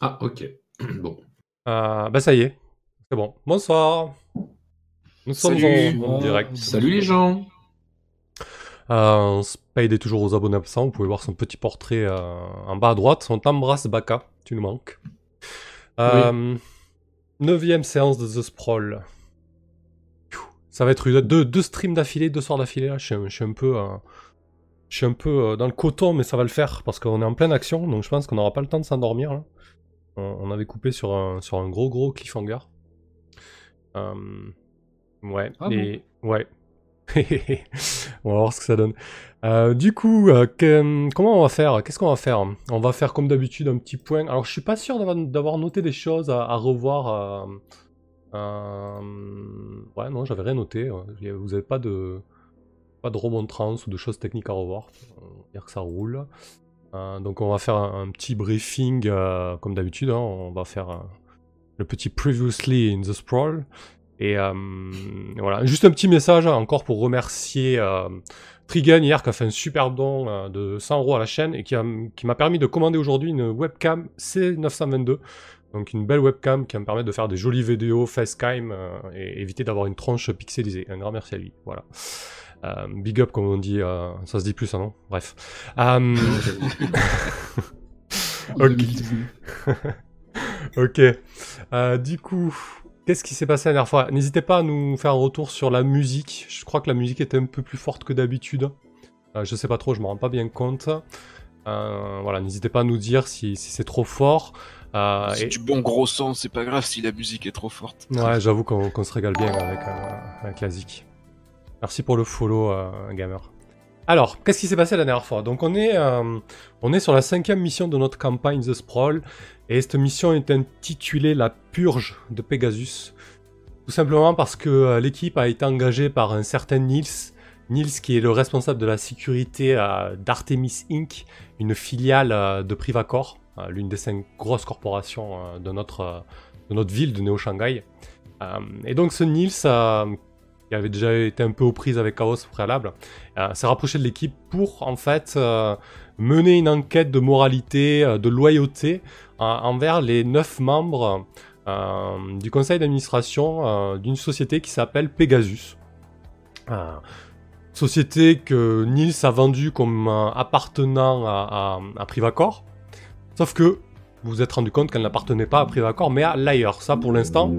Ah, ok. bon. Euh, bah ça y est, c'est bon. Bonsoir. Nous sommes Salut. en, en direct. Salut les gens. Euh, Spade est toujours aux abonnés absents. Vous pouvez voir son petit portrait euh, en bas à droite. On t'embrasse, Baka. Tu nous manques. Euh, Neuvième séance de The Sprawl. Ça va être une- deux, deux streams d'affilée, deux soirs d'affilée. Là, je suis, un- je suis un peu, euh, je suis un peu dans le coton, mais ça va le faire parce qu'on est en pleine action. Donc je pense qu'on n'aura pas le temps de s'endormir. On, on avait coupé sur un, sur un gros gros cliffhanger. Euh, ouais. Ah et ouais. on va voir ce que ça donne. Euh, du coup, euh, que- comment on va faire? Qu'est-ce qu'on va faire? On va faire comme d'habitude un petit point. Alors, je suis pas sûr d'avoir- noté des choses à, à revoir. euh, euh, Ouais, non, j'avais rien noté. Vous n'avez pas de pas de remontrance ou de choses techniques à revoir. On va dire que ça roule. Euh, donc, on va faire un, petit briefing euh, comme d'habitude. hein. On va faire euh, le petit previously in the sprawl. Et voilà, juste un petit message hein, encore pour remercier Trigun hier qui a fait un super don de 100 euros à la chaîne et qui m'a permis de commander aujourd'hui une webcam C922. Donc une belle webcam qui va me permettre de faire des jolies vidéos facecam et éviter d'avoir une tronche pixelisée. Un grand merci à lui. Voilà. Euh, big up comme on dit, euh, ça se dit plus ça non? Bref. Euh, Ok. ok. Euh, du coup, qu'est-ce qui s'est passé la dernière fois? N'hésitez pas à nous faire un retour sur la musique. Je crois que la musique était un peu plus forte que d'habitude. Euh, je sais pas trop, je me rends pas bien compte. Euh, voilà, n'hésitez pas à nous dire si, si c'est trop fort. Euh, C'est et- du bon gros son, c'est pas grave si la musique est trop forte. Ouais, j'avoue qu'on se régale bien avec, euh, avec la zik. Merci pour le follow, euh, gamer. Alors, qu'est-ce qui s'est passé la dernière fois? Donc, on est, euh, on est sur la cinquième mission de notre campagne The Sprawl, et cette mission est intitulée La Purge de Pegasus. Tout simplement parce que euh, l'équipe a été engagée par un certain Nils, Nils qui est le responsable de la sécurité d'Artemis Inc., une filiale de Privacor, l'une des cinq grosses corporations de, notre, de notre ville de Néo-Shanghai. Et donc ce Nils, qui avait déjà été un peu aux prises avec Chaos au préalable, euh, s'est rapproché de l'équipe pour en fait euh, mener une enquête de moralité, euh, de loyauté euh, envers les neuf membres du conseil d'administration d'une société qui s'appelle Pegasus. Société que Nils a vendue comme appartenant à, à, Privacor. Sauf que vous vous êtes rendu compte qu'elle n'appartenait pas à Privacor, mais à Liar. Ça, pour l'instant,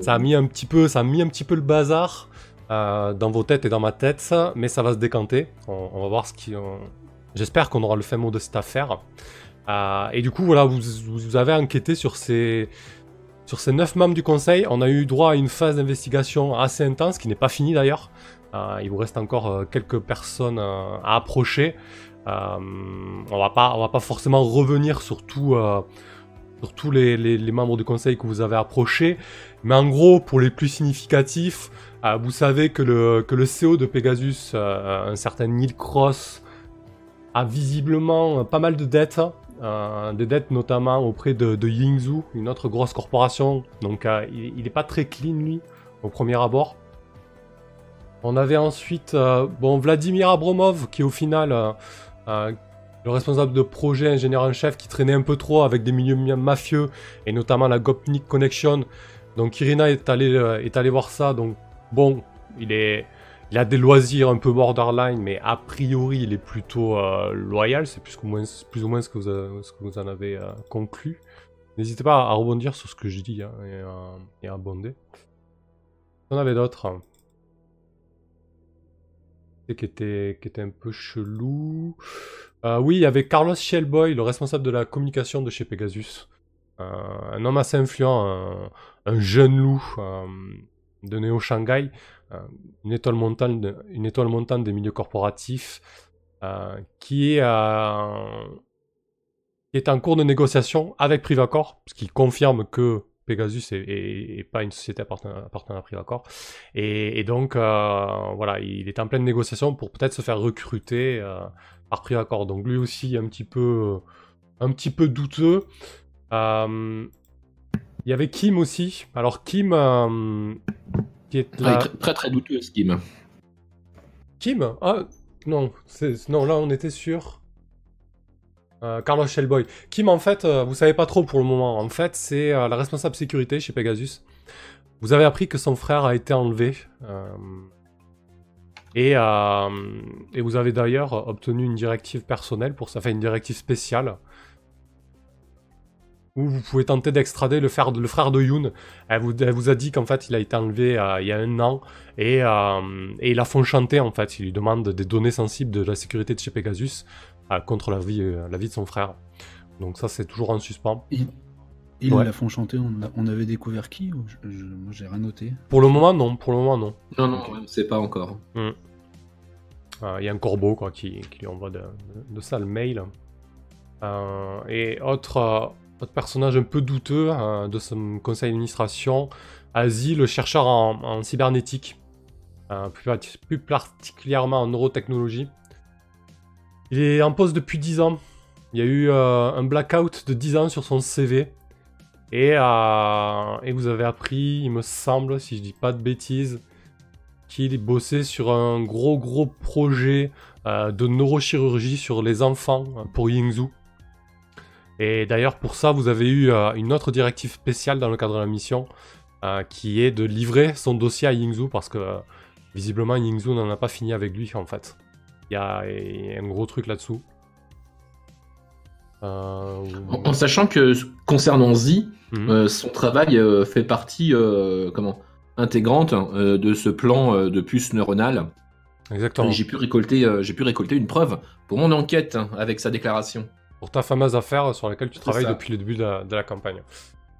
ça ça a mis un petit peu le bazar euh, dans vos têtes et dans ma tête, mais ça va se décanter. On, va voir ce qui. J'espère qu'on aura le fin mot de cette affaire. Euh, et du coup, voilà, vous, vous avez enquêté sur ces sur ces neuf membres du conseil. On a eu droit à une phase d'investigation assez intense, qui n'est pas finie d'ailleurs. Euh, il vous reste encore quelques personnes à approcher. On va pas, on va pas forcément revenir sur tout, tous les, les- les membres du conseil que vous avez approchés, mais en gros, pour les plus significatifs, euh, vous savez que le, que le CEO de Pegasus, euh, un certain Neil Cross, a visiblement euh, pas mal de dettes, euh, des dettes notamment auprès de, de Yingzhou, une autre grosse corporation. Donc euh, il, il est pas très clean lui, au premier abord. On avait ensuite euh, bon, Vladimir Abromov, qui au final, euh, euh, le responsable de projet, ingénieur en chef, qui traînait un peu trop avec des milieux mi- mafieux, et notamment la Gopnik Connection. Donc Irina est allé, euh, est voir ça, donc bon, il est... Il a des loisirs un peu borderline, mais a priori, il est plutôt euh, loyal. C'est plus, ou moins- ce que vous, en avez euh, conclu. N'hésitez pas à rebondir sur ce que je dis hein, et, à, abonder. On avait d'autres hein, qui étaient un peu chelou. Euh, oui, il y avait Carlos Shellboy, le responsable de la communication de chez Pegasus. Un homme assez influent, un, un jeune loup de Néo Shanghai, euh, une, étoile montante, des milieux corporatifs, euh, qui, est, euh, qui est en cours de négociation avec Privacor, ce qui confirme que Pegasus est, pas une société appartenant, à Privacor. Et, donc, voilà, il est en pleine négociation pour peut-être se faire recruter par Privacor. Donc lui aussi, un petit peu, douteux. Il y avait Kim aussi. Alors Kim, euh, qui est la... très, très très douteux ce game. Kim Ah non, non, là on était sur. Euh, Carlos Shellboy. Kim, en fait, euh, vous savez pas trop pour le moment. En fait, c'est la responsable sécurité chez Pegasus. Vous avez appris que son frère a été enlevé. et, et vous avez d'ailleurs obtenu une directive personnelle pour ça, enfin une directive spéciale. Où vous pouvez tenter d'extrader le, frère de- le frère de Yoon. Elle vous, elle vous a dit qu'en fait il a été enlevé euh, il y a un an. Et, euh, et ils la font chanter en fait. Ils lui demandent des données sensibles de la sécurité de chez Pegasus euh, contre la vie, euh, la vie de son frère. Donc ça c'est toujours en suspens. Ils, ils Ouais. la font chanter, on, avait découvert qui ou je- je- Moi j'ai rien noté. Pour le moment non, pour le moment non. Non, non, on sait pas encore. Euh, Il y a un corbeau quoi, qui, qui lui envoie de, de, de ça le mail. Euh, et autre, autre personnage un peu douteux euh, de son conseil d'administration, Asie, le chercheur en, cybernétique, euh, plus, parti- plus particulièrement en neurotechnologie. Il est en poste depuis 10 ans. Il y a eu euh, un blackout de 10 ans sur son CV. Et, et vous avez appris, il me semble, si je dis pas de bêtises, qu'il bossait sur un gros gros projet de neurochirurgie sur les enfants pour Yingzhou. Et d'ailleurs pour ça vous avez eu euh, une autre directive spéciale dans le cadre de la mission euh, qui est de livrer son dossier à Yingzhou parce que euh, visiblement Yingzhou n'en a pas fini avec lui en fait. Il y a, il y a un gros truc là-dessous. En, en sachant que concernant Z, mhm. euh, son travail fait partie comment intégrante euh, de ce plan de puce neuronale. Exactement. J'ai pu récolter, j'ai pu récolter une preuve pour mon enquête hein, avec sa déclaration. Pour ta fameuse affaire sur laquelle tu travailles ça. depuis le début de la, de la campagne.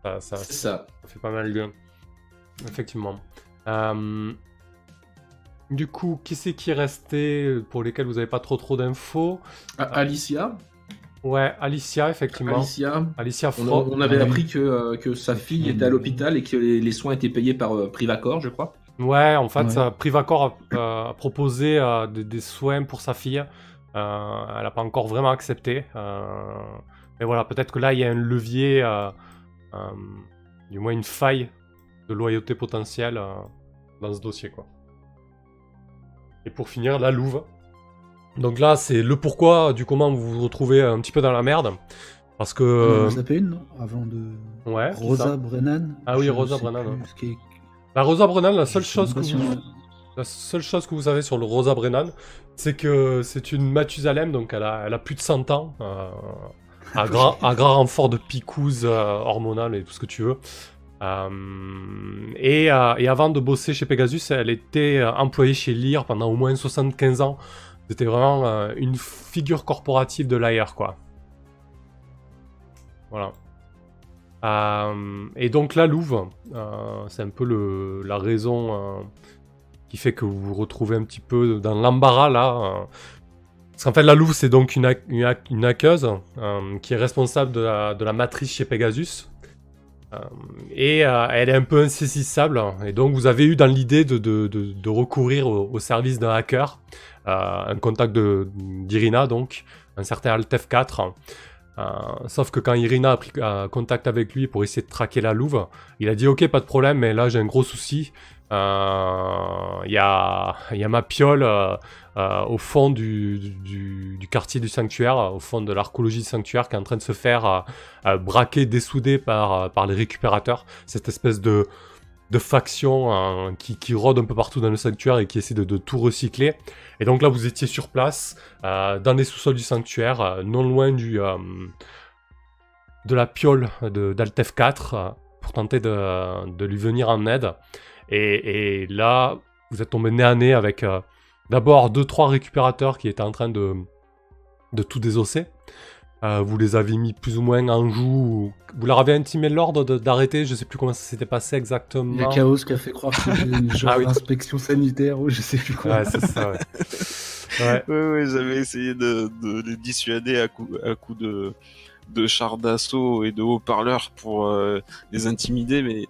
Ça- ça- C'est ça. Ça fait pas mal de. Effectivement. Euh, Du coup, qui c'est qui est resté pour lesquels vous avez pas trop trop d'infos? Alicia, Ouais, Alicia, effectivement. Alicia, Alicia on, on avait Ah appris que, euh, que sa fille était à l'hôpital et que les, les soins étaient payés par euh, Privacor, je crois. Ouais, en fait, Ouais. Privacor a, euh, a proposé euh, des, des soins pour sa fille. Euh, elle n'a pas encore vraiment accepté. Euh, mais voilà, peut-être que là, il y a un levier, euh, du moins une faille de loyauté potentielle dans ce dossier, quoi. Et pour finir, la Louve. Donc là, c'est le pourquoi du comment vous vous retrouvez un petit peu dans la merde. Parce que... zappait une, non? Avant de. ouais, Rosa Brennan? Ah oui, Rosa Brennan, qui La Rosa Brennan, la seule chose que vous... La seule chose que vous savez sur le Rosa Brennan, c'est que c'est une Mathusalem, donc elle a, elle a plus de 100 ans, euh, à, grand, à grand renfort de picouse euh, hormonale et tout ce que tu veux. Euh, et, euh, et avant de bosser chez Pegasus, elle était employée chez Lear pendant au moins 75 ans. C'était vraiment une figure corporative de l'AIR, quoi. Voilà. Euh, et donc la Louve, euh, c'est un peu le, la raison fait que vous vous retrouvez un petit peu dans l'embarras là. euh. Parce qu'en fait, la Louve, c'est donc une, une, une hackeuse euh, qui est responsable de la, de la matrice chez Pegasus. Euh, et elle est un peu insaisissable. Et donc, vous avez eu dans l'idée de, de, recourir au, au service d'un hacker, un contact d'Irina, donc, un certain Altef 4. Euh, sauf que quand Irina a pris contact avec lui pour essayer de traquer la Louve, il a dit Ok, pas de problème, mais là j'ai un gros souci. Euh, Il y, a, il y a ma piole euh, euh, au fond du, quartier du sanctuaire, au fond de l'archéologie du sanctuaire, qui est en train de se faire euh, euh, braquer, dessouder par, euh, les récupérateurs. Cette espèce de, de faction euh, qui, qui rôde un peu partout dans le sanctuaire et qui essaie de, tout recycler. Et donc là, vous étiez sur place, euh, dans les sous-sols du sanctuaire, euh, non loin du, euh, de la piole d'Altef 4, euh, pour tenter de lui venir en aide. Et, et là, vous êtes tombé nez à nez avec euh, d'abord deux trois récupérateurs qui étaient en train de, de tout désosser. Euh, vous les avez mis plus ou moins en joue. Vous leur avez intimé l'ordre de- d'arrêter. Je sais plus comment ça s'était passé exactement. Il y a Chaos qui a fait croire que c'était une genre Ah oui. d'inspection sanitaire ou je sais plus quoi. Ouais, c'est ça. Ouais. Ouais. Ouais, ouais, j'avais essayé de, de les dissuader à coup, à coup de, de chars d'assaut et de haut-parleurs pour euh, les intimider, mais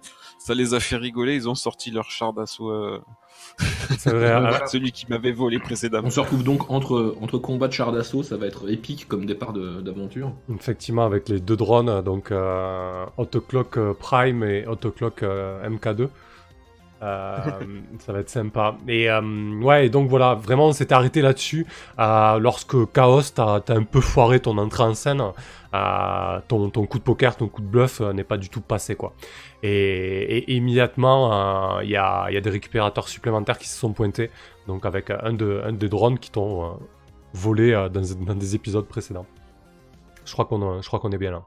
ça les a fait rigoler. Ils ont sorti leur char d'assaut, euh, C'est vrai. Ah, voilà. celui qui m'avait volé précédemment. On se retrouve donc entre, entre combats de chars d'assaut, ça va être épique comme départ de- d'aventure. Effectivement, avec les deux drones, donc euh, Autoclock euh, Prime et Autoclock euh, MK2. Euh, ça va être sympa. Et euh, ouais, et donc voilà, vraiment, on s'était arrêté là-dessus. euh, lorsque Chaos, t'as t'as un peu foiré ton entrée en scène, euh, ton, ton coup de poker, ton coup de bluff euh, n'est pas du tout passé, quoi. Et, et immédiatement, euh, il y, a, il y a des récupérateurs supplémentaires qui se sont pointés, donc avec un, de, un des drones qui t'ont euh, volé euh, dans, dans des épisodes précédents. Je crois qu'on je crois qu'on est bien là.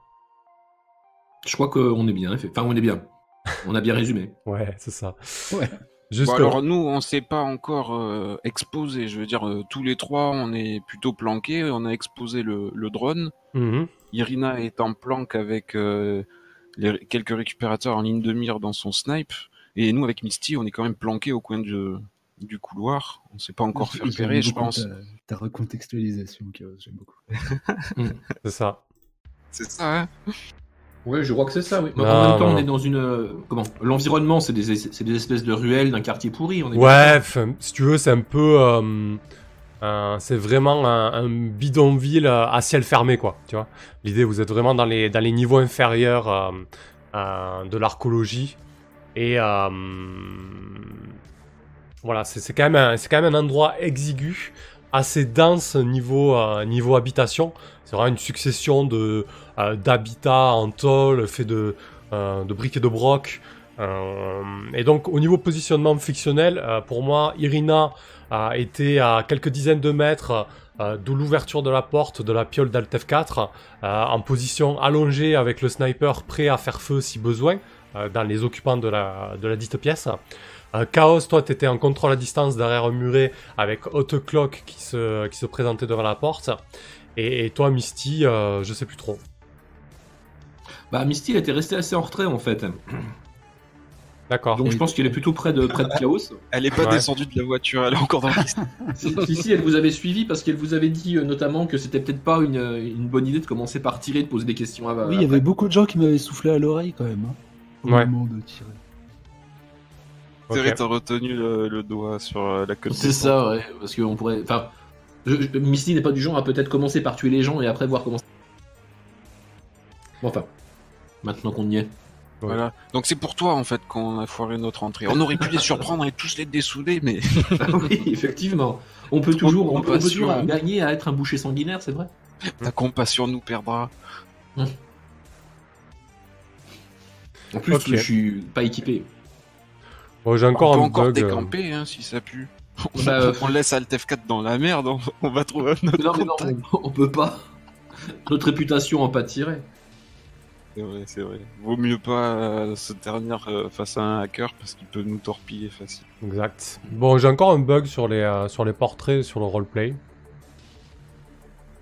Je crois qu'on est bien, enfin on est bien. On a bien résumé. Ouais, c'est ça. Ouais. Juste Bon, alors nous, on s'est pas encore euh, exposé. Je veux dire, euh, tous les trois, on est plutôt planqués. On a exposé le, le drone. Mhm. Irina est en planque avec euh, les, quelques récupérateurs en ligne de mire dans son snipe. Et nous, avec Misty, on est quand même planqués au coin de, du couloir. On s'est pas encore fait repérer, je pense. Ta, ta recontextualisation, Chaos, j'aime beaucoup. C'est ça. C'est ça, hein Ouais, je crois que c'est ça, oui. Non, en même temps, non. on est dans une. Comment L'environnement, c'est des, c'est des espèces de ruelles d'un quartier pourri. On est Ouais, si tu veux, c'est un peu. euh, un- c'est vraiment un, bidonville euh, à ciel fermé, quoi. L'idée, vous êtes vraiment dans les, niveaux inférieurs euh, euh, de l'archéologie. Et. euh, voilà, c'est quand, même un- endroit exigu, assez dense niveau, euh, niveau habitation. C'est vraiment une succession euh, d'habitats en tôle, fait de, euh, de briques et de broc. Euh, et donc, au niveau positionnement fictionnel, euh, pour moi, Irina été à quelques dizaines de mètres euh, de l'ouverture de la porte de la piole d'Altef 4, euh, en position allongée avec le sniper prêt à faire feu si besoin, dans les occupants de la, de la dite pièce. Chaos, toi, t'étais en contrôle à distance derrière un muret avec Hot Clock qui se, qui se présentait devant la porte. Et, et toi, Misty, euh, je sais plus trop. Bah, Misty, elle était restée assez en retrait, en fait. D'accord. Donc, je pense qu'elle est plutôt près de, près de Chaos. Elle est pas Ouais. descendue de la voiture, elle est encore dans la piste. si, si, si, elle vous avait suivi parce qu'elle vous avait dit euh, notamment que c'était peut-être pas une, euh, une bonne idée de commencer par tirer, de poser des questions à oui, il y avait beaucoup de gens qui m'avaient soufflé à l'oreille quand même. Hein, au Ouais. moment de tirer. Ok. C'est vrai, t'as retenu le, le doigt sur euh, la queue C'est ça, ouais. Parce qu'on pourrait. Enfin, Misty n'est pas du genre à peut-être commencer par tuer les gens et après voir comment. Bon, enfin, maintenant qu'on y est. Voilà. Donc c'est pour toi en fait qu'on a foiré notre entrée. On aurait pu les surprendre et tous les dessouder, mais Ah oui, effectivement. On peut toujours, on peut, on peut compassion. toujours gagner à être un boucher sanguinaire, c'est vrai. ta compassion nous perdra. En plus, je suis pas équipé. Bon, j'ai on encore peut un encore bug. euh, décamper hein, si ça pue. On, Bah, euh, on laisse Altef 4 dans la merde, on, on va trouver un autre Non, mais non, on peut pas. Notre réputation en pâtirait. C'est vrai, c'est vrai. Vaut mieux pas euh, se ternir euh, face à un hacker parce qu'il peut nous torpiller facile. Exact. Bon, j'ai encore un bug sur les, euh, sur les portraits, sur le roleplay.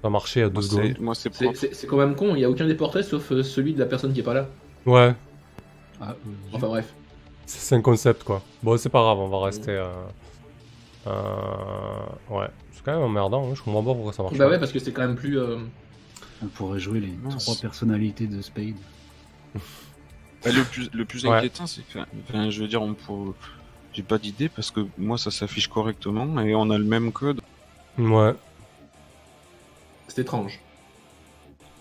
Ça a marché à deux Moi secondes. c'est, moi, c'est C'est- propre. C'est c'est quand même con, il y a aucun des portraits sauf euh, celui de la personne qui est pas là. Ouais, Ah, Enfin bref. c'est c'est un concept quoi. Bon, c'est pas grave, on va rester. Euh... euh, Ouais, c'est quand même emmerdant, hein, je comprends pas pourquoi ça marche Bah pas. ouais, parce que c'est quand même plus. On pourrait jouer les Mince. trois personnalités de Spade. Bah, le plus, le plus Ouais. inquiétant, c'est que, enfin, je veux dire, on peut... j'ai pas d'idée parce que moi ça s'affiche correctement et on a le même code. Ouais, C'est étrange.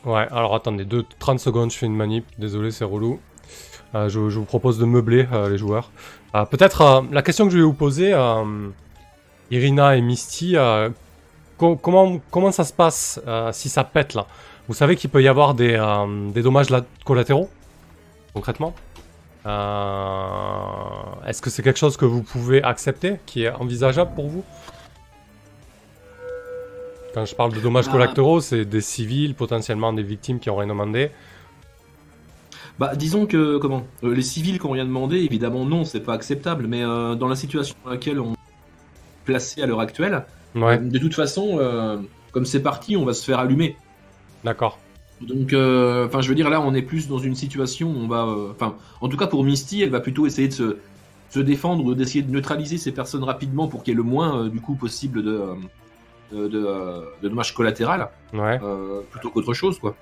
ouais, alors attendez, deux, 30 secondes, je fais une manip, désolé, c'est relou. Euh, je, je vous propose de meubler euh, les joueurs. Euh, Peut-être euh, la question que je vais vous poser, euh, Irina et Misty, euh, co- comment, comment ça se passe euh, si ça pète là? Vous savez qu'il peut y avoir des, euh, des dommages la- collatéraux, concrètement? Euh, Est-ce que c'est quelque chose que vous pouvez accepter, qui est envisageable pour vous? Quand je parle de dommages Ah. collatéraux, c'est des civils, potentiellement des victimes qui rien demandé. Bah disons que comment euh, les civils qu'on vient demander, évidemment non, c'est pas acceptable, mais euh, dans la situation dans laquelle on est placé à l'heure actuelle, Ouais, de toute façon, euh, comme c'est parti, on va se faire allumer. d'accord. Donc, euh, enfin, je veux dire, là, on est plus dans une situation où on va, euh, enfin, en tout cas pour Misty, elle va plutôt essayer de se, se défendre ou d'essayer de neutraliser ces personnes rapidement pour qu'il y ait le moins, euh, du coup, possible de, euh, de, de, euh, de dommages collatéraux, Ouais. euh, plutôt qu'autre chose, quoi.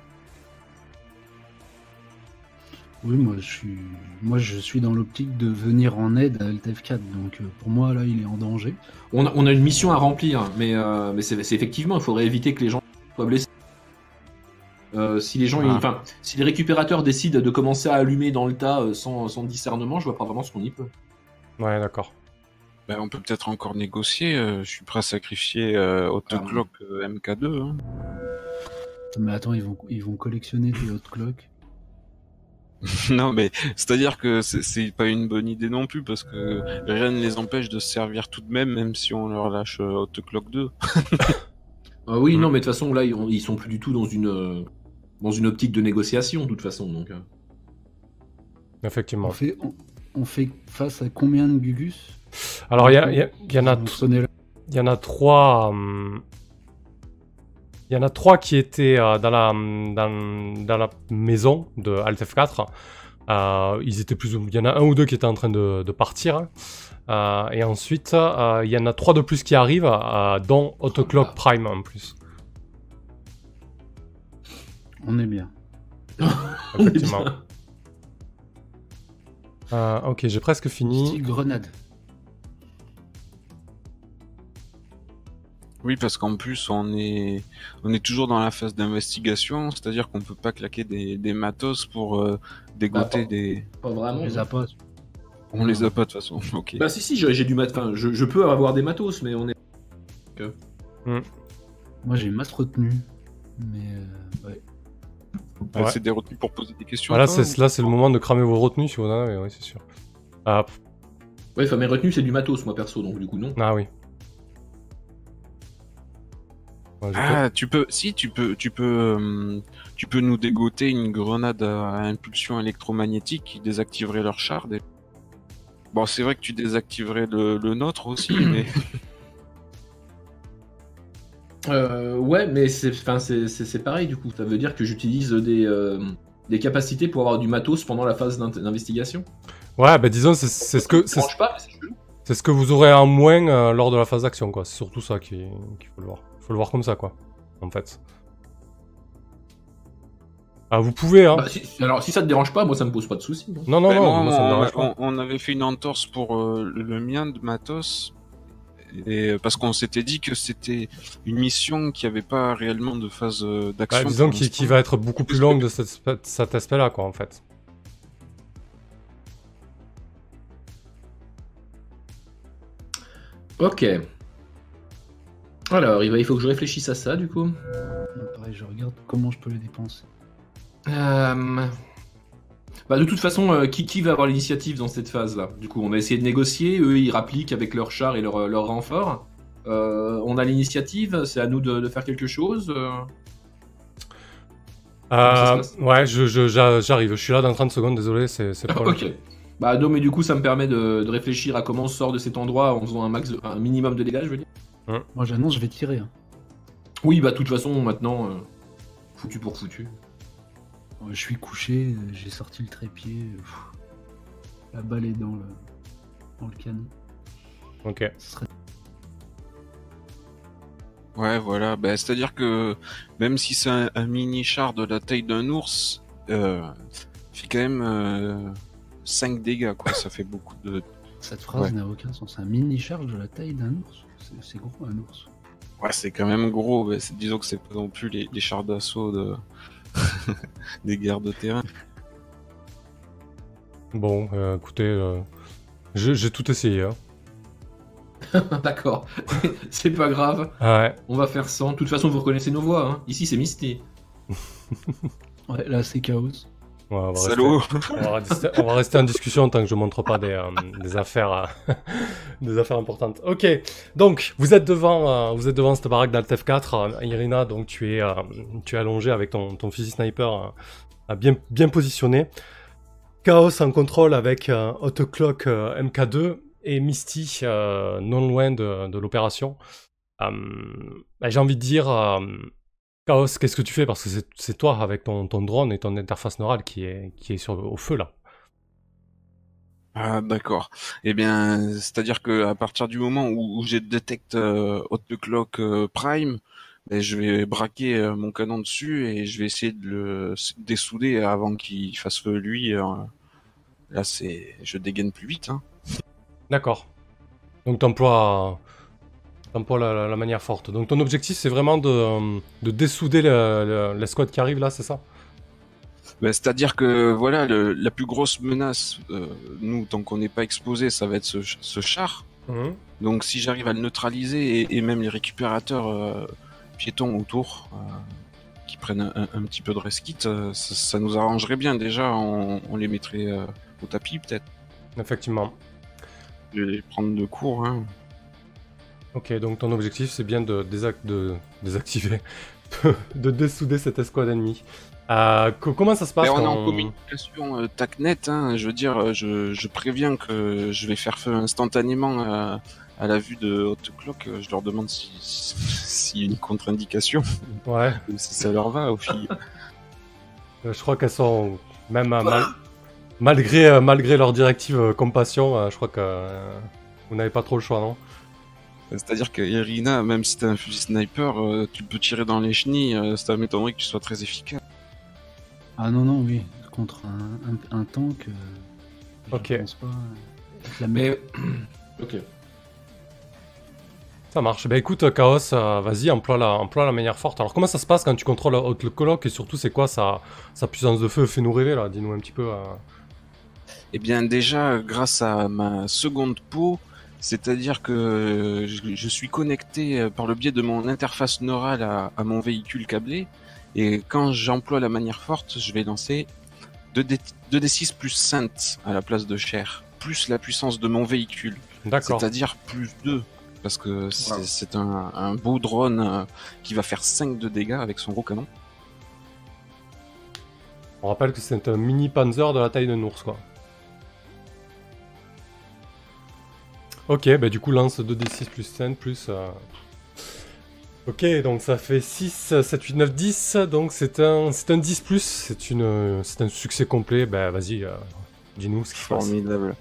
Oui, moi je suis, moi je suis dans l'optique de venir en aide à LTF4, donc euh, pour moi là il est en danger. On a, on a une mission à remplir, mais, euh, mais c'est effectivement, il faudrait éviter que les gens soient blessés. Euh, si les gens, Ah. enfin, si les récupérateurs décident de commencer à allumer dans le tas sans, sans discernement, je vois pas vraiment ce qu'on y peut. Ouais, d'accord. Ben, on peut peut-être encore négocier. euh, je suis prêt à sacrifier euh, Autoclock euh, MK2. hein. Mais attends, ils vont, ils vont collectionner des hot clocks. non, mais c'est-à-dire que c'est- pas une bonne idée non plus parce que rien ne les empêche de se servir tout de même, même si on leur lâche euh, Autoclock 2. Ah oui, Mm. non, mais de toute façon, là, ils, ils sont plus du tout dans une, euh, dans une optique de négociation, de toute façon. Donc, euh. Effectivement. On fait, on, on fait face à combien de Gugus? Alors, il y, en a. Il y en a trois. hum, Il y en a trois qui étaient euh, dans, la, dans, dans la maison de Alt F4. Euh, ils étaient plus ou- Il y en a un ou deux qui étaient en train de, de partir. Euh, et ensuite, il y en a trois de plus qui arrivent, dont Autoclock Prime en plus. On est bien. Effectivement. Euh, ok, j'ai presque fini. Grenade. Oui, parce qu'en plus on est on est toujours dans la phase d'investigation, c'est-à-dire qu'on peut pas claquer des, des matos pour euh, dégoter Bah, pas- des. Pas vraiment. On les a pas. On les a pas de toute façon. Ok. Bah si, si, j'ai j'ai du mat... Enfin, je, je peux avoir des matos, mais on est... Moi j'ai masse retenue. Mais euh, ouais. Ouais, Ouais. C'est des retenues pour poser des questions. Voilà, toi, c'est là, c'est le moment de cramer vos retenues si vous en avez, oui, c'est sûr. Ah, Ouais, enfin, mes retenues, c'est du matos, moi, perso, donc du coup, non. ah oui. Ouais, Ah, tu peux, si tu peux, tu peux, hum, tu peux nous dégoter une grenade à impulsion électromagnétique qui désactiverait leur char. des- Bon, c'est vrai que tu désactiverais le, le nôtre aussi, mais Euh, ouais, mais c'est enfin, c'est- pareil, du coup. Ça veut dire que j'utilise des, euh, des capacités pour avoir du matos pendant la phase d'in- d'investigation. Ouais, bah disons, c'est c'est ce que Ça c'est ce que vous aurez en moins euh, lors de la phase d'action, quoi. C'est surtout ça qui- qu'il faut le voir. Faut le voir comme ça, quoi. En fait. Ah, vous pouvez, hein. Bah, si- alors, si ça te dérange pas, moi, ça me pose pas de soucis. hein. non, non, non, moi, moi, ça me on, dérange pas. on- avait fait une entorse pour euh, le mien de matos. Et parce qu'on s'était dit que c'était une mission qui avait pas réellement de phase euh, d'action. Bah, disons l'instant. qu'il va être beaucoup plus longue de cet aspect- cet aspect-là, quoi, en fait. Ok. Alors, il, va, il faut que je réfléchisse à ça, du coup. Non, pareil, je regarde comment je peux les dépenser. Euh, Bah, de toute façon, euh, qui, qui va avoir l'initiative dans cette phase-là? Du coup, on va essayer de négocier. Eux, ils rappliquent avec leur char et leur, leur renfort. Euh, on a l'initiative. C'est à nous de, de faire quelque chose. ouais, je- je- j'arrive. Je suis là dans 30 secondes, désolé, c'est problème. ok. Bah, non, mais du coup, ça me permet de, de réfléchir à comment on sort de cet endroit en faisant un, max, un minimum de dégâts, je veux dire. Moi j'annonce, je vais tirer. hein. Oui, bah, de toute façon, maintenant, euh, foutu pour foutu. Je suis couché, euh, j'ai sorti le trépied. euh, pff, La balle est dans le, dans le canon. Ok. Ce serait Ouais, voilà. Ben, C'est-à-dire que même si c'est un, un mini char de la taille d'un ours, euh, il fait quand même euh, 5 dégâts, quoi. Ça fait beaucoup de. Cette phrase Ouais. n'a aucun sens. Un mini charge de la taille d'un ours. C'est- gros un ours. Ouais, c'est quand même gros. mais disons que c'est pas non plus les, les chars d'assaut de... des guerres de terrain. Bon, euh, écoutez, euh, j'ai tout essayé. Hein. D'accord. c'est pas grave. Ouais. On va faire sans. De toute façon, vous reconnaissez nos voix. Hein. Ici, c'est Misty. Ouais, là c'est chaos. Ouais, on, va rester, on, va rester, on va rester en discussion tant que je montre pas des, euh, des affaires, euh, des affaires importantes. Ok, donc vous êtes devant, euh, vous êtes devant cette baraque d'Alt F4. euh, Irina, donc tu es, tu es allongé avec ton, ton fusil sniper bien, bien positionné. Chaos en contrôle avec Autoclock euh, MK2 et Misty non loin de, de l'opération. Bah, J'ai envie de dire, Chaos, qu'est-ce que tu fais? Parce que c'est- toi avec ton, ton drone et ton interface neurale qui est, qui est sur, au feu là. Ah, d'accord. Eh bien, c'est-à-dire que à partir du moment où, où j'ai détecte euh, Autoclock euh, Prime, ben, je vais braquer euh, mon canon dessus et je vais essayer de le dessouder avant qu'il fasse feu lui. euh. Là, c'est, je dégaine plus vite. Hein. D'accord. Donc t'emploies t'emploies la, la- la manière forte. Donc ton objectif c'est vraiment de, euh, de dessouder le- le- l'escouade qui arrive là, c'est ça? Ben, C'est-à-dire que voilà, le- la plus grosse menace, euh, nous, tant qu'on n'est pas exposé, ça va être ce, ch- ce char. Mhm. Donc si j'arrive à le neutraliser et, et même les récupérateurs euh, piétons autour euh, qui prennent un, petit peu de resquit, euh, ça, ça nous arrangerait bien déjà. On, on les mettrait au tapis peut-être. Effectivement. Je vais les prendre de court. Hein. Ok, donc ton objectif c'est bien de, désac- de désactiver, de dessouder cette escouade ennemie. Euh, co- comment ça se passe Mais on est en communication euh, TACnet. Hein, je veux dire, euh, je, je préviens que je vais faire feu instantanément à la vue de Hotclock. Euh, Je leur demande si- si- s'il y a une contre-indication Ouais, ou si ça leur va aux filles. euh, je crois qu'elles sont même euh, mal- malgré malgré leur directive compassion, je crois que vous n'avez pas trop le choix, non? C'est-à-dire que Irina, même si t'as un fusil sniper, euh, tu peux tirer dans les chenilles, euh, ça m'étonnerait que tu sois très efficace. Ah non, non, oui. Contre un, un, un tank, euh, je Ok. pense pas. euh, La mec- Mais. ok. Ça marche. Bah écoute, Chaos, euh, vas-y, emploie la, emploie la manière forte. Alors comment ça se passe quand tu contrôles le coloc et surtout c'est quoi sa, sa puissance de feu? Fais-nous rêver là, dis-nous un petit peu. euh. Eh bien déjà, grâce à ma seconde peau, c'est-à-dire que je, suis connecté euh, par le biais de mon interface neurale à, à mon véhicule câblé, et quand j'emploie la manière forte, je vais lancer 2D, 2D6 plus 5 à la place de chair, plus la puissance de mon véhicule. D'accord. C'est-à-dire plus 2. Parce que c'est Wow. c'est un, un beau drone euh, qui va faire 5 de dégâts avec son gros canon. On rappelle que c'est un mini Panzer de la taille d'un ours quoi. Ok, bah du coup lance 2d6 plus 5 plus... euh, Ok, donc ça fait 6, 7, 8, 9, 10, donc c'est un, un 10 plus, c'est un succès complet, bah vas-y, euh, dis-nous ce qui se passe. Formidable.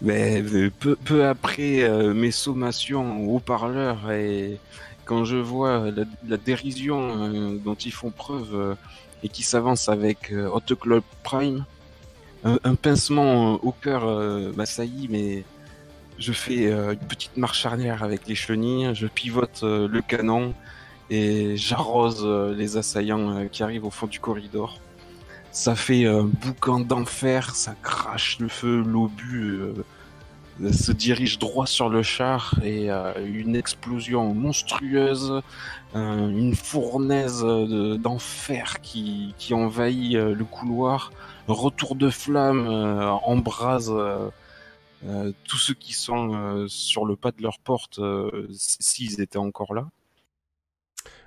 Mais euh, peu, peu après euh, mes sommations au haut-parleur et quand je vois la, la dérision euh, dont ils font preuve euh, et qui s'avancent avec euh, Hot Club Prime, un, pincement euh, au cœur euh, m'assaillit, mais je fais euh, une petite marche arrière avec les chenilles, je pivote le canon et j'arrose les assaillants qui arrivent au fond du corridor. Ça fait un boucan d'enfer, ça crache le feu, l'obus se dirige droit sur le char et une explosion monstrueuse, une fournaise de- d'enfer qui, envahit le couloir, retour de flamme euh, embrase euh, euh, tous ceux qui sont sur le pas de leur porte, s'ils étaient encore là.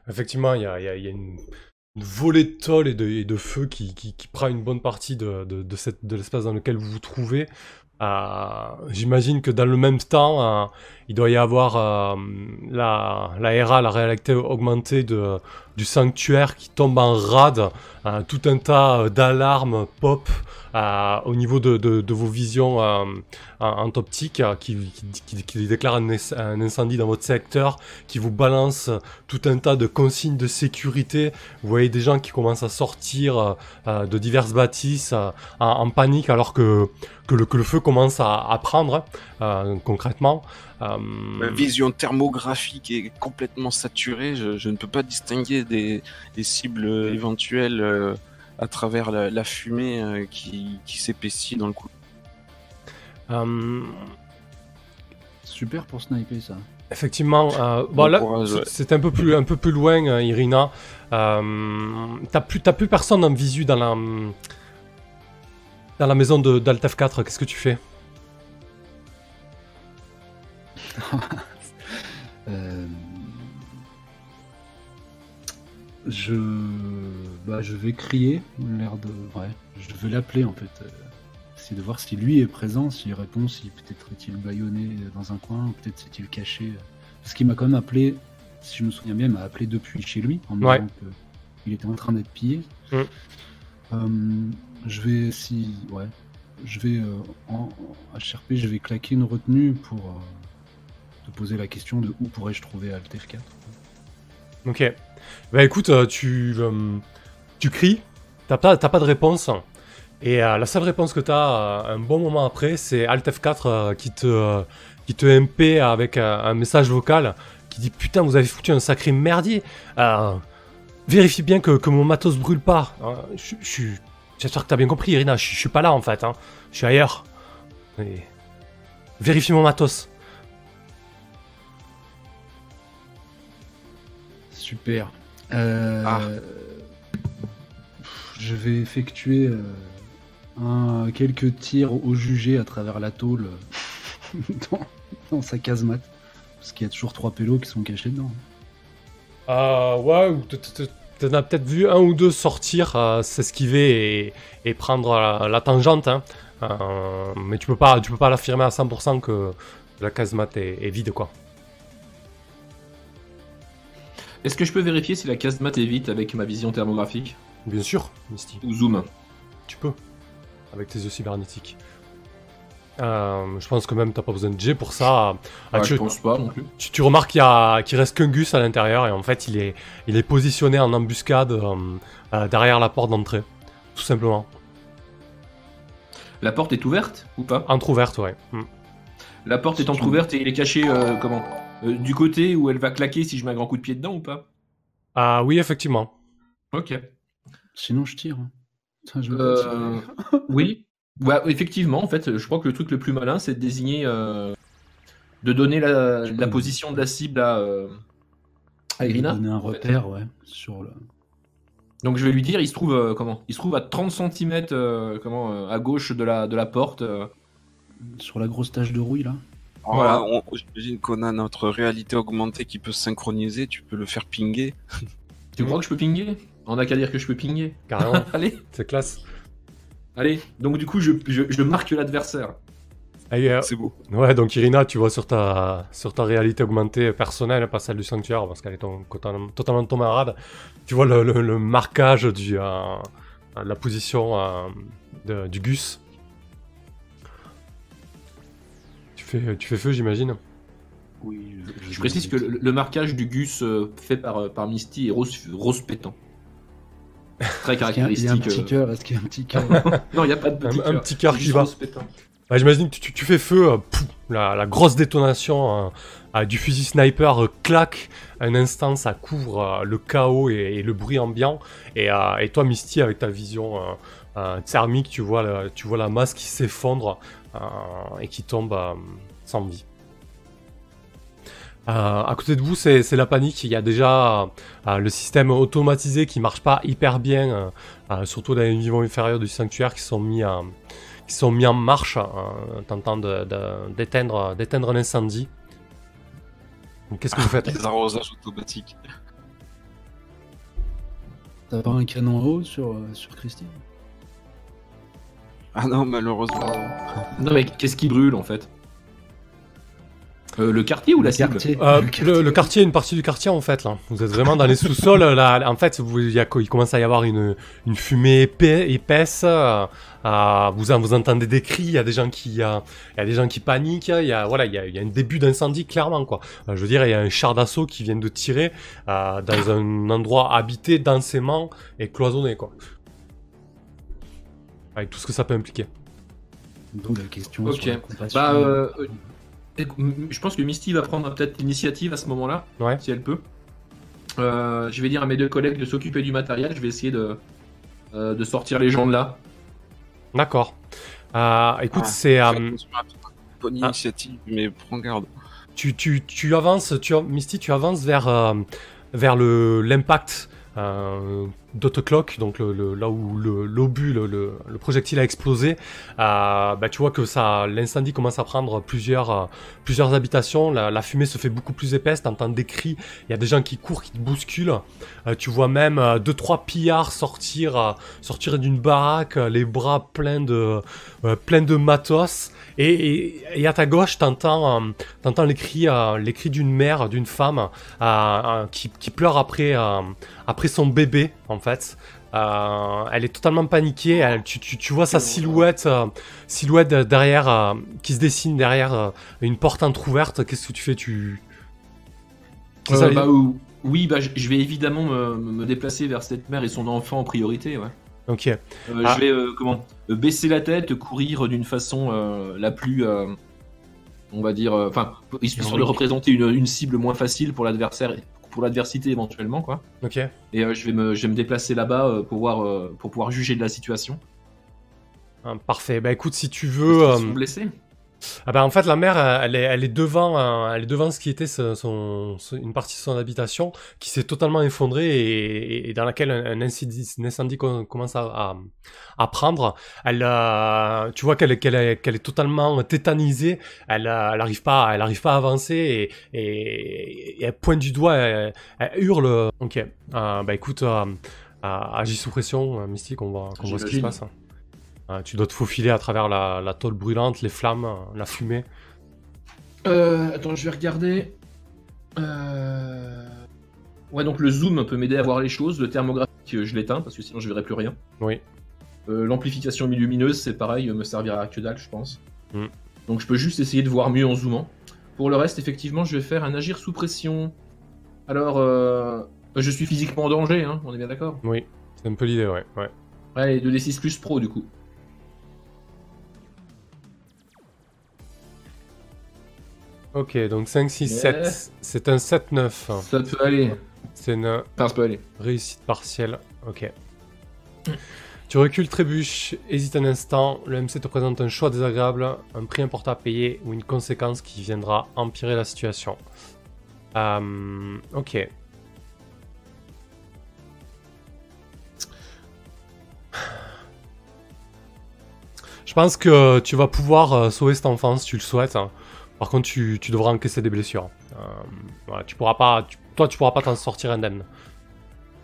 Effectivement, il y a, une, volée de tôle et de, et feu qui, prend une bonne partie de, de, de l'espace dans lequel vous vous trouvez. J'imagine que dans le même temps, il doit y avoir euh, la RA, la réalité augmentée de, du sanctuaire qui tombe en rade. Euh, tout un tas euh, d'alarmes pop euh, au niveau de, vos visions euh, en, en optique euh, qui, qui, déclarent un, inc- un incendie dans votre secteur, qui vous balance tout un tas de consignes de sécurité. Vous voyez des gens qui commencent à sortir de diverses bâtisses en, panique alors que, le, feu commence à, prendre concrètement. Euh, Ma vision thermographique est complètement saturée. Je, je ne peux pas distinguer des, des cibles éventuelles euh, à travers la, la fumée euh, qui, qui s'épaissit dans le cou. euh, Super pour sniper ça. Effectivement, euh, bon, là, c'est- un peu plus, un peu plus loin, euh, Irina. Euh, t'as plus, personne en visu dans la, dans la maison de d'Altef 4. Qu'est-ce que tu fais? Euh, Je... Bah, je vais crier, l'air de... Ouais, je vais l'appeler en fait. euh, Essayer de voir si lui est présent, s'il répond, si peut-être est-il bâillonné dans un coin, ou peut-être s'est-il caché. Parce qu'il m'a quand même appelé, si je me souviens bien, il m'a appelé depuis chez lui, en me Ouais. disant qu'il était en train d'être pillé. Mm. Euh, je vais, si... Ouais. Je vais, euh, en en HRP, je vais claquer une retenue pour euh, te poser la question de où pourrais-je trouver Altef 4. Ok. Bah écoute, euh, tu, euh, tu cries, t'as pas, pas de réponse. Et euh, la seule réponse que t'as un bon moment après, c'est Alt F4 euh, qui te, qui te MP avec un message vocal qui dit Putain, vous avez foutu un sacré merdier. Vérifie bien que, que mon matos brûle pas. J'espère que t'as bien compris, Irina. Je suis pas là en fait. Hein. Je suis ailleurs. Vérifie mon matos. Super. Euh, Ah. Je vais effectuer euh, un, quelques tirs au jugé à travers la tôle euh, dans, dans sa casemate. Parce qu'il y a toujours trois pélos qui sont cachés dedans. Euh, ouais, t'en as peut-être vu un ou deux sortir, euh, s'esquiver et, et prendre la, la tangente. Hein. Euh, mais tu peux pas, tu peux pas l'affirmer à 100% que la casemate est, est vide, quoi. Est-ce que je peux vérifier si la casemate est vide avec ma vision thermographique Bien sûr, Misty. ou zoom Tu peux. Avec tes yeux cybernétiques. Euh, je pense que même t'as pas besoin de G pour ça. Ah, Ouais, tu, Je pense pas non plus. tu- tu remarques qu'il y a- qu'il reste qu'un Gus à l'intérieur et en fait il est, il est positionné en embuscade euh, euh, derrière la porte d'entrée. Tout simplement. La porte est ouverte ou pas? Entrouverte, ouais. Hmm. La porte est entrouverte et il est caché comment? Euh, Du côté où elle va claquer si je mets un grand coup de pied dedans ou pas? Ah oui, effectivement. Ok. Sinon, je tire. hein. Putain, je Euh, oui. Ouais, effectivement, en fait, je crois que le truc le plus malin, c'est de désigner, euh, de donner la, la position de la cible à, euh, à Irina. Donner un en fait. repère, ouais, sur le. Donc je vais lui dire, il se trouve euh, comment? Il se trouve à 30 cm comment euh, à gauche de la de la porte. euh. Sur la grosse tache de rouille là. Voilà. Voilà. J'imagine qu'on a notre réalité augmentée qui peut se synchroniser, tu peux le faire pinguer. Tu crois que je peux pinguer On a qu'à dire que je peux pinguer. Carrément. allez, C'est classe. allez. Donc du coup, je, je, je marque l'adversaire. Euh, C'est beau. ouais, donc Irina, tu vois sur ta, sur ta réalité augmentée personnelle, pas celle du sanctuaire, parce qu'elle est ton- totalement, totalement ton marade, tu vois le, le- le marquage du, euh, de la position euh, de- du Gus. Fais, tu fais feu, j'imagine. Oui. Je précise que le, le marquage du Gus euh, fait par, euh, par Misty est rose, rose pétant. Très Est-ce qu'il y a- il y a caractéristique. un petit euh. cœur Est-ce qu'il y a un petit cœur Non, il n'y a pas de petit Un- un cœur. petit cœur qui va. Bah, j'imagine que tu, tu fais feu, euh, pouf, la, la grosse détonation euh, euh, du fusil sniper euh, claque, un instant ça couvre euh, le chaos et, et le bruit ambiant, et, euh, et toi Misty avec ta vision euh, euh, thermique, tu vois, le- tu vois la masse qui s'effondre et qui tombe euh, sans vie. Euh, à côté de vous, c'est la panique. Il y a déjà euh, le système automatisé qui marche pas hyper bien, euh, euh, surtout dans les niveaux inférieurs du sanctuaire qui sont mis qui sont mis en marche, euh, tentant de- de- d'éteindre d'éteindre l'incendie. Qu'est-ce que vous faites Les arrosages automatiques. T'as pas un canon à eau sur, euh, sur Christine? Ah non, malheureusement. Non, mais qu'est-ce qui brûle en fait Euh, Le quartier ou la Le cible quartier. Euh, Le quartier. le quartier, une partie du quartier en fait là. Vous êtes vraiment dans les sous-sols là. En fait, vous- il, y a, il commence à y avoir une, une fumée épais- épaisse. euh, vous, en- vous entendez des cris. Il y a des gens qui, euh, il y a des gens qui paniquent. Il y a voilà, il y a, il y a un début d'incendie clairement quoi. Euh, je veux dire, il y a un char d'assaut qui vient de tirer euh, dans un endroit habité densément et cloisonné quoi. Avec tout ce que ça peut impliquer. D'où la question Ok. sur la compassion. Bah, euh, euh, Je pense que Misty va prendre peut-être l'initiative à ce moment-là, Ouais. si elle peut. Euh, je vais dire à mes deux collègues de s'occuper du matériel. Je vais essayer de, euh, de sortir les gens de là. D'accord. Euh, écoute, Ah, c'est euh. Bonne ah. initiative, mais prends garde. tu, tu, tu avances, tu, Misty, tu avances vers, euh, vers le, l'impact euh, d'Autoclock, donc là où l'obus, le, le, le projectile a explosé. Euh, bah, tu vois que ça, l'incendie commence à prendre plusieurs, euh, habitations. La, fumée se fait beaucoup plus épaisse. T'entends des cris. Il y a des gens qui courent, qui te bousculent. Euh, tu vois même deux trois pillards sortir, sortir d'une baraque, les bras pleins de, matos. Et, à ta gauche, t'entends, euh, t'entends les cris, d'une mère, d'une femme qui, pleure après, son bébé, fait. Euh, elle est totalement paniquée. Elle- tu, tu, tu vois sa silhouette, euh, silhouette derrière, euh, qui se dessine derrière une porte entrouverte. Qu'est-ce que tu fais Tu ça, bah, ou- oui, bah, je je vais évidemment me, me déplacer vers cette mère et son enfant en priorité. Ouais. Ok. Euh, Ah. Je vais comment baisser la tête, courir d'une façon la plus, on va dire, enfin, histoire de représenter une, une cible moins facile pour l'adversaire, pour l'adversité éventuellement, quoi. Ok. Et euh, je, vais me, je vais me déplacer là-bas euh, pour, voir, euh, pour pouvoir juger de la situation. Ah, parfait. Bah écoute, si tu veux. sont blessés Ah bah en fait la mère euh, elle est, elle est devant euh, elle est devant ce qui était son, son- son- une partie de son habitation qui s'est totalement effondrée et, et dans laquelle un, un incendie, un incendie com- commence à, à, à prendre. Elle euh, tu vois qu'elle est, qu'elle est, qu'elle est totalement tétanisée. Elle, euh, elle arrive pas elle arrive pas à avancer et, et, et elle pointe du doigt. Elle, elle hurle. Ok. Euh, bah écoute euh, euh, agis sous pression euh, mystique on voit qu'on voit ce qui se passe. Euh, tu dois te faufiler à travers la, la tôle brûlante, les flammes, euh, la fumée. Euh, attends, je vais regarder. Euh... Ouais, donc le zoom peut m'aider à voir les choses. Le thermographique, je l'éteins parce que sinon je verrai plus rien. Oui. L'amplification lumineuse, c'est pareil, me servira à que dalle, je pense. Mm. Donc je peux juste essayer de voir mieux en zoomant. Pour le reste, effectivement, je vais faire un agir sous pression. Alors, je suis physiquement en danger, hein, on est bien d'accord? Oui, c'est un peu l'idée, ouais. ouais. Ouais, 2d6 plus pro du coup. Ok, donc 5, 6, Yeah. 7. C'est un 7-9. Ça peut aller. C'est une ça peut aller. réussite partielle. Ok. Tu recules, trébuches, hésite un instant. Le MC te présente un choix désagréable, un prix important à payer ou une conséquence qui viendra empirer la situation. Euh, ok. Je pense que tu vas pouvoir euh, sauver cet enfant si tu le souhaites. Par contre, tu, tu devras encaisser des blessures. Euh, voilà, tu pourras pas, tu- toi, tu pourras pas t'en sortir indemne.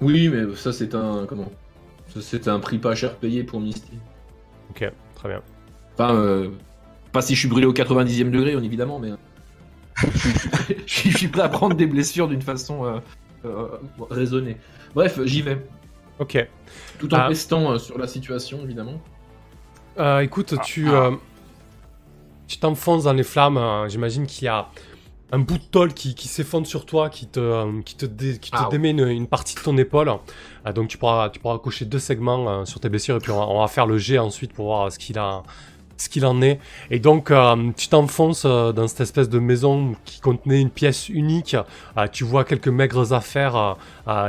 Oui, mais ça c'est un. Comment? C'est un prix pas cher payé pour Misty. Ok, très bien. Enfin, euh, pas si je suis brûlé au 90e degré, bien évidemment, mais. euh, je, suis prêt, à prendre des blessures d'une façon euh, euh, raisonnée. Bref, j'y vais. Ok. Tout en Ah. pestant euh, sur la situation, évidemment. Euh, écoute, tu euh, tu t'enfonces dans les flammes. euh, J'imagine qu'il y a un bout de tôle qui, qui s'effondre sur toi, qui te, euh, qui te, dé- qui te Ah. démet une, une partie de ton épaule. Euh, donc tu pourras, tu pourras cocher deux segments euh, sur tes blessures et puis on va, on va faire le jet ensuite pour voir ce qu'il a, ce qu'il en est. Et donc euh, tu t'enfonces euh, dans cette espèce de maison qui contenait une pièce unique. Euh, tu vois quelques maigres affaires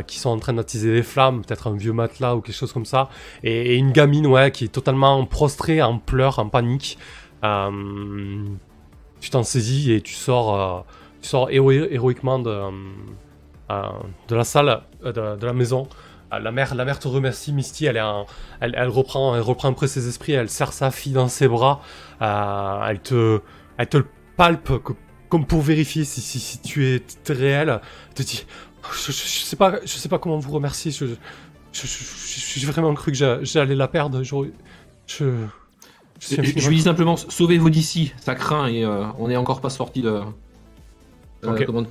qui sont en train d'attiser les flammes, peut-être un vieux matelas ou quelque chose comme ça. Et, et une gamine, ouais, qui est totalement prostrée, en pleurs, en panique. Euh, tu t'en saisis et tu sors, euh, tu sors héro- héroïquement de, euh, de la salle, de, la maison. La mère, la mère te remercie, Misty. Elle, est elle, reprend, elle reprend peu ses esprits. Elle serre sa fille dans ses bras. Elle te, elle te palpe co- comme pour vérifier si, tu es réel. Te dit, je, je, je sais pas, je sais pas comment vous remercier. Je, j'ai vraiment cru que j'a- j'allais la perdre. Je lui dis simplement sauvez-vous d'ici, ça craint et euh, on n'est encore pas sorti de. euh,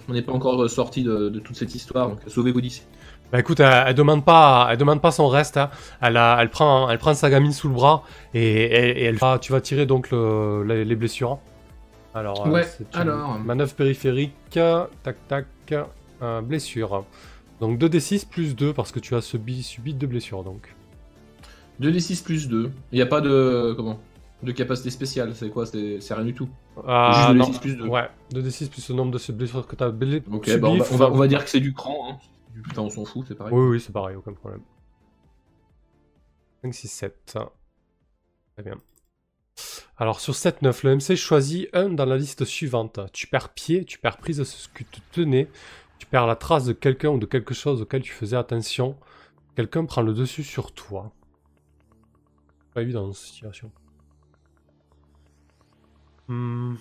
on n'est pas encore sorti de, de toute cette histoire, donc sauvez-vous d'ici. Bah écoute, elle, elle demande pas, elle demande pas son reste. hein. Elle, a- elle prend, elle prend sa gamine sous le bras et, et- et elle va, tu vas tirer donc le- les, les blessures. Alors, euh, Ouais, c'est une alors. manœuvre périphérique, tac tac, euh, blessure. Donc 2d6 plus 2 parce que tu as subi, subi 2 blessures donc. 2d6 plus 2. Il n'y a pas de. Comment? De capacité spéciale, c'est quoi C'est rien du tout. Ah, Juste 2d6 non. plus 2. Ouais, 2d6 plus le nombre de ces blessures que tu as blé- Ok, subi. bah, on, va, on, va, on va dire que c'est du cran. Hein. Putain, on s'en fout, c'est pareil. Oui, oui, c'est pareil, aucun problème. 5, 6, 7. Très bien. Alors, sur 7, 9, le MC choisit un dans la liste suivante. Tu perds pied, tu perds prise de ce que tu tenais, tu perds la trace de quelqu'un ou de quelque chose auquel tu faisais attention. Quelqu'un prend le dessus sur toi. Pas évident dans cette situation. Hmm,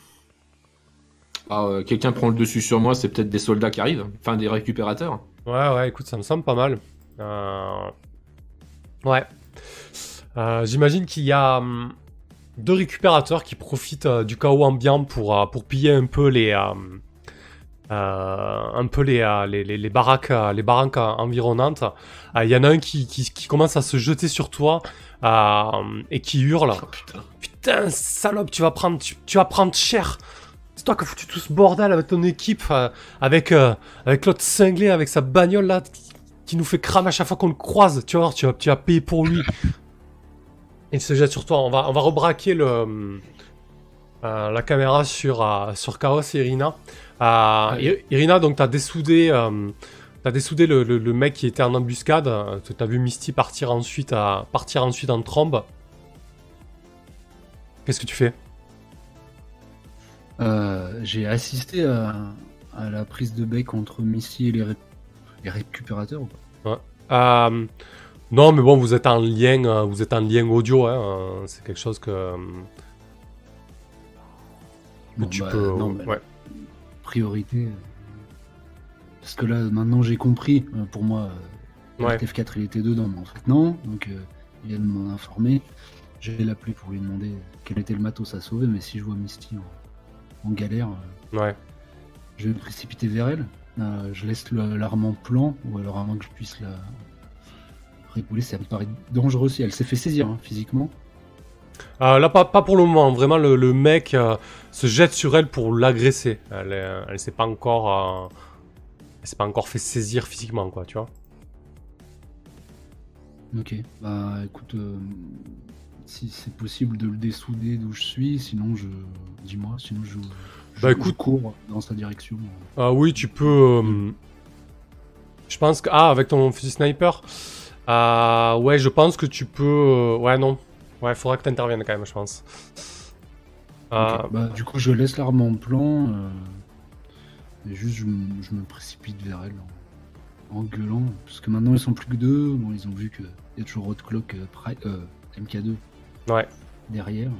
Ah, euh, Quelqu'un prend le dessus sur moi, c'est peut-être des soldats qui arrivent. Enfin, des récupérateurs. Ouais, ouais, écoute, ça me semble pas mal. Euh, Ouais. Euh, J'imagine qu'il y a hum, deux récupérateurs qui profitent du chaos ambiant pour, pour piller un peu les, euh, un peu les, les, les- les baraques, les baraques environnantes. Il y en a un qui, qui, qui commence à se jeter sur toi et qui hurle. Oh putain. Putain, salope, tu vas prendre, tu, tu vas prendre cher. C'est toi qui as foutu tout ce bordel avec ton équipe, euh, avec, euh, avec l'autre cinglé, avec sa bagnole là, qui, qui nous fait cramer à chaque fois qu'on le croise. Tu vas voir, tu vas, tu vas payer pour lui. Il se jette sur toi. On va, on va rebraquer le, euh, la caméra sur, sur Chaos et Irina. Ir- Irina, donc, t'as dessoudé, T'as dessoudé le, le, le mec qui était en embuscade. T'as vu Misty partir ensuite, à, partir ensuite en trombe. Qu'est-ce que tu fais? Euh, J'ai assisté à, à la prise de bec entre Missy et les, ré- les récupérateurs. ou pas? Euh, Non, mais bon, vous êtes en lien, euh, vous êtes en lien audio. Hein, c'est quelque chose que, que Bon, tu bah, peux. non, ouais. Priorité. Parce que là, maintenant, j'ai compris. Pour moi, Ouais. le TF4, il était dedans, mais en fait, non. Donc, il vient de m'en informer. Je vais l'appeler pour lui demander quel était le matos à sauver. Mais si je vois Misty en, en galère, euh, ouais. je vais me précipiter vers elle. Euh, je laisse l'arme en plan, ou alors avant que je puisse la réguler, ça me paraît dangereux si elle s'est fait saisir hein, physiquement. Euh, là, pas, pas pour le moment. Vraiment, le, le mec euh, se jette sur elle pour l'agresser. Elle, elle s'est pas encore, elle s'est pas encore fait saisir physiquement, quoi. Tu vois. Ok, bah écoute, si c'est possible de le dessouder d'où je suis, sinon je. Dis-moi, sinon je. je- Bah, écoute- je cours dans sa direction. Ah oui, tu peux. euh, Je pense que ah avec ton fusil sniper. Ah ouais, je pense que tu peux. euh, Ouais non. Ouais, faudra que t'interviennes quand même, je pense. Ah, Ok, Bah, du coup, je laisse l'arme en plan. euh, et juste, je, me- je me précipite vers elle en, en gueulant. Parce que maintenant, ils sont plus que deux. Bon, ils ont vu qu'il y a toujours Hot Clock euh, Pri- euh, MK2 ouais. derrière.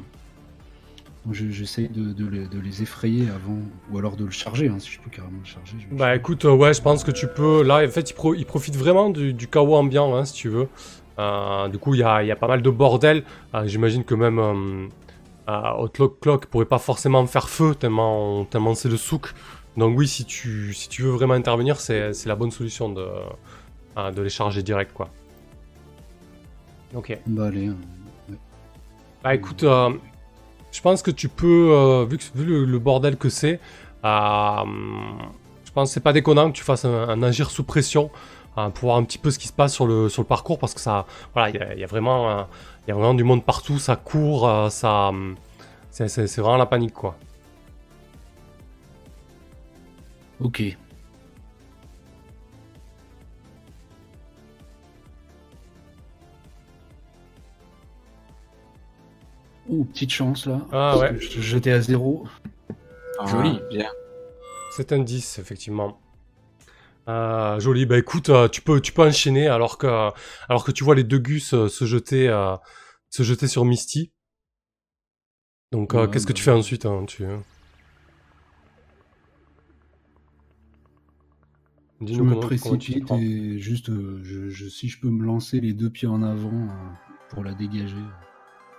J'essaye de, de les, de les effrayer avant. Ou alors de le charger, hein, si je peux carrément le charger. je Bah écoute, euh, ouais, je pense que tu peux. Là, en fait, il, pro- il profite vraiment du, du chaos ambiant, hein, si tu veux. Euh, du coup, il y a, il y a pas mal de bordel. Euh, J'imagine que même Outlook Clock pourrait pas forcément faire feu tellement, tellement c'est le souk. Donc oui, si tu, si tu veux vraiment intervenir, c'est la bonne solution de, de les charger direct, quoi. Ok. Bah, allez. ouais. Bah écoute, euh, je pense que tu peux, euh, vu, que, vu le, bordel que c'est, euh, je pense que c'est pas déconnant que tu fasses un, agir sous pression pour voir un petit peu ce qui se passe sur le, sur le parcours parce que ça, voilà, il y a, vraiment, vraiment du monde partout, ça court, ça, c'est vraiment la panique quoi. Ok. Oh, petite chance là. Ah Parce ouais. que je- J'étais à zéro. Joli. Ah, Bien. C'est un 10 effectivement. Euh, joli, bah écoute, euh, tu peux, tu peux enchaîner alors que, alors que tu vois les deux gus euh, se jeter, euh, se jeter sur Misty. Donc, euh, Ouais, qu'est-ce que tu fais ensuite hein, tu... Je Dis-nous me précipite et juste, je, je- si je peux me lancer les deux pieds en avant pour la dégager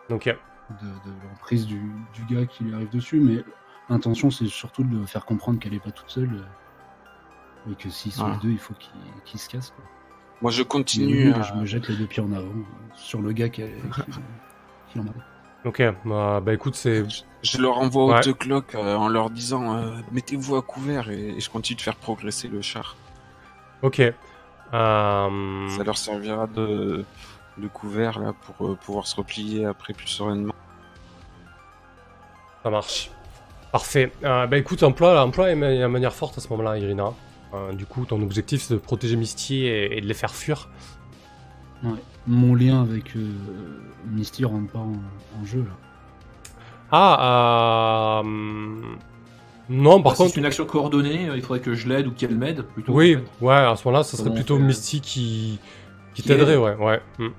Ok, de, de l'emprise du, du gars qui lui arrive dessus. Mais l'intention, c'est surtout de faire comprendre qu'elle est pas toute seule euh, et que s'ils sont Ah. les deux, il faut qu'ils se cassent. Quoi. Moi, je continue. à- je me jette les deux pieds en avant euh, sur le gars qui, a- qui, qui en a. ok, euh, bah écoute, c'est... Je leur envoie Ouais. au clock euh, en leur disant euh, mettez-vous à couvert et, et je continue de faire progresser le char. Ok. Euh, Ça leur servira de, de couvert là pour euh, pouvoir se replier après plus sereinement. Ça marche. Parfait. Euh, bah écoute, emploie, emploie de manière forte à ce moment-là, Irina. Euh, du coup, ton objectif, c'est de protéger Misty et, et de les faire fuir. Mon lien avec euh, Misty rentre pas en, en jeu là. Ah, euh... Non, par Bah, contre... c'est une action coordonnée, il faudrait que je l'aide ou qu'elle m'aide plutôt. Oui, en fait. ouais, à ce moment-là, ça serait plutôt fait, Misty qui, qui qui t'aiderait, aide. ouais, ouais. hmm.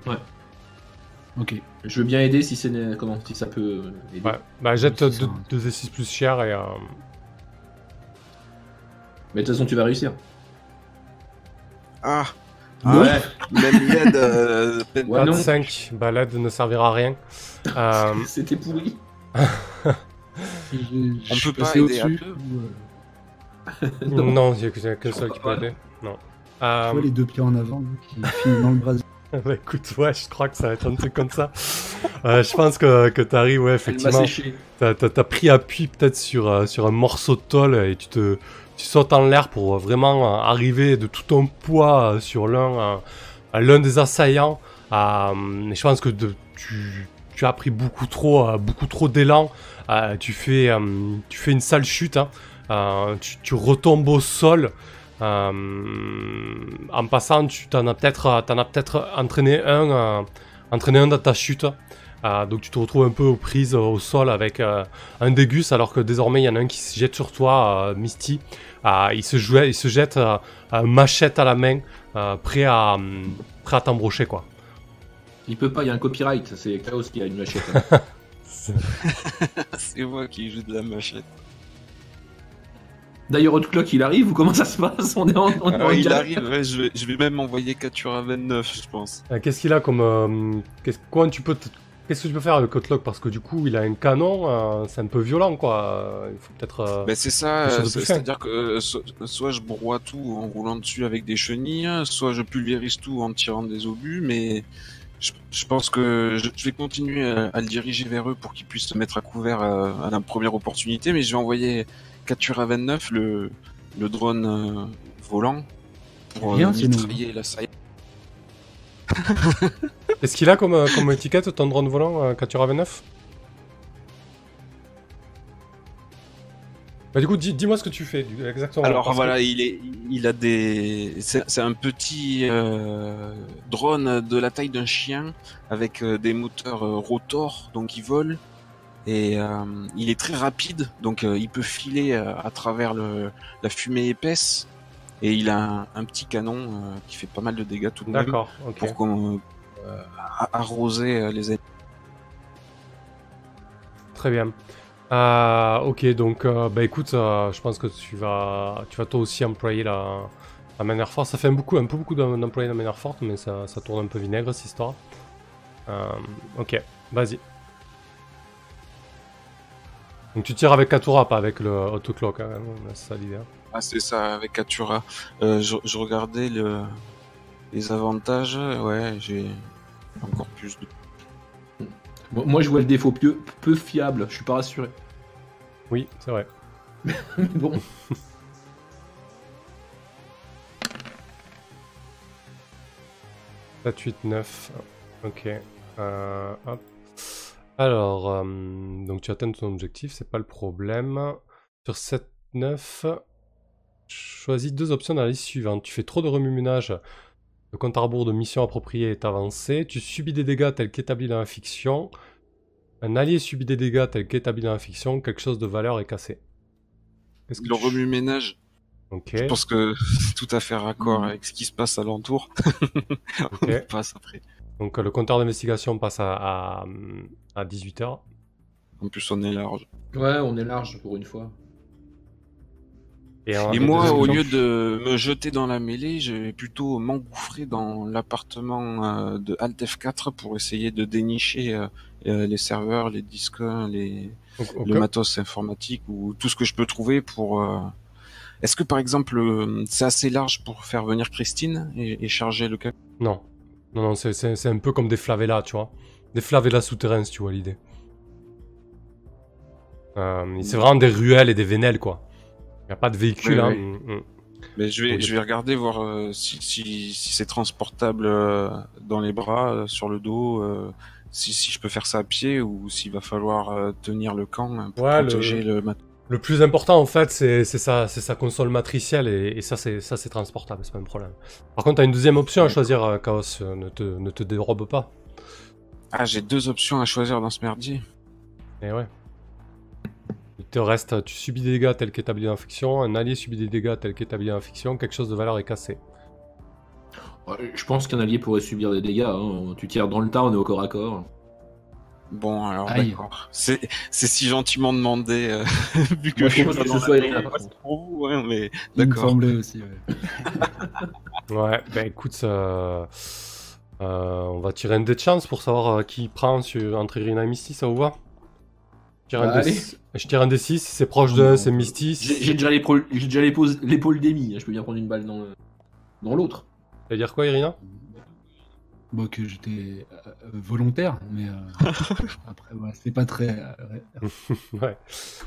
Ok. Je veux bien aider si c'est né- comment si ça peut euh, aider. Ouais. Bah, jette c'est ça. 2 D6 plus cher et... Euh... Mais de toute façon, tu vas réussir. Ah, Ouais. Même l'aide. euh, peine Ouais, non. 25, bah l'aide ne servira à rien. Euh, C'était pourri. On peut pas aider à au-dessus, deux. ou, euh, non, il n'y a que- seul qui peut aider. Non. Tu Euh, vois les deux pieds en avant qui finissent dans le bras. bah écoute, ouais, je crois que ça va être un truc comme ça. Euh, je pense que, que t'arrives, ouais, Elle m'a effectivement. T'as, t'as pris appui peut-être sur, euh, sur un morceau de tôle et tu te tu sautes en l'air pour vraiment euh, arriver de tout ton poids euh, sur l'un, euh, l'un des assaillants. Euh, je pense que de- tu, tu as pris beaucoup trop, euh, beaucoup trop d'élan. Euh, tu, fais, euh, tu fais une sale chute. hein. Euh, tu, tu retombes au sol. Euh, en passant, tu t'en as peut-être t'en as peut-être entraîné un, euh, entraîné un dans ta chute. Euh, donc tu te retrouves un peu aux prises au sol avec euh, un dégus, alors que désormais il y en a un qui se jette sur toi, euh, Misty. Euh, il, se jouait, il se jette euh, machette à la main, euh, prêt à, prêt à t'embrocher quoi. Il peut pas, il y a un copyright, c'est Chaos qui a une machette. C'est moi qui joue de la machette. D'ailleurs, Outclock, il arrive ou comment ça se passe? On est en, on est en il arrive, ouais, je, vais, je vais même envoyer Katura 29, je pense. Euh, Qu'est-ce qu'il a comme. euh, qu'est-ce, tu peux Qu'est-ce que tu peux faire avec Outlook Parce que du coup, il a un canon, euh, c'est un peu violent quoi. Il faut peut-être. euh, Ben c'est ça, c'est-à-dire que euh, so- soit je broie tout en roulant dessus avec des chenilles, soit je pulvérise tout en tirant des obus, mais je, je pense que je, je vais continuer à, à le diriger vers eux pour qu'ils puissent se mettre à couvert à la première opportunité, mais je vais envoyer Katura 29, le, le drone euh, volant, pour Rien, euh, nous. mitrailler la saille. Qu'est-ce qu'il a comme, euh, comme étiquette ton drone volant euh, Katura 29 Bah du coup, dis- dis-moi ce que tu fais exactement. Alors que- voilà, il est, il a des, c'est c'est un petit euh, drone de la taille d'un chien avec euh, des moteurs euh, rotor, donc il vole et euh, il est très rapide, donc euh, il peut filer euh, à travers le, la fumée épaisse et il a un, un petit canon qui fait pas mal de dégâts tout de même D'accord, ok. pour qu'on, arroser les ennemis. Très bien. Euh, ok, donc euh, bah écoute, euh, je pense que tu vas, tu vas toi aussi employer la, la manière forte. Ça fait un, beaucoup, un peu beaucoup d'em- d'employer la manière forte, mais ça, ça tourne un peu vinaigre cette histoire. Ok, vas-y. Donc tu tires avec Katura, pas avec le autoclock, hein, c'est ça l'idée. hein. Ah c'est ça avec Katura. Euh, je, je regardais le, les avantages, ouais j'ai encore plus de Bon, moi, je vois le défaut peu, peu fiable, je suis pas rassuré. Oui, c'est vrai. Mais bon, 7, 8, 9. Ok. Euh, hop. Alors, euh, donc tu atteins ton objectif, c'est pas le problème. Sur 7, 9, choisis deux options dans la liste suivante. Tu fais trop de remue-ménage, le compte à rebours de mission appropriée est avancé. Tu subis des dégâts tels qu'établis dans la fiction. Un allié subit des dégâts tels qu'établis dans la fiction. Quelque chose de valeur est cassé. Qu'est-ce que le tu- remue-ménage. Ok. Je pense que c'est tout à fait raccord Mhm. avec ce qui se passe alentour. Ok. On passe après. Donc le compteur d'investigation passe à, à, à 18h. En plus, on est large. ouais, on est large pour une fois. Et, moi, au lieu de me jeter dans la mêlée, je vais plutôt m'engouffrer dans l'appartement euh, de Alt F4 pour essayer de dénicher euh, euh, les serveurs, les disques, les, le matos informatique ou tout ce que je peux trouver pour. Est-ce que par exemple, c'est assez large pour faire venir Christine et, et charger le câble? Non. Non, non, c'est- un peu comme des favelas, tu vois. Des favelas souterrains, si tu vois l'idée. Euh, c'est vraiment des ruelles et des vénelles, quoi. Il n'y a pas de véhicule, Oui, hein. oui. Mm, mm. Mais je vais, je vais regarder voir euh, si, si, si c'est transportable euh, dans les bras, sur le dos, si, si je peux faire ça à pied ou s'il va falloir tenir le camp euh, pour Ouais, le- protéger le, mat- Le plus important, en fait, c'est sa, c'est sa console matricielle et, et ça, c'est transportable, c'est pas un problème. Par contre, t'as une deuxième option à choisir, euh, Chaos. euh, Ne te, ne te dérobe pas. Ah, j'ai deux options à choisir dans ce merdier. Et ouais. Il te reste, tu subis des dégâts tels qu'établis en fiction, un allié subit des dégâts tels qu'établis en fiction, quelque chose de valeur est cassé. Je pense qu'un allié pourrait subir des dégâts. hein. Tu tires dans le tas, on est au corps à corps. Bon, alors d'accord. C'est c'est si gentiment demandé, euh, vu que Moi, je pense pas que dans ce la soit contre. pour vous, hein, mais Il me d'accord. semblait aussi. ouais. Ouais, ben écoute, euh, euh, on va tirer un dé de chance pour savoir euh, qui prend sur, entre Irina et Misty, ça vous va? Je tire, un Bah, dé- allez. je tire un D6, si c'est proche de Non, c'est Misty. J'ai déjà l'épaule j'ai déjà l'épaule l'épaule d'Amy. Je peux bien prendre une balle dans le- dans l'autre. Ça veut dire quoi, Irina? Bon, que j'étais euh, euh, volontaire, mais euh, après, c'est pas très. euh, ouais.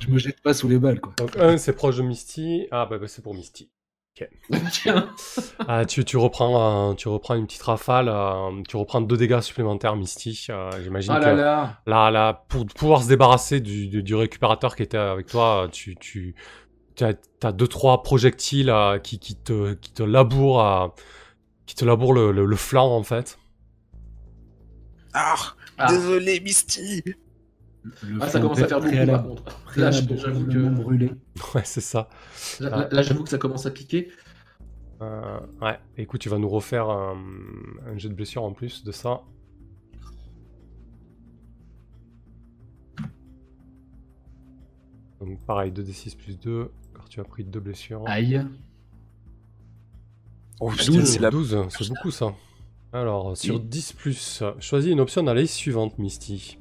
Je me jette pas sous les balles, quoi. Donc, un, c'est proche de Misty. Ah, bah, bah, c'est pour Misty. Tiens. Ah, tu, tu, reprends, euh, tu reprends une petite rafale, euh, tu reprends deux dégâts supplémentaires, Misty. euh, J'imagine Ah que là là. là, là, pour pouvoir se débarrasser du, du, du récupérateur qui était avec toi, tu, tu, as, as deux trois projectiles euh, qui, qui te qui te labourent qui te labourent le, le- le flanc en fait. Ah, Ah. désolé, Misty. Le Ah, ça commence à faire beaucoup par contre. Là, je- j'avoue que, brûlé. Ouais, c'est ça. là, j'avoue que ça commence à piquer. Euh, ouais, écoute, tu vas nous refaire un, un jet de blessure en plus de ça. Donc pareil, 2d6 plus 2, car tu as pris deux blessures. Aïe. Oh, putain, 12, c'est la 12, c'est beaucoup ça. Alors, sur Oui. 10 plus, choisis une option dans la liste suivante, Misty.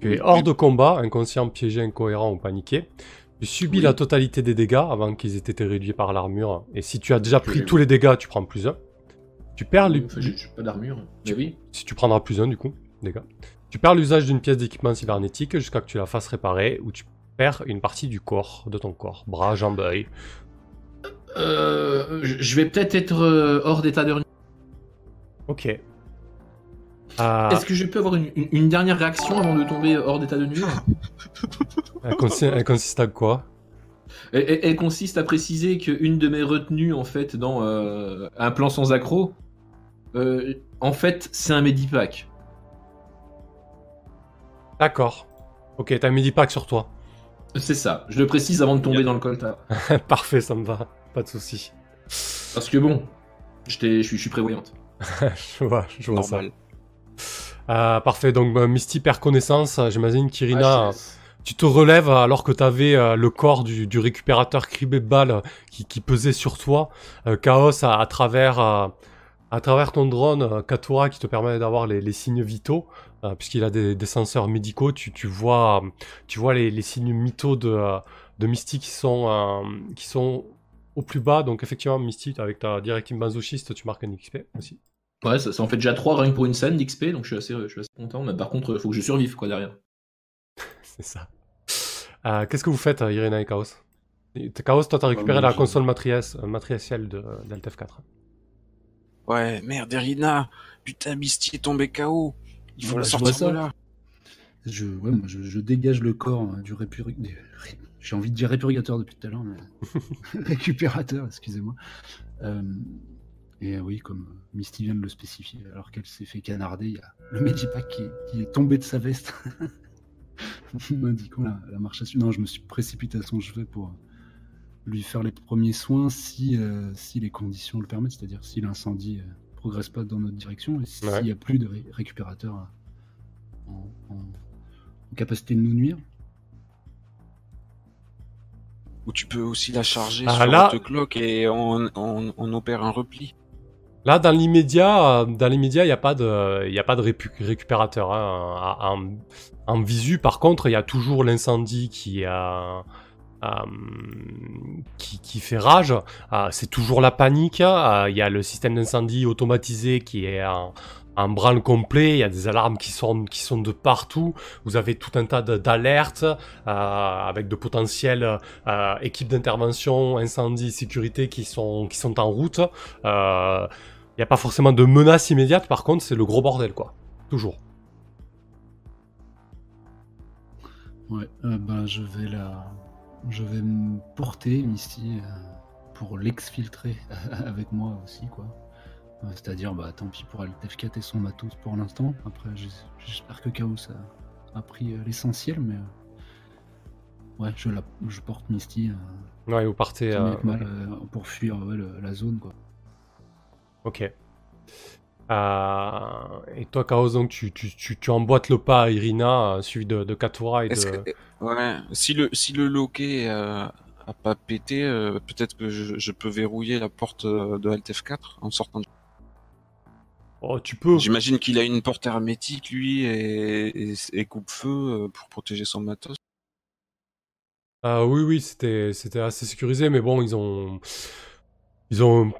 Tu es hors de combat, inconscient, piégé, incohérent ou paniqué. Tu subis Oui. la totalité des dégâts avant qu'ils aient été réduits par l'armure. Et si tu as déjà pris Oui. tous les dégâts, tu prends plus 1. Tu perds l'u- Enfin, j'ai pas d'armure. Oui. si tu prendras plus 1 du coup, dégâts. Tu perds l'usage d'une pièce d'équipement cybernétique jusqu'à que tu la fasses réparer ou tu perds une partie du corps, de ton corps, bras, jambes, œil. Euh, je je vais peut-être être euh, hors d'état de Ok. Euh, Est-ce que je peux avoir une, une- une dernière réaction avant de tomber hors d'état de nuire elle, consi- elle consiste à quoi? Elle, elle- elle consiste à préciser qu'une de mes retenues, en fait, dans euh, un plan sans accro, euh, en fait, c'est un Medipack. D'accord. Ok, t'as un midi-pack sur toi. C'est ça. Je le précise avant de tomber dans le coltard. Parfait, ça me va. Pas de souci. Parce que bon, je suis prévoyante. je vois, je vois ça. Euh, parfait, donc bah, Misty perd connaissance. J'imagine qu'Irina, Ah, tu te relèves alors que t'avais euh, le corps du, du récupérateur cribé de balles qui, qui pesait sur toi. Euh, Chaos à, à travers, euh, à travers ton drone, euh, Katura qui te permet d'avoir les, les signes vitaux, euh, puisqu'il a des, des senseurs médicaux. Tu, tu vois, euh, tu vois les, les signes vitaux de, euh, de Misty qui sont, euh, qui sont au plus bas. Donc effectivement, Misty, avec ta directive masochiste, tu marques un XP aussi. Ouais, ça, ça en fait déjà 3 rien que pour une scène d'XP, donc je suis, assez, je suis assez content. Mais par contre, il faut que je survive quoi derrière. C'est ça. Euh, Qu'est-ce que vous faites, euh, Irina et Chaos? Et- Chaos, toi, t'as récupéré moi, la console matrice, euh, matricielle de d'Altef 4. Ouais, merde, Irina. Putain, Misty est tombé KO. Il faut Ouais, la sortir de ça. là. Je, ouais, moi, je, je dégage le corps hein, du répurgateur. J'ai envie de dire répurgateur depuis tout à l'heure, mais récupérateur, excusez-moi. Euh, et oui, comme Misty vient de le spécifier, alors qu'elle s'est fait canarder, il y a le Medipack qui, qui est tombé de sa veste, m'indiquant la, la marche à suivre. Non, je me suis précipité à son chevet pour lui faire les premiers soins si, euh, si les conditions le permettent, c'est-à-dire si l'incendie euh, progresse pas dans notre direction et s'il Ouais. n'y a plus de ré- récupérateurs euh, en, en- en capacité de nous nuire. Ou tu peux aussi la charger Ah, sur là- clock et on, on, on opère un repli. Là, dans l'immédiat, dans l'immédiat, il n'y a pas de, il a pas de récupérateur. hein. En, en visu, par contre, il y a toujours l'incendie qui a. euh, qui, qui fait rage, Euh, c'est toujours la panique. Euh, Il y a le système d'incendie automatisé qui est en, en branle complet. Il y a des alarmes qui sont, qui sont de partout. Vous avez tout un tas d'alertes euh, avec de potentielles euh, équipes d'intervention, incendie, sécurité qui sont, qui sont en route. Euh, il n'y a pas forcément de menace immédiate, par contre, c'est le gros bordel, quoi. Toujours. Ouais, ben, je vais la, je vais me porter Misty pour l'exfiltrer avec moi aussi, quoi. C'est-à-dire, bah, tant pis pour Altef4 et son matos pour l'instant. Après, j'es- j'espère que Chaos a, a pris euh, l'essentiel, mais euh, ouais, je la, je porte Misty euh, Ouais, vous partez. euh, mal, euh, pour fuir ouais, le- la zone, quoi. Ok. Euh, et toi, Chaos, donc, tu, tu, tu, tu emboîtes le pas à Irina, suivi de, de Katura et de. que, ouais, si le, si le loquet euh, a pas pété, euh, peut-être que je, je peux verrouiller la porte de Alt F4 en sortant. de- Oh, tu peux. J'imagine qu'il a une porte hermétique, lui, et, et, et coupe-feu euh, pour protéger son matos. Ah oui, oui, c'était, c'était assez sécurisé, mais bon, ils ont, ils ont,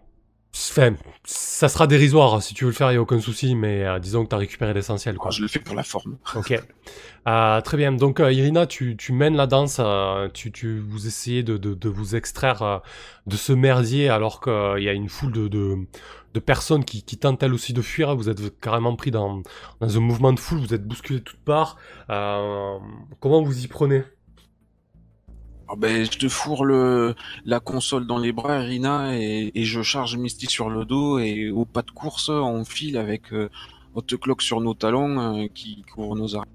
enfin, ça sera dérisoire si tu veux le faire, il y a aucun souci, mais euh, disons que t'as récupéré l'essentiel, quoi. Ah, je le fais pour la forme. Ok. Euh, très bien. Donc, euh, Irina, tu, tu mènes la danse. tu, tu, vous essayez de, de, de vous extraire de ce merdier alors qu'il y a une foule de, personnes qui, qui tentent elles aussi de fuir. Vous êtes carrément pris dans, dans un mouvement de foule. Vous êtes bousculés de toutes parts. Comment vous y prenez? Ah ben, je te fourre le, la console dans les bras, Irina, et, et je charge Misty sur le dos, et au pas de course, on file avec euh, Hot Clock sur nos talons euh, qui couvrent nos arrêts.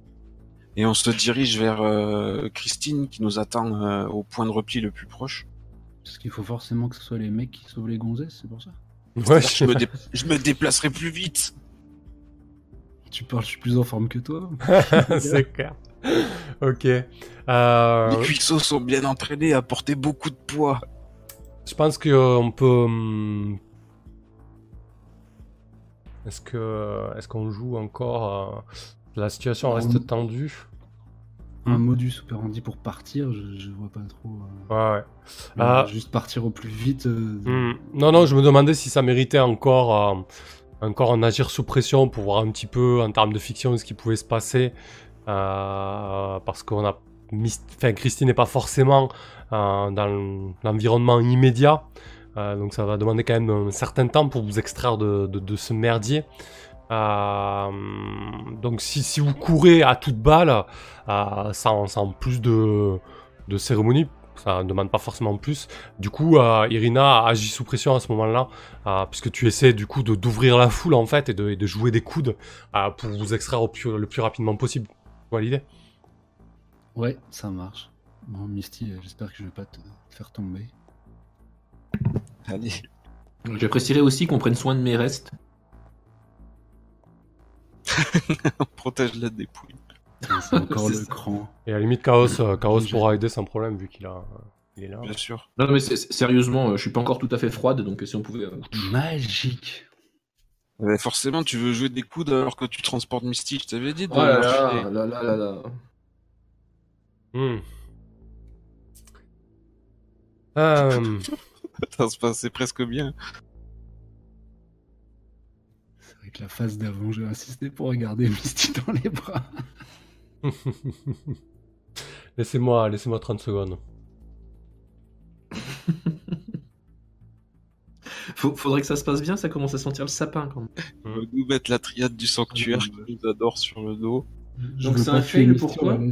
Et on se dirige vers euh, Christine qui nous attend euh, au point de repli le plus proche. Parce qu'il faut forcément que ce soit les mecs qui sauvent les gonzesses, c'est pour ça. Ouais, je, me dé- je me déplacerai plus vite. Tu parles, je suis plus en forme que toi. c'est clair. Ok. Euh, Les cuisseaux sont bien entraînés à porter beaucoup de poids. je pense qu'on peut. hum, Est-ce que est-ce qu'on joue encore euh, La situation reste tendue? Un modus operandi pour partir, je, je vois pas trop. euh, Ouais, ouais. Ah. Juste partir au plus vite. euh, Hmm. Non, non, je me demandais si ça méritait encore, euh, encore un agir sous pression pour voir un petit peu en termes de fiction ce qui pouvait se passer. Euh, parce qu'on a. Enfin, Christine n'est pas forcément euh, dans l'environnement immédiat. Euh, donc ça va demander quand même un certain temps pour vous extraire de, ce merdier. Donc si, vous courez à toute balle, sans, plus de, cérémonie, ça ne demande pas forcément plus. Du coup, Irina agit sous pression à ce moment-là, puisque tu essaies du coup d'ouvrir la foule en fait et de, jouer des coudes pour vous extraire le plus rapidement possible. Vois l'idée Ouais, ça marche. Bon, Misty, euh, j'espère que je vais pas te te faire tomber. Allez. J'apprécierais aussi qu'on prenne soin de mes restes. On protège la dépouille. Putain, C'est encore le ça. cran. Et à la limite, Chaos, euh, Chaos pourra aider sans problème vu qu'il a, il est là. Bien sûr. Non, mais sérieusement, euh, je suis pas encore tout à fait froide, donc si on pouvait. Magique. Ouais, forcément, tu veux jouer des coudes alors que tu transportes Misty. Je t'avais dit de Oh là là, là là là là. Hmm. Euh, Ça se passait presque bien. C'est vrai que la phase d'avant, j'ai insisté pour regarder Misty dans les bras. laissez-moi, laissez-moi 30 secondes. Faut- faudrait que ça se passe bien, ça commence à sentir le sapin quand même. On va nous mettre la triade du sanctuaire qui nous adore sur le dos. Je Donc c'est un fail, pourquoi un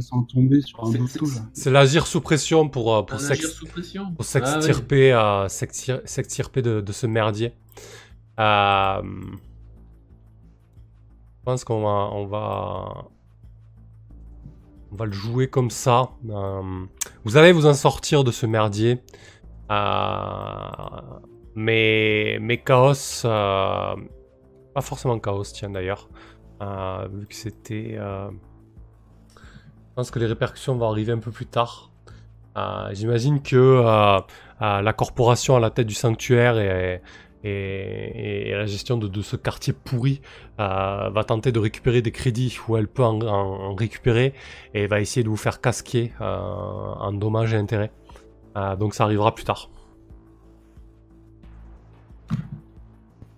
C'est- l'agir sous pression pour, euh, pour Ah ouais. s'extirper euh, de, de ce merdier. Euh, je pense qu'on va, on va, on va le jouer comme ça. Euh, vous allez vous en sortir de ce merdier. Mais, mais Chaos, euh, pas forcément Chaos, tiens d'ailleurs, Euh, vu que c'était... euh, je pense que les répercussions vont arriver un peu plus tard. J'imagine que la corporation à la tête du sanctuaire et, la gestion de, ce quartier pourri va tenter de récupérer des crédits où elle peut en, en- récupérer et va essayer de vous faire casquer en dommages et intérêts. Donc ça arrivera plus tard.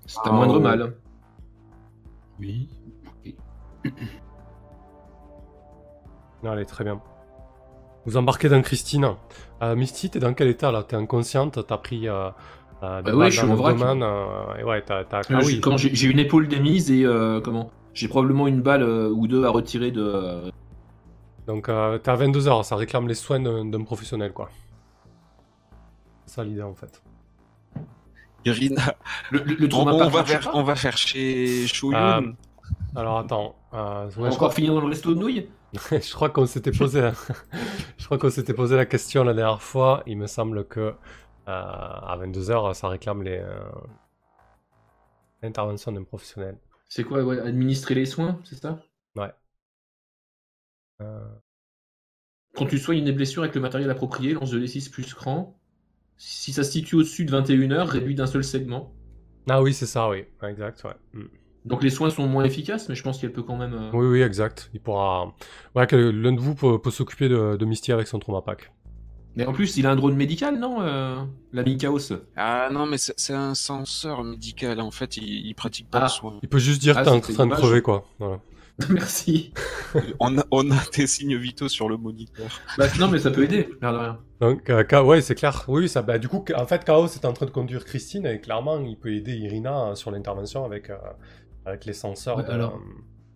C'est un moindre Oh. mal. Oui. Allez, très bien. Vous embarquez dans Christine. Euh, Misty, t'es dans quel état là? T'es inconsciente T'as pris euh, euh, des Bah ouais, balles je dans suis en le vrac. domaine, euh, et ouais, t'as... t'as- Euh, ah j'ai- oui, quand j'ai j'ai une épaule démise et euh, comment? J'ai probablement une balle euh, ou deux à retirer de. Donc euh, t'es à 22h, ça réclame les soins d'un d'un professionnel quoi. C'est ça l'idée en fait. Irina, Le, le, le on, trauma on park va faire, pas on va faire chez Shoyun. Euh, Alors attends, euh, ouais, On va je, crois, encore finir dans le resto de nouilles? Je crois qu'on s'était posé, la... je crois qu'on s'était posé la question la dernière fois. Il me semble que euh, à 22h, ça réclame les euh, l'intervention d'un professionnel. C'est quoi ouais, Administrer les soins, c'est ça? Euh, Quand tu soignes des blessures avec le matériel approprié, lance de D6 plus cran. Si ça se situe au-dessus de 21h, réduit d'un seul segment. Ah oui, c'est ça, oui, exact, ouais. Mm. Donc les soins sont moins efficaces, mais je pense qu'elle peut quand même. euh, Oui, oui, exact. Il pourra. Ouais, que l'un de vous peut, peut s'occuper de, de Misty avec son trauma pack. Mais en plus, il a un drone médical, non euh, L'ami Chaos? Ah non, mais c'est un censeur médical. En fait, il, il pratique pas Ah. le soin. Il peut juste dire Ah, que t'es en train de crever, quoi. Voilà. Merci. On a, on a des signes vitaux sur le moniteur. Bah, non, mais ça peut aider, l'air de rien. Donc, euh, Ka- ouais, c'est clair. Oui, ça, bah, du coup, en fait, Chaos est en train de conduire Christine et clairement, il peut aider Irina euh, sur l'intervention avec, euh, avec les senseurs. Ouais, de- alors-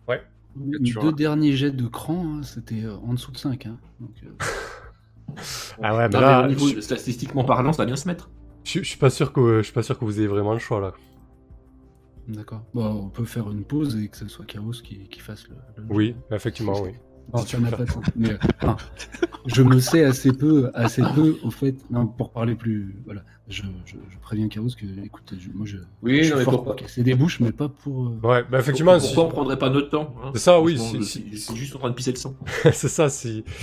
ouais. Les Tu deux vois. derniers jets de cran, hein, c'était euh, en dessous de 5. Hein. Donc, euh, Ah ouais, Non, là, niveau, je, statistiquement parlant, ça va bien se mettre. je- je suis pas sûr que je suis pas sûr que vous ayez vraiment le choix là. D'accord. Bon, on peut faire une pause et que ce soit Chaos qui, qui fasse le. le- Oui, effectivement, oui. Non, ça n'a pas de sens. Mais, euh, enfin, je me sais assez peu, assez peu, au fait. Non, pour parler plus. Voilà. Je, je, je préviens Chaos que, écoute, je- moi je. Oui, je non, suis fort pourquoi pour casser des bouches, mais pas pour. euh, Ouais, bah effectivement, si- Pourquoi on prendrait pas notre temps hein C'est ça, oui, Franchement, si- juste en train de pisser le sang. c'est ça, si...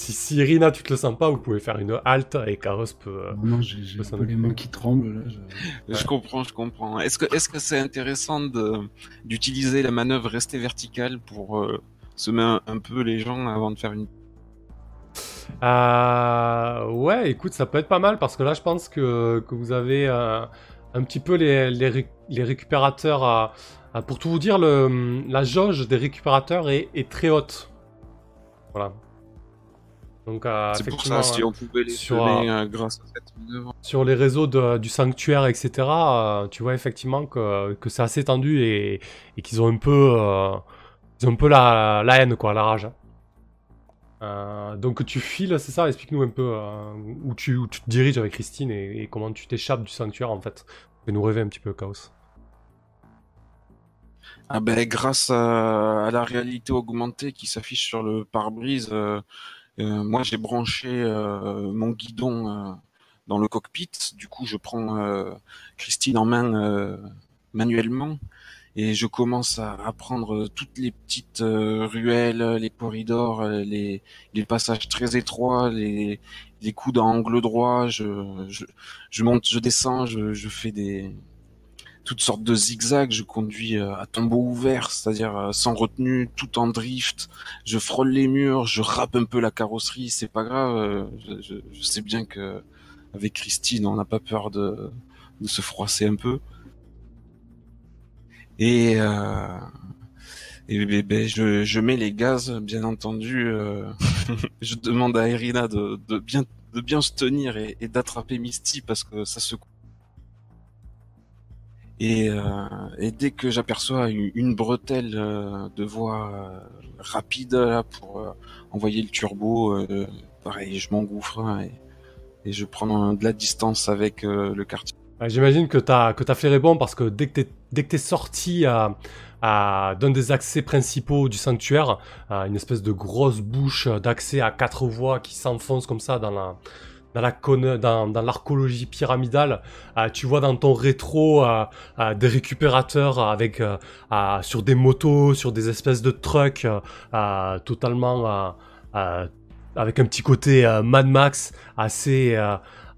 si... si Irina, tu te le sens pas, vous pouvez faire une halte et Chaos peut... euh, Non, non, j'ai j'ai Ça un peu me- les mains qui tremblent là. je- Je comprends, je comprends. Est-ce que est-ce que c'est intéressant de d'utiliser la manœuvre rester verticale pour euh, semer un, un peu les gens avant de faire une Euh, ouais, écoute, ça peut être pas mal parce que là, je pense que, que vous avez euh, un petit peu les, les, ré- les récupérateurs à, à- Pour tout vous dire, le, la jauge des récupérateurs est, est très haute. Voilà. Donc, euh, C'est pour ça si on pouvait les sur, euh, grâce à cette manœuvre. sur les réseaux de- du sanctuaire, etc., euh, tu vois effectivement que, que c'est assez tendu et, et qu'ils ont un peu, euh, ils ont un peu la, la haine, quoi, la rage. Euh, donc tu files, c'est ça? Explique-nous un peu euh, où, tu, où tu te diriges avec Christine et, et comment tu t'échappes du sanctuaire en fait. Fais nous rêver un petit peu, Chaos. Ah ben grâce à, à la réalité augmentée qui s'affiche sur le pare-brise, euh, euh, moi j'ai branché euh, mon guidon euh, dans le cockpit. Du coup, je prends euh, Christine en main euh, manuellement et je commence à, à prendre toutes les petites euh, ruelles, les corridors, euh, les, les passages très étroits, les, les coudes à angle droit. Je, monte, je descends, je fais des toutes sortes de zigzags, je conduis euh, à tombeau ouvert, c'est-à-dire euh, sans retenue, tout en drift, je frôle les murs, je râpe un peu la carrosserie, c'est pas grave, euh, je, je- je sais bien que avec Christine, on n'a pas peur de, de se froisser un peu. Et, euh, et ben, je, je mets les gaz, bien entendu. euh, je demande à Irina de, de bien de bien se tenir et, et d'attraper Misty parce que ça se et, euh, et dès que j'aperçois une, bretelle euh, de voie euh, rapide pour envoyer le turbo, pareil, je m'engouffre hein, et, je prends de la distance avec le quartier. J'imagine que t'as que t'as flairé bon parce que dès que que t'es sorti à, à d'un des accès principaux du sanctuaire, une espèce de grosse bouche d'accès à quatre voies qui s'enfonce comme ça dans la dans la dans, dans l'archéologie pyramidale, euh, tu vois dans ton rétro euh, euh, des récupérateurs avec sur des motos, sur des espèces de trucks totalement avec un petit côté Mad Max assez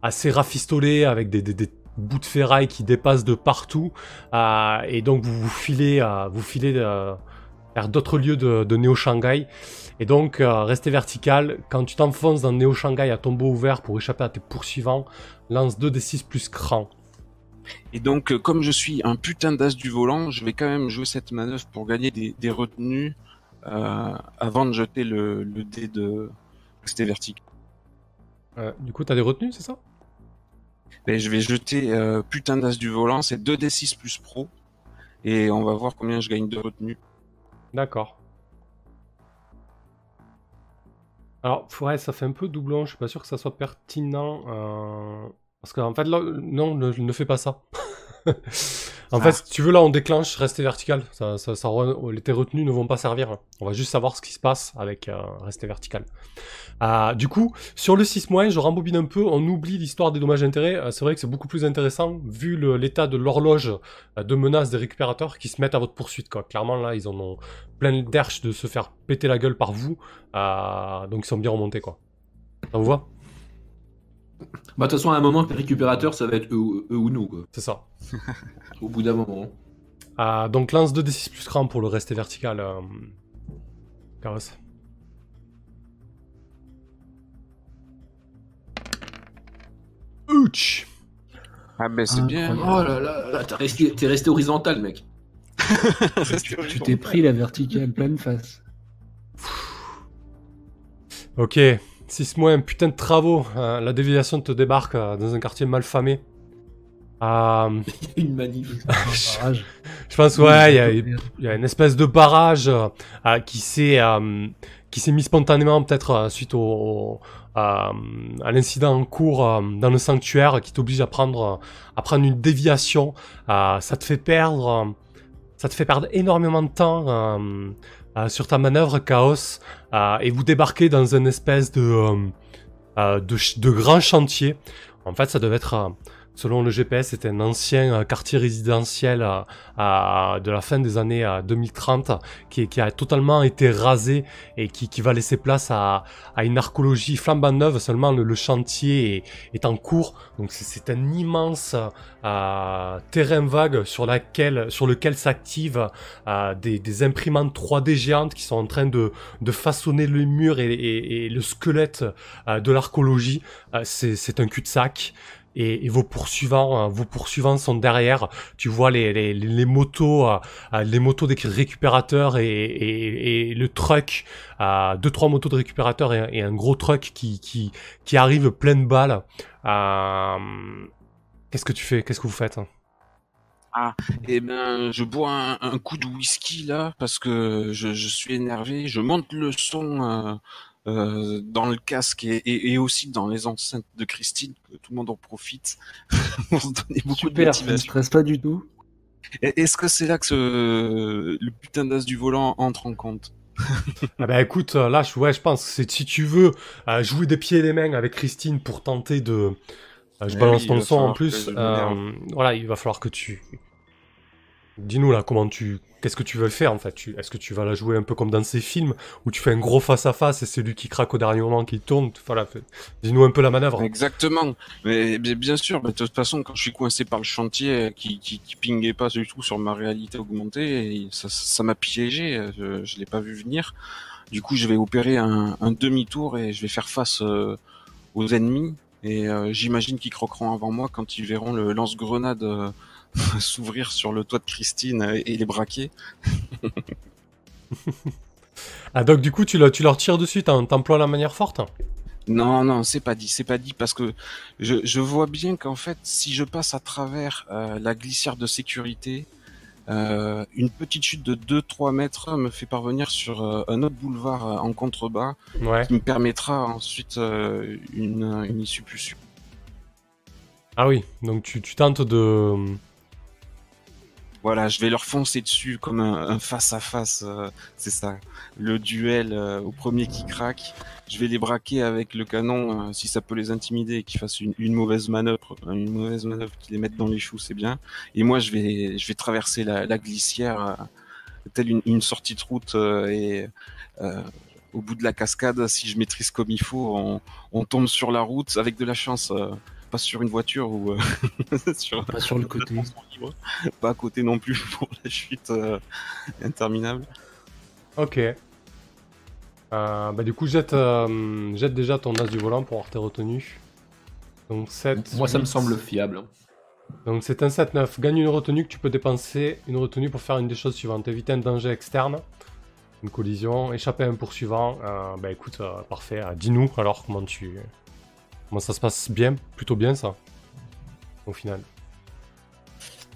assez rafistolé avec des, bouts de ferraille qui dépassent de partout. Et donc vous vous filez vers d'autres lieux de, de Néo Shanghai et donc euh, restez vertical quand tu t'enfonces dans Néo Shanghai à tombeau ouvert pour échapper à tes poursuivants lance 2 des 6 plus cran Et donc, euh, comme je suis un putain d'as du volant, je vais quand même jouer cette manœuvre pour gagner des, des retenues euh, avant de jeter le, le dé de rester vertical. Euh, du coup t'as des retenues c'est ça? Et je vais jeter putain d'as du volant, c'est 2d6 plus pro. Et on va voir combien je gagne de retenue. D'accord. Alors, ouais, ça fait un peu doublon, je suis pas sûr que ça soit pertinent. euh, Parce qu'en fait, là, non, ne, ne fais pas ça. en fait, Ah. si tu veux, là, on déclenche, rester vertical. Ça, ça, ça tes retenues ne vont pas servir. On va juste savoir ce qui se passe avec euh, rester vertical. Euh, du coup, sur le 6 je rembobine un peu, on oublie l'histoire des dommages-intérêts. Euh, c'est vrai que c'est beaucoup plus intéressant vu l'état de l'horloge euh, de menace des récupérateurs qui se mettent à votre poursuite. Quoi. Clairement, là, ils en ont plein d'erches de se faire péter la gueule par vous. donc, ils sont bien remontés. Quoi. Ça vous va? Bah, de toute façon, à un moment, les récupérateurs, ça va être eux, ou- eux ou nous, quoi. C'est ça. Au bout d'un moment. Euh, donc, lance 2d6 plus cran pour le rester vertical. Euh... Carrosse. Ouch Ah ben c'est bien. Oh là là, là t'as resté- t'es resté horizontal, mec. Tu t'es pris la verticale pleine face. Ok, 6 mois, putain de travaux. Euh, la déviation te débarque euh, dans un quartier mal famé. Euh, Une manif. Je pense, ouais, il y a, il y a une espèce de barrage euh, qui s'est qui s'est mis spontanément peut-être suite au, à, l'incident en cours dans le sanctuaire qui t'oblige à prendre, à prendre une déviation. ça te fait perdre, ça te fait perdre énormément de temps sur ta manœuvre Chaos et vous débarquez dans une espèce de, de, de grand chantier. En fait, ça devait être Selon le GPS, c'était un ancien euh, quartier résidentiel euh, de la fin des années 2030 euh, qui, a totalement été rasé et qui, va laisser place à, une archéologie flambant neuve. Seulement le, chantier est, en cours. Donc c'est un immense terrain vague sur, laquelle, sur lequel s'activent des, imprimantes 3D géantes qui sont en train de, façonner le mur et, le squelette de l'archéologie. c'est un cul-de-sac et, vos poursuivants, euh, vos poursuivants sont derrière. Tu vois les, motos, euh, euh, les motos des récupérateurs et, le truck, deux trois motos de récupérateurs et, un gros truck qui arrive plein de balles. Qu'est-ce que tu fais? Qu'est-ce que vous faites? Ah, eh ben, je bois un, coup de whisky là parce que je, suis énervé. Je monte le son dans le casque et, et, aussi dans les enceintes de Christine, que tout le monde en profite pour se donner beaucoup Super, de motivation. Ça stresse pas du tout. Est-ce que c'est là que ce, le putain d'as du volant entre en compte? Ah bah écoute, là, je, ouais, je pense que si tu veux euh, jouer des pieds et des mains avec Christine pour tenter de... Euh, je eh balance ton son en plus. voilà, il va falloir que tu... Dis-nous là comment tu qu'est-ce que tu veux faire en fait? Est-ce que tu vas la jouer un peu comme dans ces films où tu fais un gros face à face et c'est lui qui craque au dernier moment qui tourne? Voilà, dis-nous un peu la manœuvre. Exactement. Mais, bien sûr, de toute façon, quand je suis coincé par le chantier qui, qui, qui pas du tout sur ma réalité augmentée, ça m'a piégé. Je, je l'ai pas vu venir. Du coup, je vais opérer un, demi-tour et je vais faire face euh, aux ennemis. Et euh, j'imagine qu'ils croqueront avant moi quand ils verront le lance-grenade. Euh, s'ouvrir sur le toit de Christine et les braquer. ah donc du coup tu, tu leur tires dessus, t'emploies la manière forte? Non, non, c'est pas dit, c'est pas dit parce que je, je vois bien qu'en fait, si je passe à travers euh, la glissière de sécurité, euh, une petite chute de 2-3 mètres me fait parvenir sur euh, un autre boulevard en contrebas qui me permettra ensuite une, une, issue plus sûre. Ah oui, donc tu, tu tentes de, voilà, je vais leur foncer dessus comme un face à face. c'est ça, le duel euh, au premier qui craque. Je vais les braquer avec le canon euh, si ça peut les intimider et qu'ils fassent une, mauvaise manœuvre, une mauvaise manœuvre qui les mette dans les choux, c'est bien. Et moi, je vais, je vais traverser la, glissière euh, telle une, sortie de route et au bout de la cascade, si je maîtrise comme il faut, on, on tombe sur la route avec de la chance pas sur une voiture ou euh, sur, pas sur le côté. Pas à côté non plus pour la chute euh, interminable. Ok. Euh, bah du coup jette, jette déjà ton as du volant pour avoir tes retenues. Donc 7. Moi ça me semble fiable. Donc c'est un 7-9. Gagne une retenue que tu peux dépenser une retenue pour faire une des choses suivantes. Éviter un danger externe, une collision, échapper à un poursuivant. bah écoute, parfait. Dis-nous alors comment tu, Moi, ça se passe bien, plutôt bien ça, au final?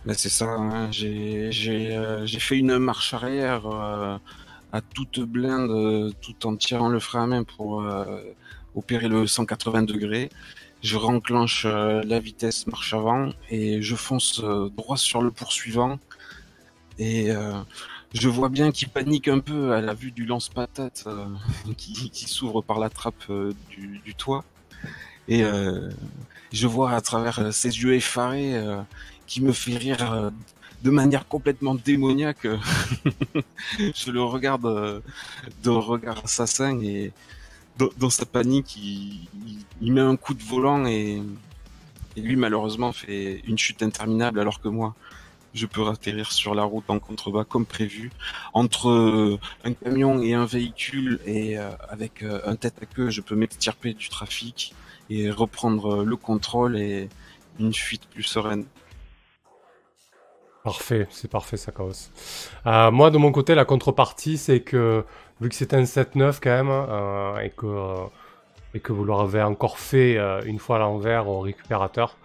Ben, c'est ça, hein. euh, j'ai fait une marche arrière euh, à toute blinde, tout en tirant le frein à main pour euh, opérer le 180 degrés. Je renclenche la vitesse marche avant et je fonce droit sur le poursuivant. Et je vois bien qu'il panique un peu à la vue du lance-patate qui, s'ouvre par la trappe du toit. Et euh, je vois à travers euh, ses yeux effarés euh, qui me fait rire de manière complètement démoniaque. je le regarde d'un regard assassin et dans, sa panique, il, met un coup de volant et, lui malheureusement fait une chute interminable alors que moi, je peux atterrir sur la route en contrebas comme prévu. Entre un camion et un véhicule et avec un tête à queue, je peux m'extirper du trafic et reprendre le contrôle et une fuite plus sereine. Parfait, c'est parfait ça, Chaos. Euh, moi, de mon côté, la contrepartie, c'est que vu que c'est un 7-9 quand même, euh, et, que, et que vous leur avez encore fait euh, une fois à l'envers au récupérateur,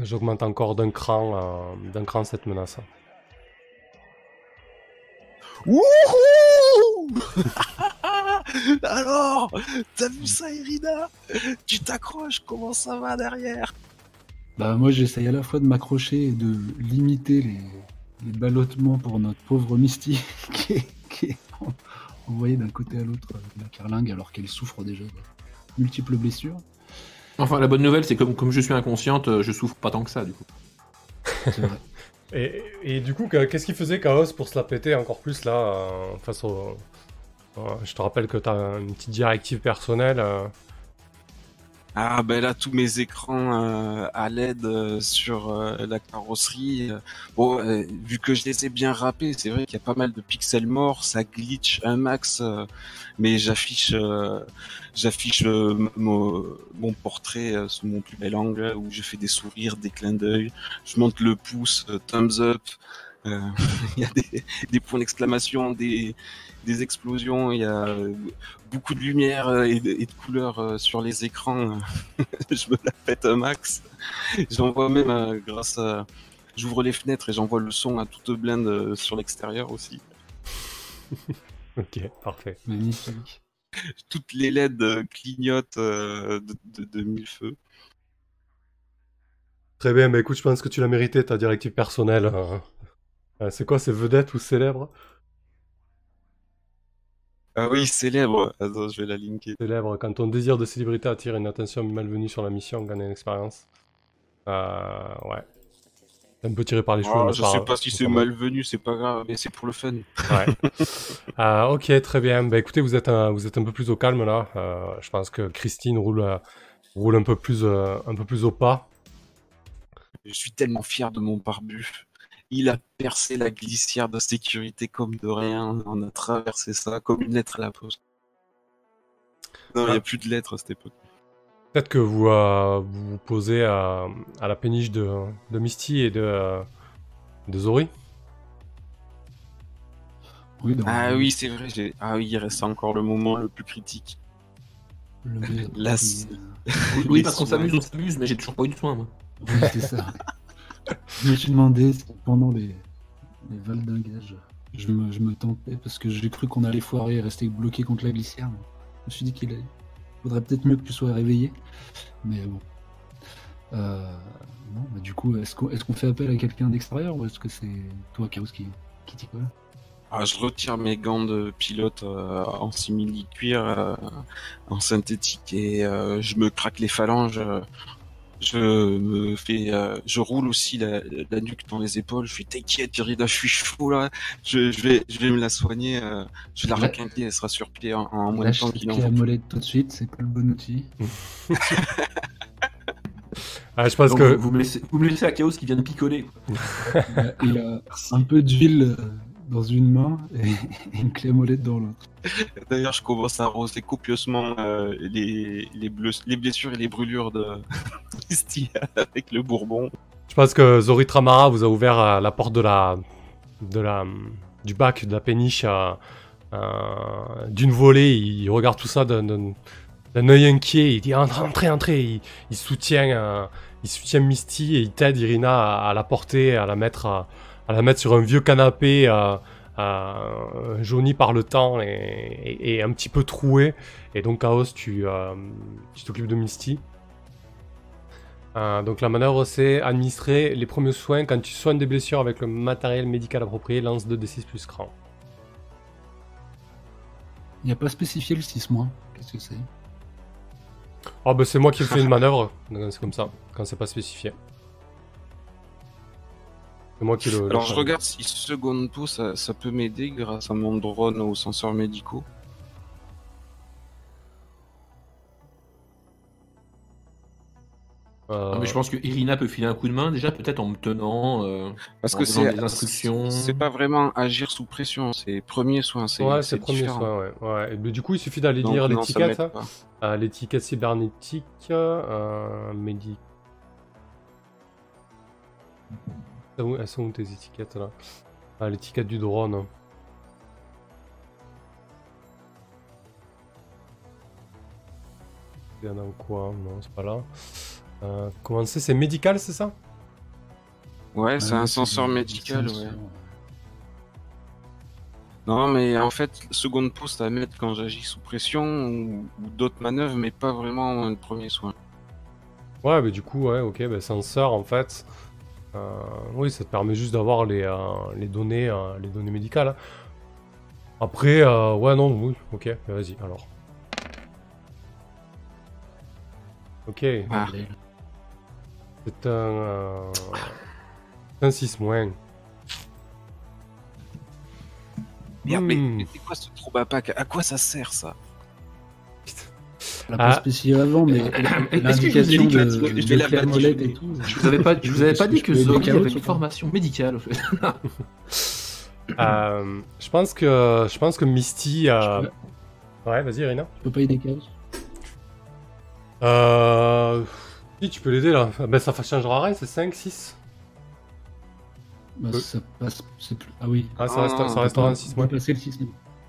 j'augmente encore d'un cran, d'un cran cette menace. Wouhou Alors, t'as vu ça, Irina? Tu t'accroches Comment ça va derrière? Bah moi j'essaye à la fois de m'accrocher et de limiter les, les ballottements pour notre pauvre Misty qui est, qui est en- envoyée d'un côté à l'autre de la carlingue alors qu'elle souffre déjà de multiples blessures. Enfin, la bonne nouvelle, c'est comme, comme je suis inconsciente, euh, je souffre pas tant que ça, du coup. C'est vrai. Et, et du coup, que- qu'est-ce qui faisait Chaos pour se la péter encore plus là euh, face au. Euh, je te rappelle que t'as une petite directive personnelle. euh, Ah ben là tous mes écrans euh, à LED euh, sur la carrosserie. bon, vu que je les ai bien râpés, c'est vrai qu'il y a pas mal de pixels morts, ça glitch un max, mais j'affiche j'affiche mon, portrait sous mon plus bel angle où je fais des sourires, des clins d'œil, je monte le pouce, thumbs up. Il y a des points d'exclamation, des, des explosions, il y a euh, beaucoup de lumière euh, et de, et de couleurs euh, sur les écrans. je me la pète un max. J'envoie même euh, grâce à... J'ouvre les fenêtres et j'envoie le son à toute blinde sur l'extérieur aussi. Ok, parfait. Magnifique. Toutes les LED clignotent de, de, de mille feux. Très bien, bah écoute, je pense que tu l'as mérité ta directive personnelle. Euh, c'est quoi, c'est vedette ou célèbre? Ah oui, célèbre. Attends, je vais la linker. Célèbre, quand ton désir de célébrité attire une attention malvenue sur la mission, gagne une expérience. Euh, ouais. C'est un peu tiré par les cheveux. Ah, je pas- sais pas si c'est malvenu, c'est pas grave, mais c'est pour le fun. Ouais. Euh, ok, très bien. Bah écoutez, vous êtes un, vous êtes un peu plus au calme là. Euh, je pense que Christine roule, roule un peu plus, un peu plus au pas. Je suis tellement fier de mon barbu. Il a percé la glissière de sécurité comme de rien. On a traversé ça comme une lettre à la poste. Non, il n'y a plus de lettres à cette époque. Peut-être que vous euh, vous vous posez à, à la péniche de, de Misty et de, de Zori. Oui, Ah oui, c'est vrai. j'ai- Ah oui, il reste encore le moment le plus critique. le La- Oui, parce qu'on s'amuse, on s'amuse, mais j'ai toujours pas eu de soin, moi. Oui, c'est ça. je me suis demandé pendant les, les valdingages, je me, je me tentais parce que j'ai cru qu'on allait foirer et rester bloqué contre la glissière. Je me suis dit qu'il faudrait peut-être mieux que tu sois réveillé. Mais bon. Euh, bah du coup, est-ce qu'on fait appel à quelqu'un d'extérieur ou est-ce que c'est toi, Chaos, qui, t'y colle? Ah, je retire mes gants de pilote euh, en simili-cuir, euh, en synthétique, et je me craque les phalanges. Je me fais, euh, je roule aussi la, la nuque dans les épaules. Je fais t'inquiète, Irina, je suis chaud là. Je, je vais, je vais me la soigner. euh, je vais la requinquer, elle sera sur pied en, en moins de Lâche temps qu'il en faut. molette tout de suite, c'est pas le bon outil. Ah, je pense Donc, que vous, me laissez, vous me laissez à Chaos qui vient de picoler. quoi. Il a, il a un peu d'huile euh, dans une main et, une clé à molette dans l'autre. D'ailleurs, je commence à arroser copieusement euh, les, les, bleus- les blessures et les brûlures de Misty avec le bourbon. Je pense que Zori Tramara vous a ouvert euh, la porte de la, de la, du bac, de la péniche, euh, euh, d'une volée. Il regarde tout ça d'un- œil inquiet. Il dit entrez, entrez, entrez. Il, il soutient, euh, il soutient Misty et il t'aide Irina à, à la porter, à la mettre, à, à la mettre sur un vieux canapé euh, euh, jauni par le temps et, et- et un petit peu troué. Et donc Chaos, tu euh, tu t'occupes de Misty. Euh, donc la manœuvre c'est administrer les premiers soins quand tu soignes des blessures avec le matériel médical approprié, lance 2d6 plus cran. Il n'y a pas spécifié le 6 mois. Qu'est-ce que c'est? Oh bah c'est moi qui fais une manœuvre, c'est comme ça, quand c'est pas spécifié. C'est moi qui le... le Alors je regarde si Secondo ça, ça peut m'aider grâce à mon drone aux senseurs médicaux. Euh, Ah, mais je pense que Irina peut filer un coup de main, déjà, peut-être en me tenant. euh, Parce En que c'est des instructions. C'est pas vraiment agir sous pression, c'est premier soin. C'est Ouais, c'est premier différent. soin, ouais. ouais. Et mais du coup, il suffit d'aller lire non, l'étiquette. hein. Euh, l'étiquette cybernétique, euh, médi... Elles sont où- Elles sont où tes étiquettes là ah, L'étiquette du drone. Il y en a en quoi? Non, c'est pas là. Euh, comment c'est? C'est médical, c'est ça? Ouais, c'est un des médical, ouais. Non, mais en fait, seconde poste à mettre quand j'agis sous pression ou, ou d'autres manœuvres, mais pas vraiment un premier soin. Ouais, mais du coup, ouais, ok, bah, senseur en fait. Euh, oui, ça te permet juste d'avoir les, euh, les données, euh, les données médicales. hein. Après, euh, ouais, non, oui, ok, vas-y, alors. Ok, Ah. C'est un, un 6 moins. Merde, mais, Hmm. mais c'est quoi ce trouble à pack À quoi ça sert ça? L'a Ah. pas spécifié avant, mais l'indication de, je vais de la clair bannir. molette et tout. Je vous avais pas, je vous avais pas dit que peux aider avait une formation médicale. au fait. Euh, je pense que je pense que Misty. euh, Je Ouais, vas-y, Irina. Je peux pas aider Chaos Euh... Si, tu peux l'aider là. Ben, ça changera rien, c'est 5, 6. bah, Euh. Ça passe. c'est Plus... Ah oui. Ah, ça, Ah, reste, ça on restera un 6 peut moins. passer le 6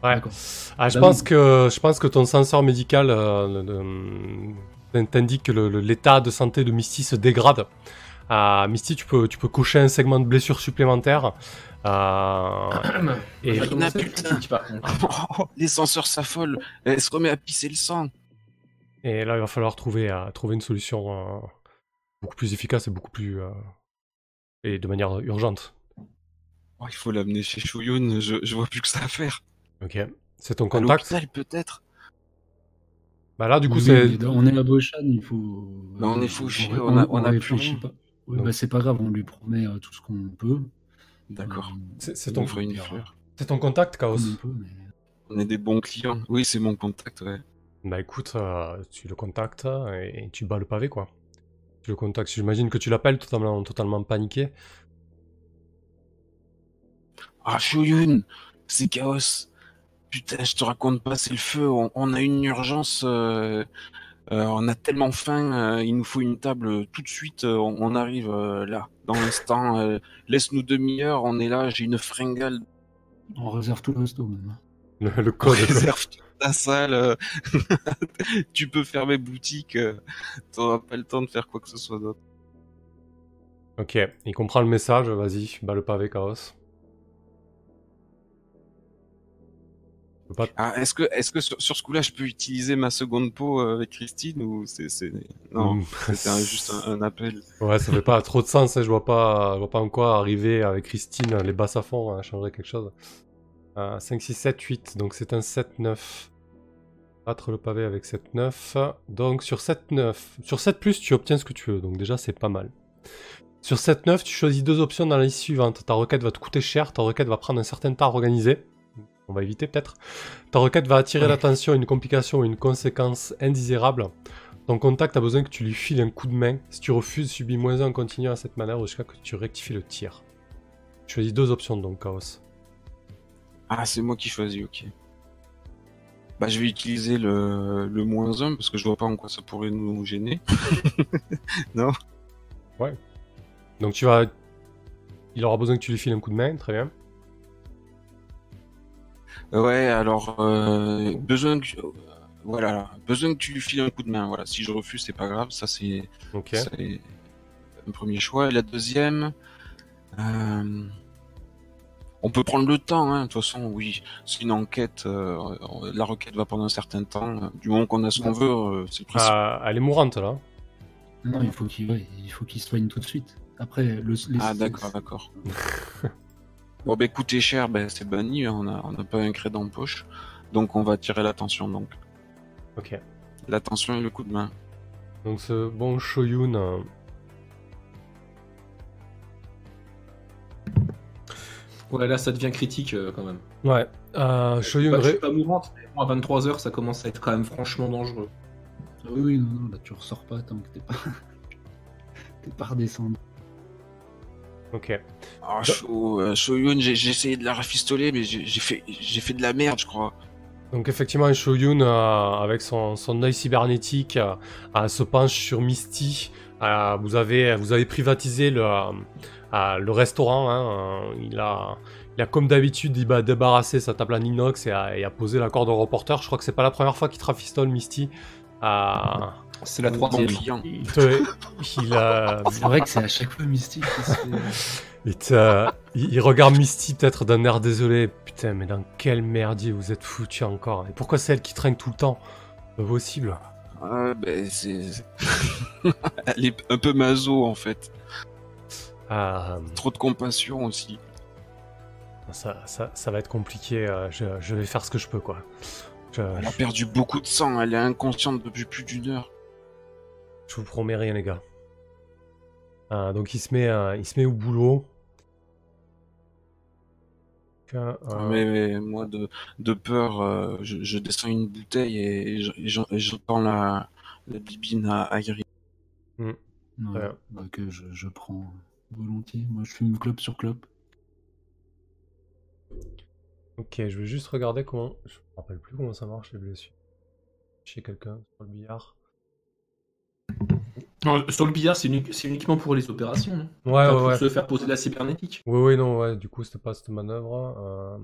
Ouais. Ah, je Bah pense que je pense que ton senseur médical euh, t'indique que l'état de santé de Misty se dégrade. Ah, Misty, tu peux, tu peux cocher un segment de blessure supplémentaire. Euh, et putain. critique, par contre. Oh, Les censeurs s'affolent. Elle se remet à pisser le sang. Et là, il va falloir trouver, euh, trouver une solution euh, beaucoup plus efficace et beaucoup plus. euh, et de manière urgente. Oh, il faut l'amener chez Shoyun. Je, je vois plus que ça à faire. Ok. C'est ton contact peut-être. Bah là, du coup, Oui, c'est. On est à Boshan, il faut. Bah, on est fauchés, on, on a- on a réfléchit plus rien. pas. Donc- bah, c'est pas grave, on lui promet euh, tout ce qu'on peut. D'accord. Euh, C'est c'est On ton, ferait une verra. fleur. c'est ton contact, Chaos. on peut, mais- On est des bons clients. Oui, c'est mon contact, ouais. Bah écoute, euh, tu le contactes et, et tu bats le pavé, quoi. Tu le contactes. J'imagine que tu l'appelles totalement, totalement paniqué. Ah, Shoyun, c'est chaos. Putain, je te raconte pas, c'est le feu. On, on a une urgence. euh, euh, on a tellement faim. euh, il nous faut une table tout de suite. on, on arrive euh, là, dans l'instant. euh, Laisse-nous demi-heure. On est là. J'ai une fringale. On réserve tout le resto même. Le, le On code. réserve toute ta salle. tu peux fermer boutique. T'auras pas le temps de faire quoi que ce soit d'autre. ok, il comprend le message. Vas-y, bats le pavé, Chaos. Pas- Ah, est-ce que, est-ce que sur, sur ce coup-là, je peux utiliser ma seconde peau euh, avec Christine ou c'est, c'est... non, c'était juste un, un appel. Ouais, ça fait pas trop de sens. hein, Je vois pas, je vois pas en quoi arriver avec Christine, les basses à fond, hein, changerait quelque chose. Euh, 5, 6, 7, 8. Donc c'est un 7, 9. Battre le pavé avec 7, 9. Donc sur 7, 9. Sur 7, tu obtiens ce que tu veux. Donc déjà, c'est pas mal. Sur 7, 9, tu choisis deux options dans la liste suivante. Ta requête va te coûter cher. Ta requête va prendre un certain temps à organiser. On va éviter peut-être. Ta requête va attirer Ouais. l'attention, une complication ou une conséquence indésirable. Ton contact a besoin que tu lui files un coup de main. Si tu refuses, subis moins 1 en continuant à cette manœuvre jusqu'à que tu rectifies le tir. Tu choisis deux options donc, Chaos. Ah, c'est moi qui choisis, ok. Bah, je vais utiliser le, le moins 1 parce que je vois pas en quoi ça pourrait nous gêner. Donc tu vas... Il aura besoin que tu lui files un coup de main, très bien. Ouais, alors, euh, besoin que, euh, voilà, besoin que tu lui files un coup de main. Voilà, si je refuse, c'est pas grave. Ça, c'est, Ok. c'est un premier choix. Et la deuxième, euh, on peut prendre le temps, hein. De toute façon, oui, c'est une enquête. euh, la requête va prendre un certain temps. Du moment qu'on a ce qu'on veut, euh, c'est le principe. Ah, elle est mourante là. Non, il faut qu'il ouais, il faut qu'il soigne tout de suite. Après, le, les- Ah d'accord, d'accord. bon bah écoutez cher, ben c'est banni, hein, on a, on a pas un crédit en poche, donc on va tirer l'attention donc. Ok. L'attention et le coup de main. Donc ce bon Shoyun... euh, Ouais, là, ça devient critique euh, quand même. Ouais. Euh, Shoyun... Bah, je suis pas mourante, mais moi, à 23h, ça commence à être quand même franchement dangereux. Ah oui, oui, non, non, là tu ressors pas tant que t'es pas. t'es pas redescendu. Ok. Ah chaud, euh, Shoyun, j'ai j'ai essayé de la rafistoler, mais j'ai fait, fait de la merde, je crois. Donc effectivement, Shoyun, euh, avec son, son œil cybernétique, euh, euh, se penche sur Misty. Vous, avez, vous avez privatisé le, le restaurant. hein, il, a, il a comme d'habitude il débarrasser sa table en inox et a, et a posé la corde au reporter. Je crois que c'est pas la première fois qu'il te rafistole, Misty. C'est la Bon troisième. client. Il te. Il, euh, C'est vrai que c'est à chaque fois qui se fait- il, te- il- il regarde Misty peut-être d'un air désolé. Putain, mais dans quel merdier vous êtes foutu encore Et pourquoi c'est elle qui traîne tout le temps? Pas possible. Ah, ben, c'est. Elle est un peu maso en fait. Ah, Trop de compassion aussi. ça, ça, ça va être compliqué. euh, Je, je vais faire ce que je peux, quoi. Je, Elle a perdu beaucoup de sang. Elle est inconsciente depuis plus d'une heure. Je vous promets rien, les gars. Ah, donc il se met, euh, il se met au boulot. Euh, Mais, mais moi, de, de peur, euh, je, je descends une bouteille et je- et j'en- et j'entends la, la bibine à, à Gris. Ouais, Ouais. bah, que je, je prends volontiers. Moi, je fume clope sur clope. Ok, je vais juste regarder comment. Je me rappelle plus comment ça marche les blessures. Chez quelqu'un sur le billard. Non, sur le billard, c'est uni- c'est uniquement pour les opérations, non? Ouais, ouais, pour ouais. se faire poser la cybernétique. Oui, oui, non, ouais. Du coup, c'était pas cette manœuvre. euh,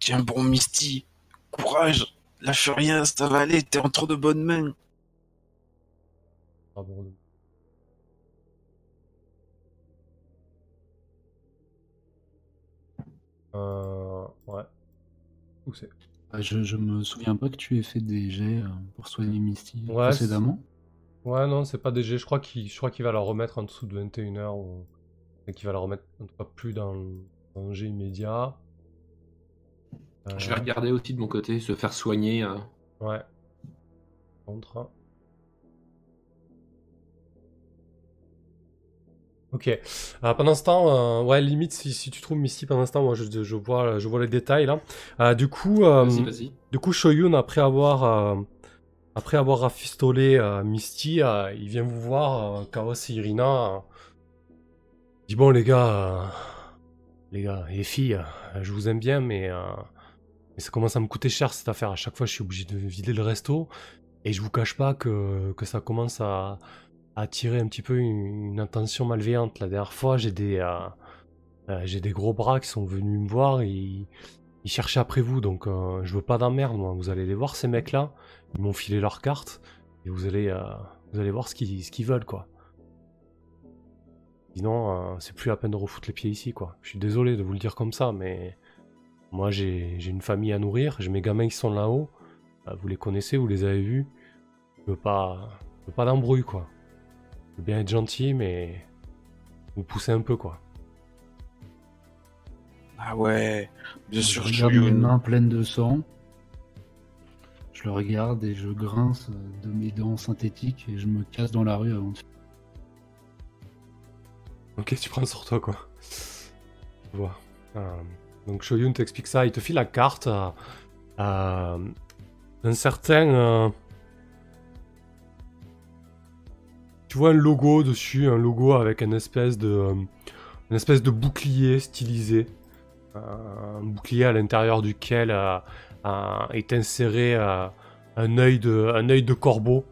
Tiens bon, Misty, courage, lâche rien, ça va aller, t'es entre de bonnes mains. pardon. Euh, ouais. Où c'est? Ah, je, je me souviens pas que tu aies fait des jets euh, pour soigner Misty Ouais, précédemment. Ouais, non, c'est pas DG. Je crois qu'il va la remettre en dessous de 21h. Ou... Et qu'il va la remettre en tout cas plus dans le danger immédiat. Euh, Je vais regarder aussi de mon côté, se faire soigner. euh. Ouais. Contre. Ok. Euh, pendant ce temps, euh, ouais, limite, si, si tu trouves Misty pendant ce temps, moi je, je vois, je vois les détails là. Euh, du coup, euh, du coup, Shoyun, après avoir, euh, après avoir rafistolé euh, Misty, euh, il vient vous voir, euh, Chaos et Irina. il dit bon les gars, les gars les filles, je vous aime bien, mais, ça commence à me coûter cher cette affaire. À chaque fois, je suis obligé de vider le resto, et je vous cache pas que, ça commence à, attirer un petit peu une, une intention malveillante. La dernière fois, j'ai des, j'ai des gros bras qui sont venus me voir et ils, cherchaient après vous, donc euh, je veux pas d'emmerde, moi. Vous allez les voir, ces mecs-là. Ils m'ont filé leur carte et vous allez, euh, vous allez voir ce qu'ils, veulent, quoi. Sinon, euh, c'est plus la peine de refoutre les pieds ici, quoi. Je suis désolé de vous le dire comme ça, mais moi, j'ai, une famille à nourrir, j'ai mes gamins qui sont là-haut. Euh, vous les connaissez, vous les avez vus. Je veux pas, je veux pas d'embrouille, quoi. Je veux bien être gentil, mais vous poussez un peu, quoi. Ah ouais, bien je sûr, regarde mes Shoyun. mains pleines de sang. Je le regarde et je grince de mes dents synthétiques et je me casse dans la rue avant de Ok, tu prends sur toi, quoi. Vois. Euh, donc Shoyun t'explique ça, il te file la carte euh, euh, d'un certain... euh, Tu vois un logo dessus, un logo avec une espèce de, euh, une espèce de bouclier stylisé. Un bouclier à l'intérieur duquel euh, est inséré euh, un œil de, corbeau.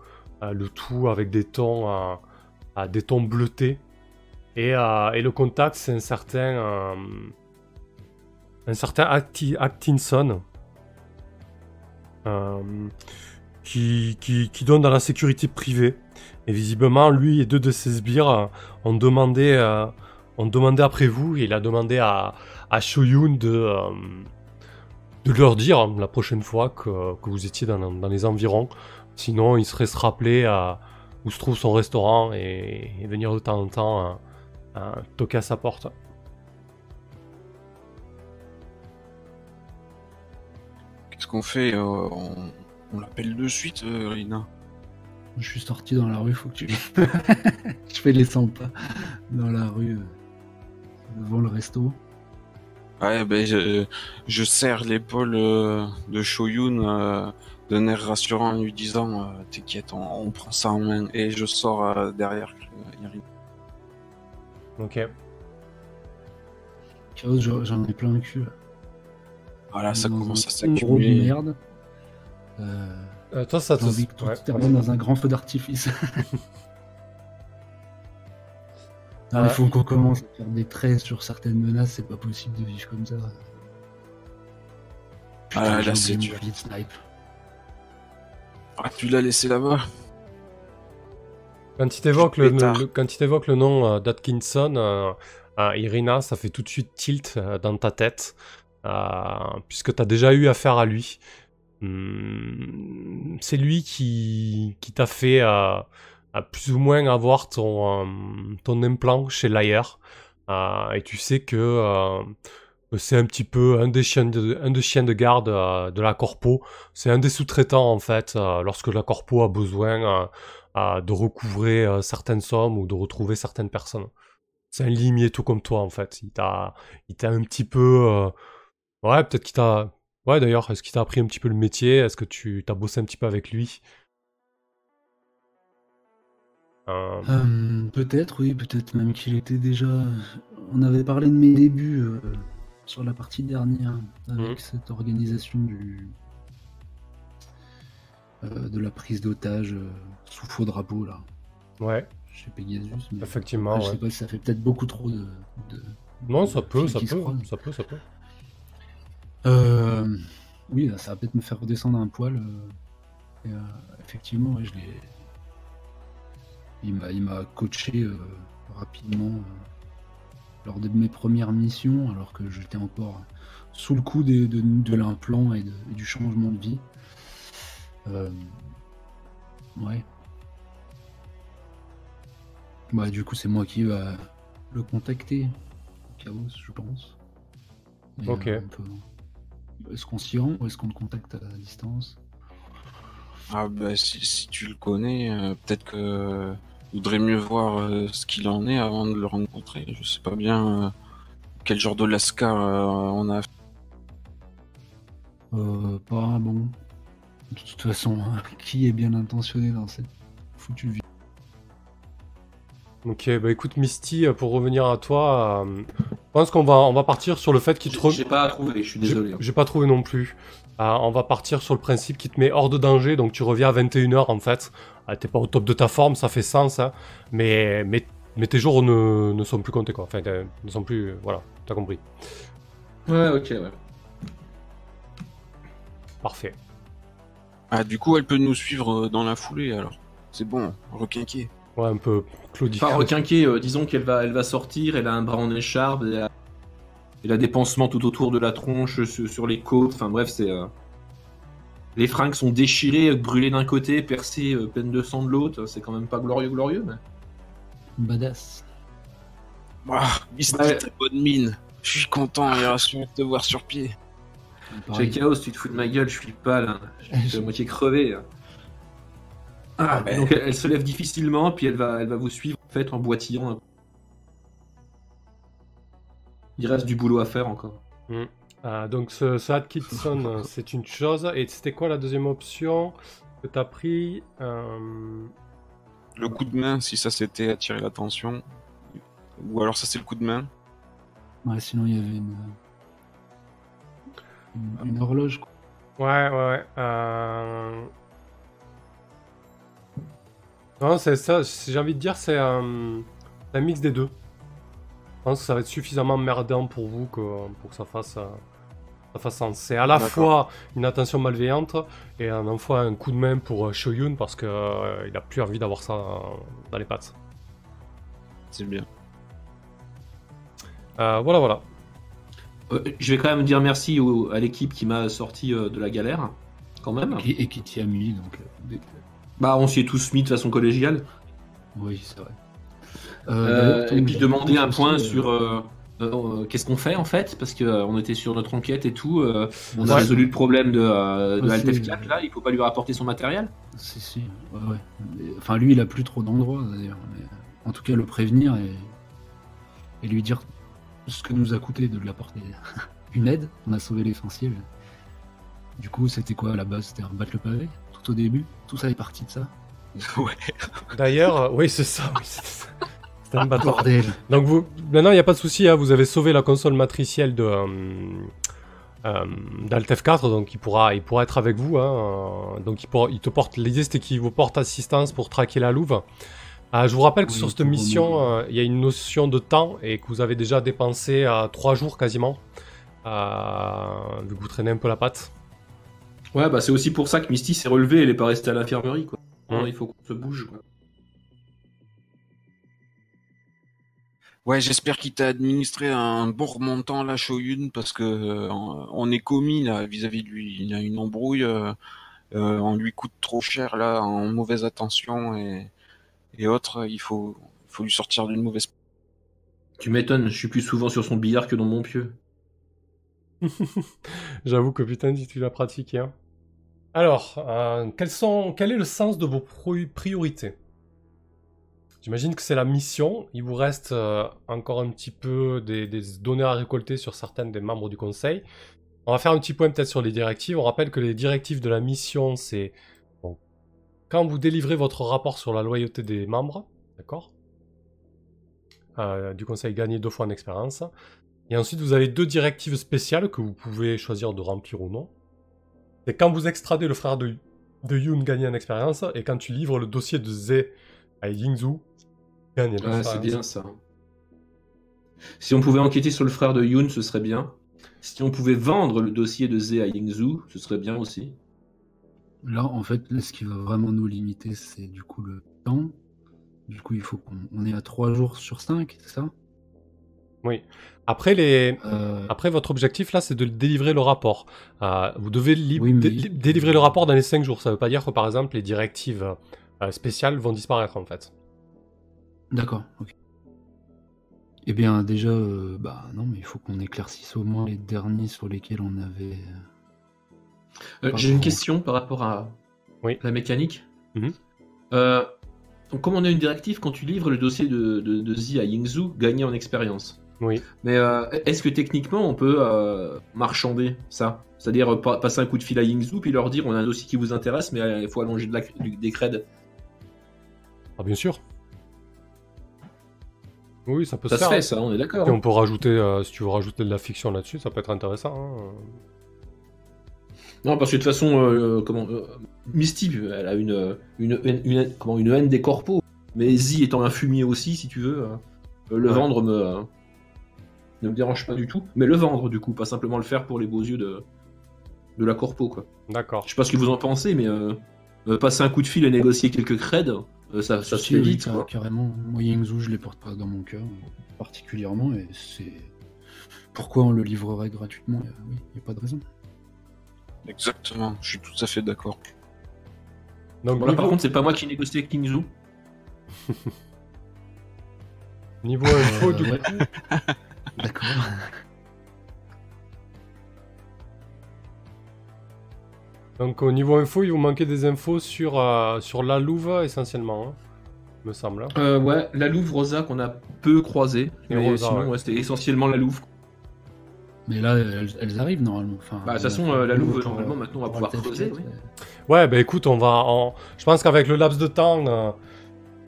euh, le tout avec des tons, des bleutés. Et, le contact, c'est un certain, un certain Acti- Atkinson euh, qui, qui, donne dans la sécurité privée. Et visiblement, lui et deux de ses sbires ont demandé, ont demandé après vous. Et il a demandé à, à Shoyun de, euh, de leur dire la prochaine fois que, que vous étiez dans, dans les environs. Sinon, il serait se rappeler à où se trouve son restaurant et, et venir de temps en temps euh, toquer à sa porte. Qu'est-ce qu'on fait euh, On, on l'appelle de suite, euh, Rina? Je suis sorti dans la rue, faut que tu. je fais les 100 pas dans la rue euh, devant le resto. Ouais, ben je, je serre l'épaule euh, de Shoyun euh, d'un air rassurant en lui disant euh, T'inquiète, on, on prend ça en main. Et je sors euh, derrière Irina. Ok. Chaos, j'en ai plein le cul. là. Voilà, ça Dans commence à s'accumuler. merde. Euh, Euh, toi, ça te. Ouais. termine dans un grand feu d'artifice. Ah, Ouais. Il faut qu'on commence à faire des traits sur certaines menaces, c'est pas possible de vivre comme ça. Ah, là, c'est dur. snipe. Ah, tu l'as laissé là-bas Quand il t'évoque le, Pétard. le- quand il t'évoque le nom euh, d'Atkinson, euh, euh, Irina, ça fait tout de suite tilt euh, dans ta tête, euh, puisque tu as déjà eu affaire à lui. Hum, c'est lui qui, qui t'a fait euh, à plus ou moins avoir ton, euh, ton implant chez Layer. Euh, et tu sais que euh, c'est un petit peu un des chiens de, garde euh, de la Corpo. C'est un des sous-traitants en fait, lorsque la Corpo a besoin de recouvrer certaines sommes ou de retrouver certaines personnes. C'est un limier tout comme toi en fait. Il t'a, il t'a un petit peu, ouais, peut-être qu'il t'a, ouais d'ailleurs, est-ce qu'il t'a appris un petit peu le métier? Est-ce que tu t'as bossé un petit peu avec lui? Euh, Euh, peut-être, oui, peut-être même qu'il était déjà. On avait parlé de mes débuts euh, sur la partie dernière avec Mhm. cette organisation du euh, de la prise d'otage sous faux drapeau là, ouais, chez Pegasus. Mais... effectivement. Ah, je ouais. sais pas ça fait peut-être beaucoup trop de. de- Non, ça peut, ça peut, ça peut, ça peut. Euh, oui, ça va peut-être me faire redescendre un poil. et, effectivement, ouais, je l'ai. Il m'a, il m'a coaché euh, rapidement euh, lors de mes premières missions, alors que j'étais encore sous le coup des- de, de l'implant et, de- et du changement de vie. Euh, ouais. Bah, du coup, c'est moi qui va le contacter. Chaos, je pense. Et, Ok. peut- Est-ce qu'on s'y rend ou est-ce qu'on le contacte à distance? Ah bah si, si tu le connais, euh, peut-être que voudrait mieux voir euh, ce qu'il en est avant de le rencontrer. Je sais pas bien euh, quel genre de lascar euh, on a. Euh, pas bon. De toute façon, qui est bien intentionné dans cette foutue vie? Ok, bah écoute Misty, pour revenir à toi, euh, je pense qu'on va, on va partir sur le fait qu'il te... J'ai pas trouvé, je suis désolé. hein. J'ai pas trouvé non plus. Euh, on va partir sur le principe qui te met hors de danger, donc tu reviens à 21h en fait. Ah, T'es pas au top de ta forme, ça fait sens, hein. mais, mais, mais tes jours ne, ne sont plus comptés quoi. Enfin, euh, ne sont plus. Voilà, t'as compris. Ouais, ok, ouais. Parfait. Ah du coup elle peut nous suivre euh, dans la foulée alors. C'est bon, requinqué. Ouais, un peu claudique. Pas requinqué, euh, disons qu'elle va, elle va sortir, elle a un bras en écharpe, elle a, elle a des pansements tout autour de la tronche, sur, sur les côtes, enfin bref, c'est... euh, Les fringues sont déchirées, brûlées d'un côté, percées, euh, pleines de sang de l'autre, c'est quand même pas glorieux, glorieux, mais... Badass. Ah, Misty, Ouais. très bonne mine. Je suis content et rassuré de te voir sur pied. Chaos, tu te fous de ma gueule, je suis pas là, je suis à moitié crevé. hein. Ah, Ouais. donc elle, elle se lève difficilement, puis elle va, elle va vous suivre en fait en boitillant. Il reste du boulot à faire encore. Ah, donc ce, ce Atkinson, euh, c'est une chose. Et c'était quoi la deuxième option que t'as pris Euh, Le coup de main, si ça s'était attiré l'attention. Ou alors ça c'est le coup de main. Ouais, sinon il y avait une, une, une horloge. quoi. Ouais, ouais, ouais. euh, Non, c'est ça, j'ai envie de dire, c'est un... un mix des deux. Je pense que ça va être suffisamment merdant pour vous que, pour que ça fasse, euh, ça fasse sens. C'est à la fois une attention malveillante et en fois un coup de main pour euh, Shoyun parce que euh, il a plus envie d'avoir ça dans- dans les pattes. C'est bien. Euh, voilà, voilà. Euh, je vais quand même dire merci au- à l'équipe qui m'a sorti euh, de la galère, quand même. Et, et qui t'y a mis, donc. Euh, Bah, on s'y est tous mis de façon collégiale. Oui, c'est vrai. Euh, d'ailleurs, et puis demander un point euh, sur euh, euh, euh, qu'est-ce qu'on fait en fait, parce que euh, on était sur notre enquête et tout. euh, on a résolu le problème de, euh, de Ouais, Alt c'est- F4 là, il faut pas lui rapporter son matériel. Si, si, ouais, ouais. Mais- Enfin, lui, il a plus trop d'endroits, d'ailleurs. Mais, euh, en tout cas, le prévenir et, et lui dire ce que nous a coûté de lui apporter une aide. On a sauvé l'essentiel. Du coup, c'était quoi à la base? C'était un battre le pavé? Tout au début Tout ça est parti de ça ouais. D'ailleurs, euh, oui, c'est ça. oui, c'est ça. C'était un bâtard. Bordel Donc vous, maintenant il n'y a pas de souci, hein, vous avez sauvé la console matricielle de euh, euh, d'Alt F4, donc il pourra, il pourra être avec vous. hein, euh, donc il, pourra- il te porte. L'idée c'était qu'il vous porte assistance pour traquer la louve. Euh, je vous rappelle que Oui, sur cette mission, euh, il y a une notion de temps et que vous avez déjà dépensé euh, 3 jours quasiment. Euh, vu que vous traînez un peu la patte. Ouais, bah c'est aussi pour ça que Misty s'est relevée, elle est pas restée à l'infirmerie, quoi. Mm. Il faut qu'on se bouge, quoi. Ouais, j'espère qu'il t'a administré un bon remontant là, Shoyun, parce que euh, on est commis là vis-à-vis de lui. Il a une embrouille, euh, euh, on lui coûte trop cher là, en mauvaise attention et, et autres. Il faut, il faut lui sortir d'une mauvaise. Tu m'étonnes, je suis plus souvent sur son billard que dans mon pieu. J'avoue que putain, si tu l'as pratiqué. Hein. Alors, euh, quel est le sens de vos priorités? J'imagine que c'est la mission. Il vous reste euh, encore un petit peu des, données à récolter sur certaines des membres du conseil. On va faire un petit point peut-être sur les directives. On rappelle que les directives de la mission, c'est quand vous délivrez votre rapport sur la loyauté des membres, d'accord? Euh, Du conseil, gagner deux fois en expérience. Et ensuite, vous avez deux directives spéciales que vous pouvez choisir de remplir ou non. C'est quand vous extradez le frère de, de Yoon, gagner en expérience, et quand tu livres le dossier de Zé à Yingzhu, gagner en Ouais, expérience. c'est bien ça. Si on pouvait enquêter sur le frère de Yoon, ce serait bien. Si on pouvait vendre le dossier de Zé à Yingzhu, ce serait bien aussi. Là, en fait, là, ce qui va vraiment nous limiter, c'est du coup le temps. Du coup, il faut qu'on on est à 3 jours sur 5, c'est ça? Oui. Après, les... Euh, Après, votre objectif là, c'est de délivrer le rapport. Euh, vous devez li- Oui, mais- dé- délivrer le rapport dans les 5 jours. Ça veut pas dire que par exemple, les directives euh, spéciales vont disparaître en fait. D'accord. Eh bien, déjà, euh, bah non, mais il faut qu'on éclaircisse au moins les derniers sur lesquels on avait. Euh, J'ai une question par rapport à Oui. la mécanique. Donc, comme on a une directive, quand tu livres le dossier de, de, de Zi à Yingzhu, gagner en expérience. Oui. Mais euh, est-ce que techniquement on peut euh, marchander ça? C'est-à-dire euh, pa- passer un coup de fil à Yingzhu puis leur dire on a un dossier qui vous intéresse, mais euh, il faut allonger de la, du- des creds. Ah, bien sûr. Oui, ça peut Ça se faire. fait, ça, on est d'accord. Et on peut rajouter, euh, si tu veux rajouter de la fiction là-dessus, ça peut être intéressant. hein. Non, parce que de toute façon, comment, Misty, elle a une, une, une, une- comment, une haine des corpos. Mais Zi étant un fumier aussi, si tu veux, euh, le Ouais. vendre me, ne me dérange pas du tout. Mais le vendre, du coup, pas simplement le faire pour les beaux yeux de, de la corpo, quoi. D'accord. Je sais pas ce que vous en pensez, mais euh, euh, passer un coup de fil et négocier quelques creds, euh, ça, ça se fait oui, vite, car- quoi. Carrément. Moi, Yingzhou, je les porte pas dans mon cœur, particulièrement, et c'est. Pourquoi on le livrerait gratuitement Euh, Oui, il n'y a pas de raison. Exactement, je suis tout à fait d'accord. Donc, Bon, là, par contre, c'est pas moi qui négocie avec Kingzhu. niveau info, Euh, du coup, D'accord. donc, au niveau info, il vous manquait des infos sur, euh, sur la Louve essentiellement, hein, me semble. hein. Euh, ouais, la Louve Rosa qu'on a peu croisé. Et Mais Rosa, sinon, ouais. ouais, c'était essentiellement la Louve. Mais là, elles, elles arrivent normalement. Enfin, Bah, de toute façon, euh, la louve, normalement, maintenant, on va pouvoir creuser, oui. Ouais, bah écoute, on va. on- Je pense qu'avec le laps de temps, euh,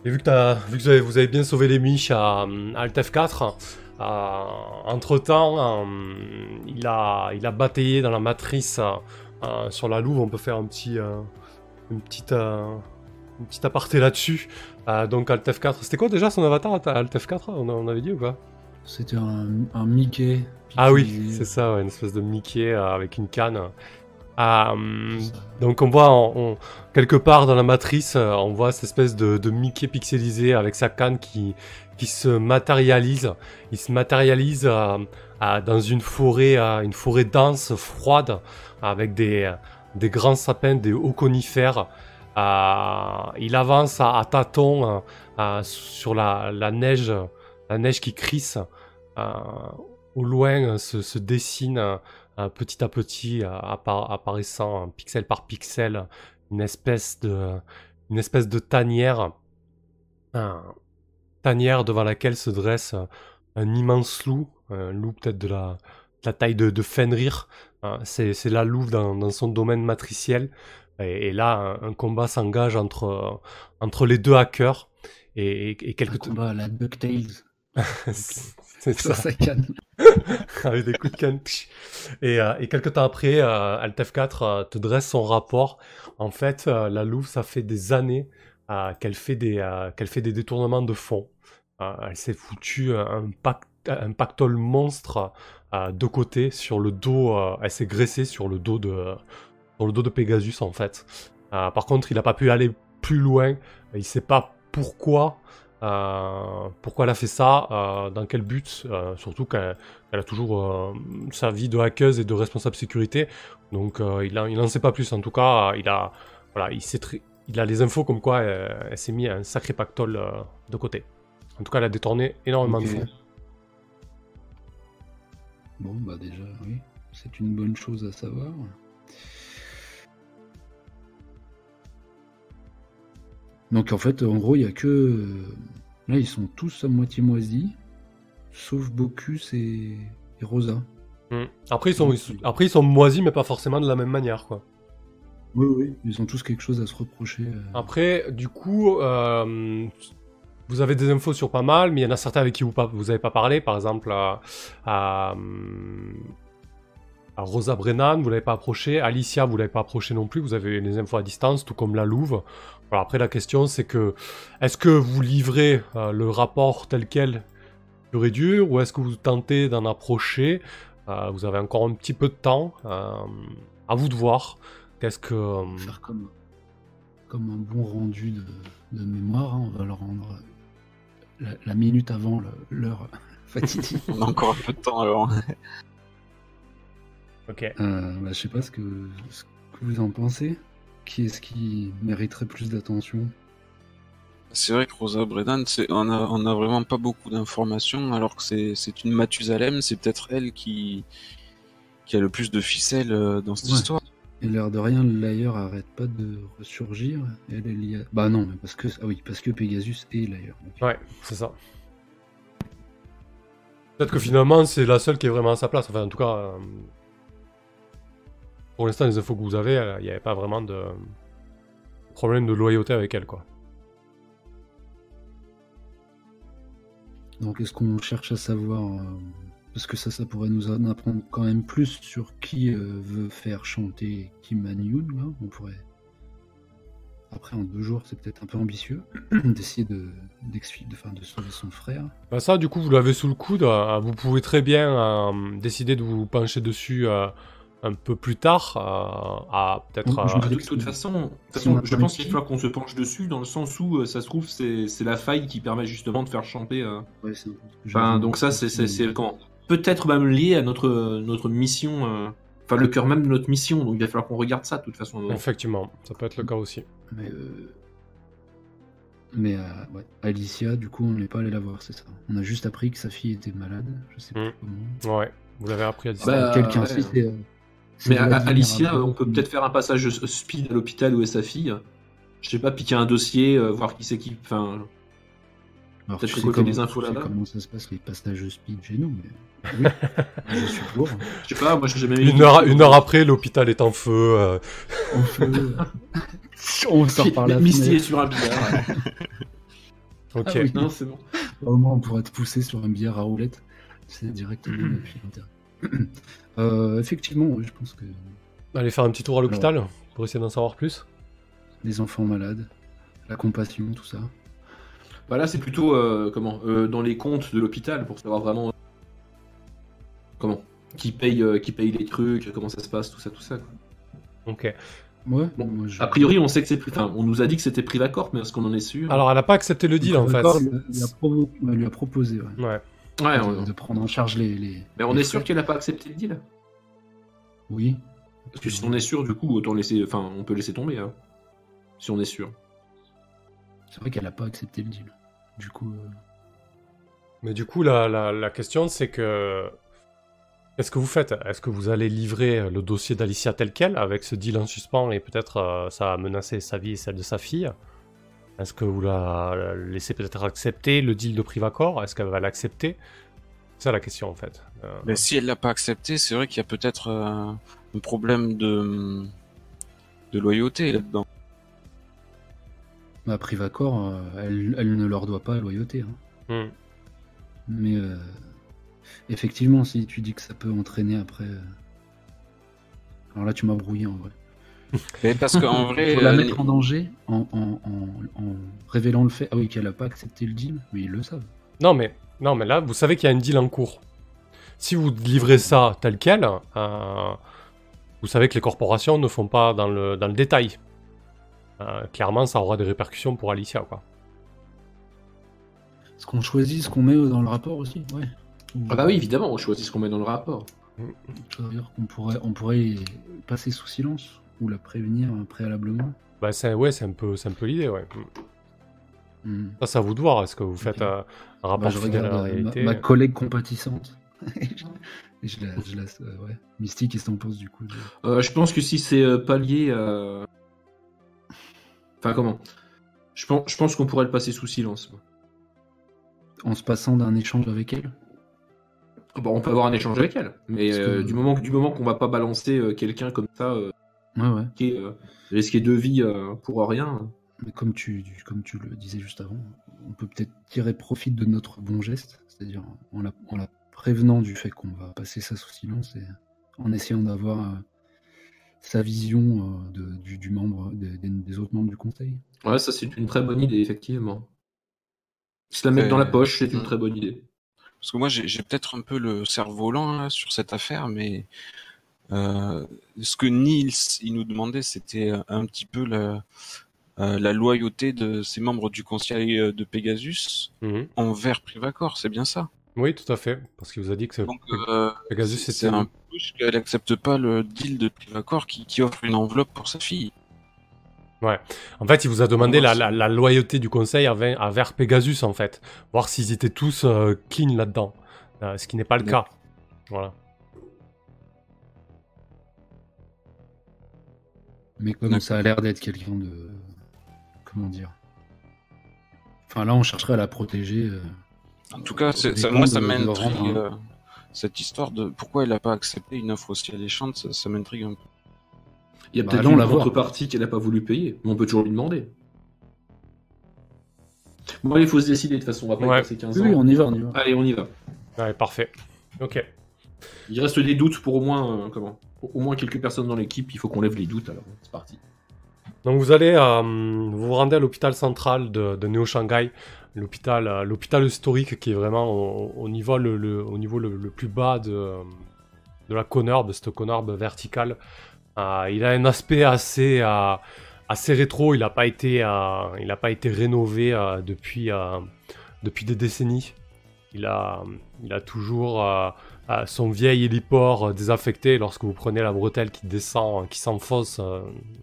et vu que, t'as- vu que vous, avez, vous avez bien sauvé les miches à, à Alt F4, entre temps, il, a, il a bataillé dans la matrice euh, sur la louve. On peut faire un petit, euh, une petite, euh, une petite aparté là-dessus. Euh, donc Alt F4, c'était quoi déjà son avatar Alt F4 on, avait dit ou pas? C'était un, un Mickey. Ah oui, c'est ça, ouais, une espèce de Mickey euh, avec une canne. Ça. donc on voit on- on- quelque part dans la matrice, euh, on voit cette espèce de, de Mickey pixelisé avec sa canne qui, qui se matérialise. Il se matérialise euh, dans une forêt, une forêt dense, froide, avec des, des grands sapins, des hauts conifères. Euh, il avance à, à tâtons sur la, la neige, la neige qui crisse. Au loin se, se dessine petit à petit, euh, appara- apparaissant euh, pixel par pixel, une espèce de, une espèce de tanière, un- tanière devant laquelle se dresse euh, un immense loup, un loup peut-être de la, de la taille de, de Fenrir. Euh, c'est, la louve dans, dans son domaine matriciel. Et, et là, un, un combat s'engage entre, euh, entre les deux hackers. Et, et, et Un quelques... combat à la DuckTales. c'est Sur ça. sa canne. avec des coups de canne. Et, euh, et quelques temps après, euh, Alt F4 euh, te dresse son rapport. En fait, euh, la Louve, ça fait des années qu'elle fait, des, qu'elle fait des détournements de fonds. Elle s'est foutue un, pact, un pactole monstre de côté sur le dos. elle s'est graissée sur le dos de, sur le dos de Pegasus en fait. Par contre, il n'a pas pu aller plus loin. Il sait pas pourquoi. Euh, pourquoi elle a fait ça, euh, dans quel but, euh, surtout qu'elle elle a toujours sa vie de hackeuse et de responsable sécurité, donc il, en, il en sait pas plus. En tout cas, il a, voilà, il, sait très- il a les infos comme quoi elle s'est mis un sacré pactole de côté. En tout cas, elle a détourné énormément de fonds. Bon, bah déjà, oui, c'est une bonne chose à savoir. Donc en fait, en gros, il y a que... euh, Là, ils sont tous à moitié moisis, sauf Bocus et, et Rosa. Mm. Après, ils sont, ils sont- après, ils sont moisis, mais pas forcément de la même manière, quoi. Oui, oui. Ils ont tous quelque chose à se reprocher. euh. Après, du coup, euh, vous avez des infos sur pas mal, mais il y en a certains avec qui vous pas, vous avez pas parlé. Par exemple, à, à, à Rosa Brennan, vous l'avez pas approché. Alicia, vous l'avez pas approché non plus. Vous avez les infos à distance, tout comme la Louve. Voilà, après, la question, c'est que est-ce que vous livrez euh, le rapport tel quel pur et dur, ou est-ce que vous tentez d'en approcher Euh, Vous avez encore un petit peu de temps. euh, à vous de voir. Qu'est-ce que euh, faire comme, comme un bon rendu de, de mémoire. hein. On va le rendre la, la minute avant l'heure fatidique. On a encore un peu de temps alors. Ok. Euh, bah, je sais pas ce que, ce que vous en pensez. Qui est-ce qui mériterait plus d'attention? C'est vrai que Rosa Bredan, on a, on a vraiment pas beaucoup d'informations, alors que c'est, une Mathusalem, c'est peut-être elle qui, qui a le plus de ficelles euh, dans cette Ouais. histoire. Et l'air de rien, l'ailleurs arrête pas de ressurgir. Elle est liée à- Bah non, mais parce que ah oui, parce que Pegasus est l'ailleurs. Ouais, c'est ça. Peut-être que finalement, c'est la seule qui est vraiment à sa place. Enfin, en tout cas, euh, pour l'instant, les infos que vous avez, euh, il n'y avait pas vraiment de problème de loyauté avec elle, quoi. Donc est-ce qu'on cherche à savoir euh, parce que ça, ça pourrait nous en apprendre quand même plus sur qui euh, veut faire chanter Kim là. On pourrait. Après, en deux jours, c'est peut-être un peu ambitieux d'essayer de, de, enfin, de sauver son frère. Bah ça, du coup, vous l'avez sous le coude. vous pouvez très bien euh, décider de vous pencher dessus un peu plus tard, euh, à peut-être... Euh, De toute façon, je pense qu'il qui- va falloir qu'on se penche dessus, dans le sens où euh, ça se trouve, c'est la faille qui permet justement de faire chanter. euh, Ouais, Enfin, donc ça, c'est comment Peut-être même lié à notre, notre mission, euh, enfin le cœur même de notre mission, donc il va falloir qu'on regarde ça de toute façon. Effectivement, ça peut être le cas aussi. Mais, euh, mais euh, ouais. Alicia, du coup, on n'est pas allé la voir, c'est ça. On a juste appris que sa fille était malade. Je sais pas Mm. comment. Ouais, vous l'avez appris à distance. Bah, Quelqu'un ouais. Mais à- Alicia, on peut peut-être faire un passage speed à l'hôpital où est sa fille. Je sais pas, piquer un dossier, euh, voir qui c'est qui. Enfin, peut-être récolter comment- des infos là-bas. comment ça se passe les passages speed chez nous, mais oui, je suis pour. je sais pas, moi j'ai jamais vu. Une heure, une heure après, l'hôpital est en feu. euh, On fait. on sort par la Misty est sur un billard. Ok. Ah oui. non, c'est bon. Au moins, on pourra te pousser sur un billard à roulette. C'est directement depuis l'intérieur. Euh, effectivement, oui, je pense que Allez faire un petit tour à l'hôpital pour essayer d'en savoir plus. les enfants malades, la compassion, tout ça. Bah là, c'est plutôt euh, comment euh, dans les comptes de l'hôpital pour savoir vraiment comment qui paye, euh, qui paye les trucs, comment ça se passe, tout ça, tout ça. quoi. Ok. Ouais, Bon, moi, je- A priori, on sait que c'est, pri- enfin, on nous a dit que c'était Privacorp, mais est-ce qu'on en est sûr? Alors, elle n'a pas accepté le deal en fait. D'accord, lui, a provo- ouais, lui a proposé ouais, Ouais. Ouais, de, on- de prendre en charge les. les mais on les est sûr qu'elle a pas accepté le deal? Oui. Parce que si on est sûr, du coup, autant laisser, enfin, on peut laisser tomber. hein. Si on est sûr. C'est vrai qu'elle a pas accepté le deal. Du coup, euh, Mais du coup, la, la, la question, c'est que. Qu'est-ce que vous faites? Est-ce que vous allez livrer le dossier d'Alicia tel quel, avec ce deal en suspens, et peut-être euh, ça va menacer sa vie et celle de sa fille? Est-ce que vous la, la laissez peut-être accepter le deal de Privacor? Est-ce qu'elle va l'accepter? C'est ça la question en fait. Euh, Mais si elle l'a pas accepté, c'est vrai qu'il y a peut-être euh, un problème de, de loyauté là-dedans. bah, Privacor, euh, elle, elle ne leur doit pas loyauté. hein. hmm. Mais euh, effectivement, si tu dis que ça peut entraîner après. Alors là, tu m'as brouillé en vrai. Mais parce qu'en vrai, Faut la euh, mettre en danger en, en- en- en révélant le fait ah oui, qu'elle a pas accepté le deal, mais ils le savent. Non, mais, non, mais là, vous savez qu'il y a un deal en cours. Si vous livrez ça tel quel, euh, vous savez que les corporations ne font pas dans le, dans le détail. Euh, clairement, ça aura des répercussions pour Alicia, quoi. Est-ce qu'on choisit ce qu'on met dans le rapport aussi Ouais. Ah bah oui, évidemment, on choisit ce qu'on met dans le rapport. Ça veut dire qu'on pourrait, on pourrait passer sous silence ou la prévenir préalablement. Bah, c'est ouais, c'est un peu, c'est un peu l'idée, ouais. Hmm. Ça, c'est à vous de voir. Est-ce que vous faites euh, un Bah, rapport je fidèle à regarde la euh, ma, réalité ma collègue compatissante. Et je la, je la- euh, ouais. Mystique, qu'est-ce que t'en penses du coup de- Euh, je pense que si c'est euh, pas lié à... Enfin, comment? Je pense, je pense qu'on pourrait le passer sous silence. En se passant d'un échange avec elle? Bon, on peut avoir un échange avec elle, mais que- euh, du moment, du moment qu'on va pas balancer euh, quelqu'un comme ça, euh, Ouais, ouais. qui est euh, risqué de vie euh, pour rien. Mais comme tu, comme tu le disais juste avant, on peut peut-être tirer profit de notre bon geste, c'est-à-dire en la, en la prévenant du fait qu'on va passer ça sous silence et en essayant d'avoir euh, sa vision euh, de- du, du membre, des, des- des autres membres du conseil. Ouais, ça c'est une très bonne idée, effectivement. Se la mettre dans la poche, c'est une hmm. très bonne idée. Parce que moi, j'ai peut-être un peu le cerf-volant sur cette affaire, mais euh, ce que Niels il nous demandait, c'était un petit peu la, euh, la loyauté de ces membres du conseil de Pegasus Mhm. envers Privacor, c'est bien ça? Oui, tout à fait. Parce qu'il vous a dit que c'est- Donc, euh, Pegasus, c'était un push qu'elle accepte pas le deal de Privacor qui, qui offre une enveloppe pour sa fille. En fait, il vous a demandé la, si- la- la loyauté du conseil envers, envers Pegasus, en fait. Voir s'ils étaient tous euh, clean là-dedans. Euh, ce qui n'est pas le cas. Voilà. Mais comme ça a l'air d'être quelqu'un de. Comment dire? Enfin là, on chercherait à la protéger. euh, En tout cas, Ça moi, ça m'intrigue. hein. euh, cette histoire de pourquoi elle n'a pas accepté une offre aussi alléchante, ça, ça m'intrigue un peu. Il y a Bah, peut-être une contrepartie qu'elle n'a pas voulu payer, mais on peut toujours lui demander. Bon, il faut se décider de toute façon, on va pas Ouais. passer 15 Oui, oui, ans. on y va, on y va. Allez, on y va. Ouais, parfait. Ok. Il reste des doutes pour au moins, euh, comment? Au moins quelques personnes dans l'équipe, il faut qu'on lève les doutes alors. C'est parti. Donc vous allez, euh, vous vous rendez à l'hôpital central de, de Neo Shanghai, l'hôpital, euh, l'hôpital historique qui est vraiment au, au niveau, le, au niveau le, plus bas de, de la conorbe, de cette conorbe verticale. Euh, il a un aspect assez, euh, assez rétro. Il n'a pas été, euh, pas été rénové euh, depuis, euh, depuis des décennies. Il a, il a toujours euh, euh, son vieil héliport euh, désaffecté. Lorsque vous prenez la bretelle qui descend, qui s'enfonce euh,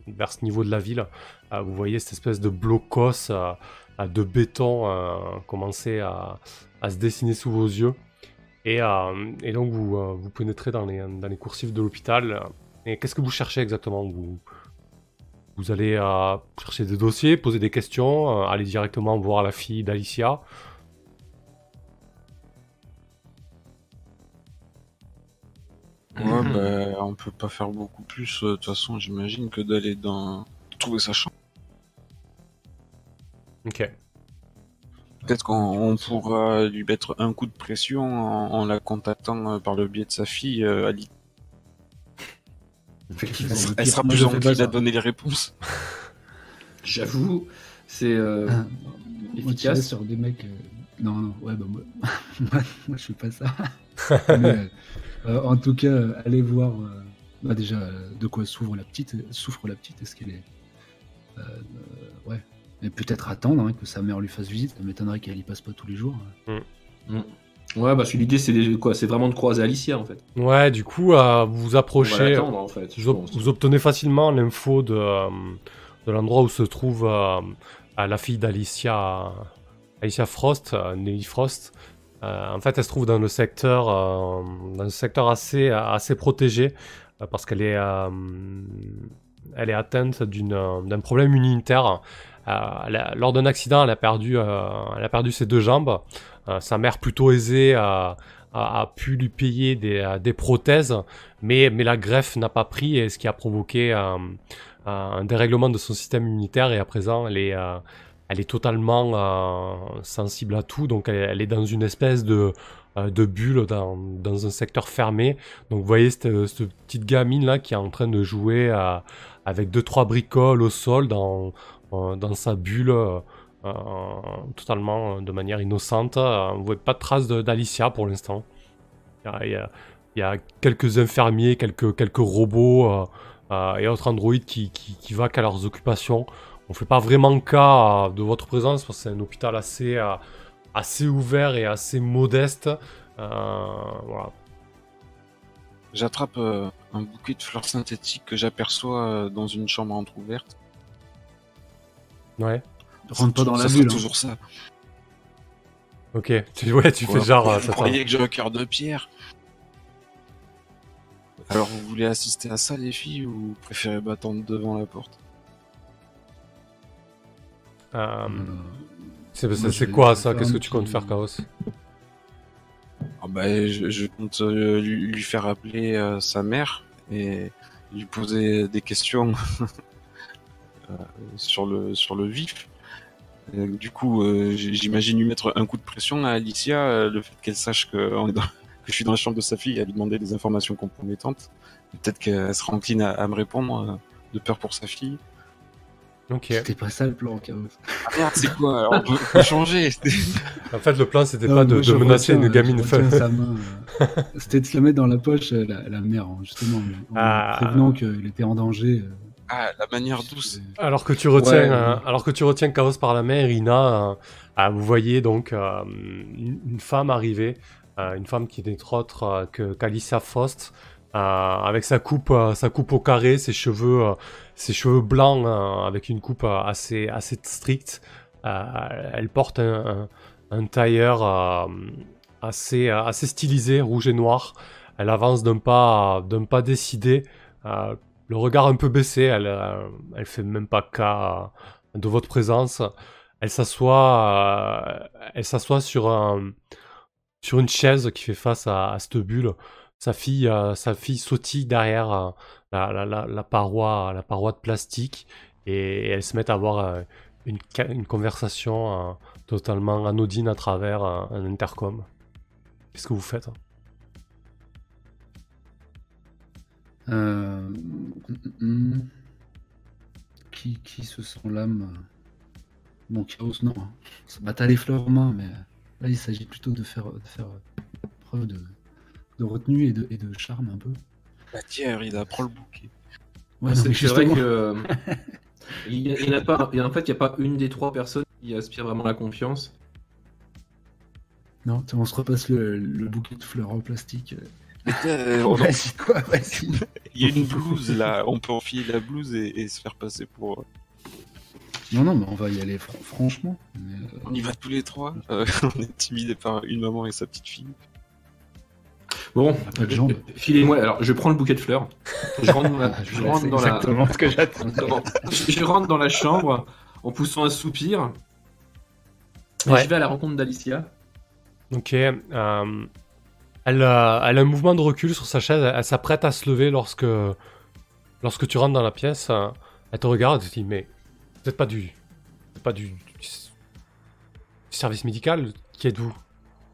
vers ce niveau de la ville, euh, vous voyez cette espèce de blocos euh, euh, de béton euh, commencer à, se dessiner sous vos yeux. Et, euh, donc vous, euh, vous pénétrez dans les, dans les coursifs de l'hôpital. Et qu'est-ce que vous cherchez exactement? Vous, vous allez euh, chercher des dossiers, poser des questions, euh, aller directement voir la fille d'Alicia. Ouais, Mhm. bah, on peut pas faire beaucoup plus, euh, de toute façon, j'imagine, que d'aller dans. trouver sa chambre. Ok. Peut-être qu'on on pourra lui mettre un coup de pression en, en la contactant euh, par le biais de sa fille, euh, Ali. Effectivement. Elle, sera plus encline à donner les réponses. J'avoue, c'est euh, Ah, efficace. sur des mecs. euh, Non, non, ouais, bah moi, moi, moi, je fais pas ça. Mais, euh, en tout cas, euh, allez voir euh, bah, déjà de quoi souffre la petite. Souffre la petite, est-ce qu'elle est. ouais. Mais peut-être attendre hein, que sa mère lui fasse visite. Ça m'étonnerait qu'elle y passe pas tous les jours. Ouais, bah parce que l'idée c'est quoi C'est vraiment de croiser Alicia en fait. Ouais, du coup, euh, vous vous On va approchez. en fait. je Vous, ob- pense. vous obtenez facilement l'info de, euh, de l'endroit où se trouve euh, la fille d'Alicia, Alicia Frost, euh, Nelly Frost. Euh, en fait, elle se trouve dans le secteur, euh, dans un secteur assez, assez protégé euh, parce qu'elle est, elle est atteinte d'un problème immunitaire. Lors d'un accident, elle a perdu, elle a perdu ses deux jambes. Sa mère, plutôt aisée, a, pu lui payer des, des prothèses mais, mais la greffe n'a pas pris, et ce qui a provoqué euh, un dérèglement de son système immunitaire, et à présent, elle est, elle est totalement euh, sensible à tout, donc elle, est dans une espèce de, euh, bulle dans, un secteur fermé. Donc vous voyez cette, petite gamine là qui est en train de jouer euh, avec deux trois bricoles au sol dans, sa bulle. totalement de manière innocente. Euh, Vous voyez pas de traces de- d'Alicia pour l'instant. Il y a- quelques infirmiers, quelques, robots et autres androïdes qui, qui, qui à leurs occupations. On fait pas vraiment cas euh, de votre présence parce que c'est un hôpital assez, euh, assez ouvert et assez modeste. Euh, voilà. J'attrape euh, un bouquet de fleurs synthétiques que j'aperçois euh, dans une chambre entrouverte. Ouais. Rentre pas dans Ça la bulle. hein. toujours ça. Ok. Tu, ouais, tu fais genre. Vous ça croyez que j'ai un cœur de pierre? Alors vous voulez assister à ça les filles ou vous préférez m'attendre devant la porte? Euh, c'est quoi ça Qu'est-ce que tu comptes faire, Chaos ah bah, je, je compte euh, lui, lui faire appeler euh, sa mère et lui poser des questions euh, sur le sur le vif. Euh, du coup, euh, j'imagine lui mettre un coup de pression à Alicia, euh, le fait qu'elle sache que, on est dans- que je suis dans la chambre de sa fille, à lui demander des informations compromettantes. Peut-être qu'elle sera encline à, à me répondre euh, de peur pour sa fille. C'était pas ça le plan, Chaos. Ah merde, c'est quoi Alors, on peut, changer. En fait, le plan, c'était pas de, menacer retiens, une gamine fun. euh, C'était de se la mettre dans la poche, euh, la, la mère, hein, justement, en Ah. prévenant qu'il était en danger. euh, Ah, la manière douce. Alors que tu retiens, Ouais. euh, alors que tu retiens Chaos par la main, Irina, euh, ah, vous voyez donc euh, une, une femme arriver, euh, une femme qui n'est autre euh, que qu'Alicia Faust, euh, avec sa coupe, euh, sa coupe au carré, ses cheveux, euh, ses cheveux blancs euh, avec une coupe euh, assez, assez stricte. Euh, elle porte un, un- tailleur euh, assez, euh, assez stylisé, rouge et noir. Elle avance d'un pas, d'un pas décidé. euh, le regard un peu baissé, elle, euh, elle fait même pas cas euh, de votre présence. Elle s'assoit, euh, elle s'assoit sur un, sur une chaise qui fait face à, à cette bulle. Sa fille, euh, sa fille sautille derrière euh, la, la, la, la paroi, la paroi de plastique et, elles se mettent à avoir euh, une, conversation euh, totalement anodine à travers euh, un intercom. Qu'est-ce que vous faites Euh, mm, mm. Qui, qui se sent l'âme? Bon, Chaos, non. hein. Bah, t'as les fleurs mais là, il s'agit plutôt de de faire preuve de, de retenue et de, et de charme un peu. Bah tiens, Rida, prends le bouquet. Ouais, non, c'est vrai que. euh, Il y, a- il y en a pas, et en fait, il n'y a pas une des trois personnes qui aspire vraiment la confiance. non, on se repasse le, le bouquet de fleurs en plastique. Euh, on- Vas-y, quoi, vas-y. Il y a une blouse là, on peut enfiler la blouse et, et se faire passer pour. Non, non, mais on va y aller fran- franchement. Mais, euh, On y va tous les trois. Euh, on est intimidé par une maman et sa petite fille. Bon, filez-moi. Alors, je prends le bouquet de fleurs. Je rentre dans la, je rentre dans la, exactement ce que j'attends. je je rentre dans la chambre en poussant un soupir. Et Ouais. Je vais à la rencontre d'Alicia. Ok. euh, elle, a, elle a un mouvement de recul sur sa chaise. Elle, elle s'apprête à se lever lorsque, lorsque tu rentres dans la pièce. elle te regarde et te dit Mais vous n'êtes pas du. vous êtes pas du, du- du service médical? Qui êtes-vous?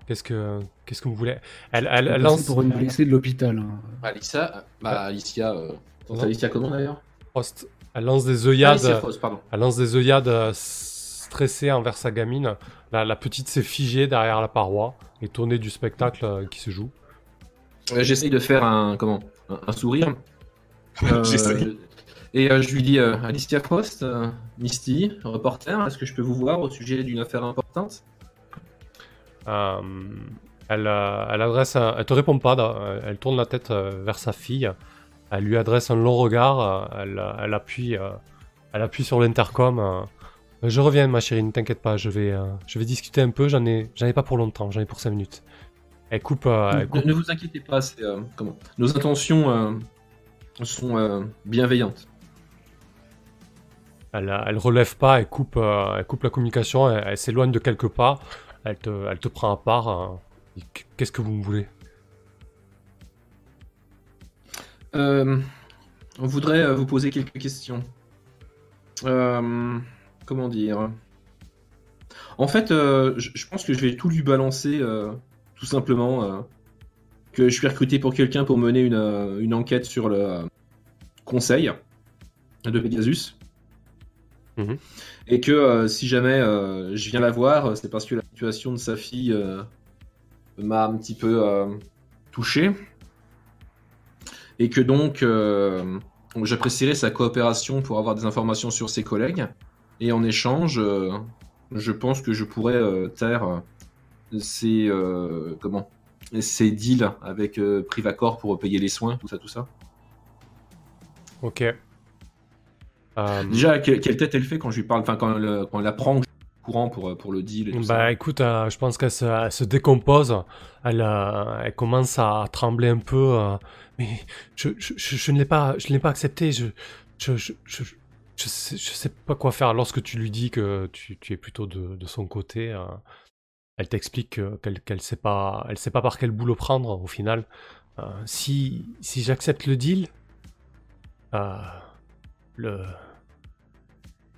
Qu'est-ce que qu'est-ce que vous voulez? Elle, elle, elle lance. pour une blessée de l'hôpital. hein. Alicia, bah Alicia, euh, Non. Alicia comment d'ailleurs? Frost. Elle lance des œillades. Alicia Frost, pardon. Elle lance des œillades euh, stressées envers sa gamine. La, la petite s'est figée derrière la paroi, étonnée du spectacle euh, qui se joue. Euh, J'essaye de faire un comment? Un, un sourire. Euh, et euh, je lui dis euh, Alicia Frost, euh, Misty, reporter, est-ce que je peux vous voir au sujet d'une affaire importante? Euh, elle, euh, elle adresse, un- elle te répond pas. euh, Elle tourne la tête euh, vers sa fille. Elle lui adresse un long regard. Elle, elle appuie, elle appuie sur l'intercom. je reviens, ma chérie, ne t'inquiète pas. Je vais, je vais discuter un peu. J'en ai, j'en ai pas pour longtemps. J'en ai pour 5 minutes. Elle coupe, elle ne, coupe ne vous inquiétez pas, c'est euh, comment Nos intentions euh, sont euh, bienveillantes. Elle, elle relève pas, elle coupe, elle coupe la communication, elle, elle s'éloigne de quelques pas, elle te, elle te prend à part. Qu'est-ce que vous me voulez? Euh, on voudrait euh, vous poser quelques questions. Euh, comment dire? En fait, euh, je pense que je vais tout lui balancer, euh, tout simplement. euh, que je suis recruté pour quelqu'un pour mener une, une enquête sur le conseil de Pegasus. Mhm. Et que euh, si jamais euh, je viens la voir, c'est parce que la situation de sa fille euh, m'a un petit peu euh, touché. et que donc euh, j'apprécierais sa coopération pour avoir des informations sur ses collègues. Et en échange, euh, je pense que je pourrais taire ces comment deals avec Privacor pour payer les soins, tout ça, tout ça. Ok. Déjà, quelle, tête elle fait quand je lui parle, enfin quand, quand elle apprend courant pour, pour le deal et tout Bah écoute, je pense qu'elle se, se, décompose, elle, elle commence à trembler un peu mais je, je, je, ne l'ai pas, je l'ai pas accepté. Je, je, je, je, je, sais, pas quoi faire. Lorsque tu lui dis que tu, tu es plutôt de, de son côté, euh, elle t'explique qu'elle qu'elle sait pas, elle sait pas par quel boulot prendre au final. Euh, si si j'accepte le deal, euh, le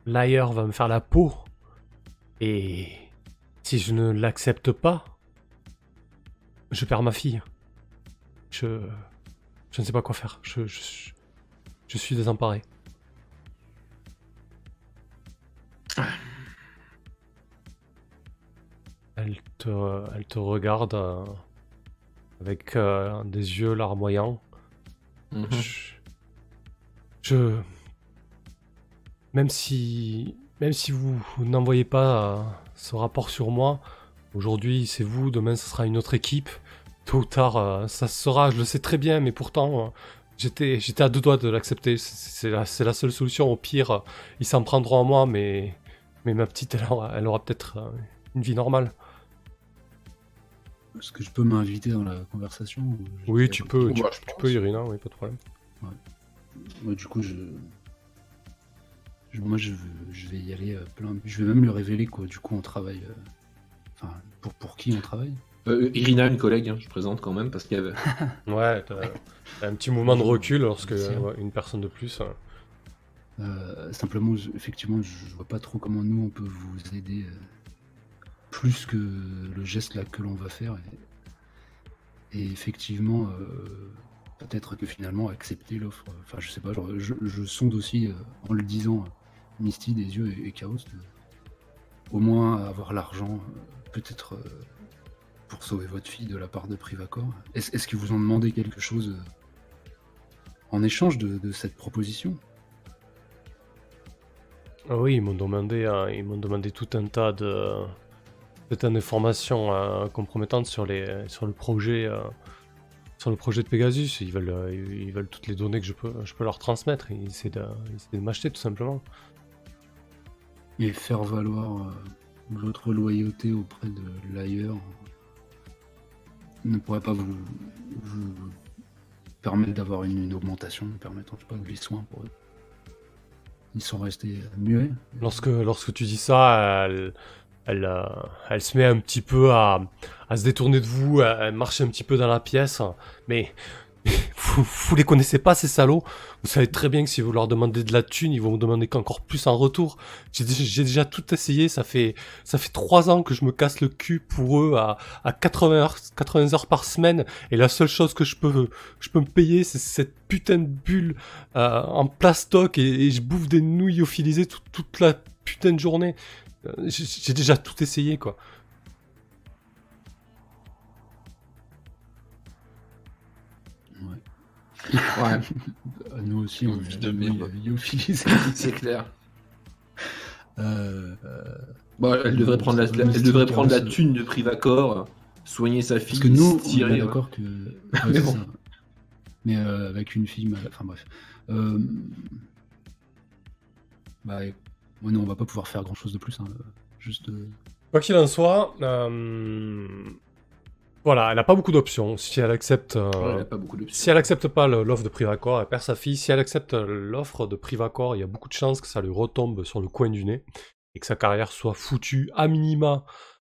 l'ailleurs va me faire la peau. Et si je ne l'accepte pas, je perds ma fille. Je je ne sais pas quoi faire. Je, je, suis désemparé. Elle te, elle te regarde euh, avec euh, des yeux larmoyants. Mhm. je, Même si. Même si vous, n'envoyez pas euh, ce rapport sur moi, aujourd'hui c'est vous, demain ce sera une autre équipe tôt ou tard, euh, ça sera, je le sais très bien, mais pourtant, euh, j'étais, j'étais à deux doigts de l'accepter. C'est la, la, seule solution. Au pire, euh, ils s'en prendront à moi, mais, mais ma petite, elle aura, elle aura peut-être une vie normale. Est-ce que je peux m'inviter dans la conversation Oui, tu peux, tu, peux, Irina, oui, pas de problème. Ouais. du coup, je. Moi, je, je, vais y aller plein. Je vais même lui révéler quoi. Du coup, on travaille. Enfin, pour, pour qui on travaille? Euh, Irina, une collègue, hein, je présente quand même, parce qu'il y avait. ouais, un petit mouvement de recul lorsque une personne de plus. Hein. Euh, simplement, effectivement, je vois pas trop comment nous on peut vous aider euh, plus que le geste là que l'on va faire. Et, effectivement, peut-être que finalement accepter l'offre. Enfin, je sais pas, je, sonde aussi en le disant, Misty des yeux et, Chaos, au moins avoir l'argent, peut-être pour sauver votre fille de la part de Privacor. Est-ce qu'ils vous ont demandé quelque chose euh, en échange de, cette proposition? Ah Oui, ils m'ont demandé, euh, m'ont demandé tout un tas de, d'informations euh, compromettantes sur, les, sur le projet. Sur le projet de Pegasus, ils veulent, ils veulent toutes les données que je peux, je peux leur transmettre. Ils essaient de, de m'acheter tout simplement. Et faire valoir votre loyauté auprès de l'ailleurs ne pourrait pas vous, permettre d'avoir une, augmentation, permettant, je sais pas, les soins pour eux. Ils sont restés muets. Lorsque, lorsque tu dis ça, elle, elle, euh, elle se met un petit peu à, à se détourner de vous, elle marche un petit peu dans la pièce, mais vous, vous les connaissez pas ces salauds. Vous savez très bien que si vous leur demandez de la thune, ils vont vous demander qu'encore plus en retour. J'ai déjà, tout essayé. Ça fait ça fait trois ans que je me casse le cul pour eux à, à 80 heures 80 heures par semaine. Et la seule chose que je peux je peux me payer, c'est cette putain de bulle euh, en plastoc et, je bouffe des nouilles euphilisées toute la putain de journée. Euh, j'ai déjà tout essayé quoi. Ouais. Nous aussi, on vit de merde. C'est clair. Euh, euh, elle devrait prendre la, elle devrait prendre la thune de Privacor, soigner sa fille. Parce que nous, on est d'accord que. mais bon. Mais euh, avec une fille, enfin bref. Bah, non, on va pas pouvoir faire grand chose de plus. Hein. Juste. Quoi qu'il en soit, voilà, elle n'a pas beaucoup d'options. Si elle accepte, euh, si elle accepte pas l'offre de Privacor, elle perd sa fille. Si elle accepte l'offre de Privacor, il y a beaucoup de chances que ça lui retombe sur le coin du nez et que sa carrière soit foutue à minima,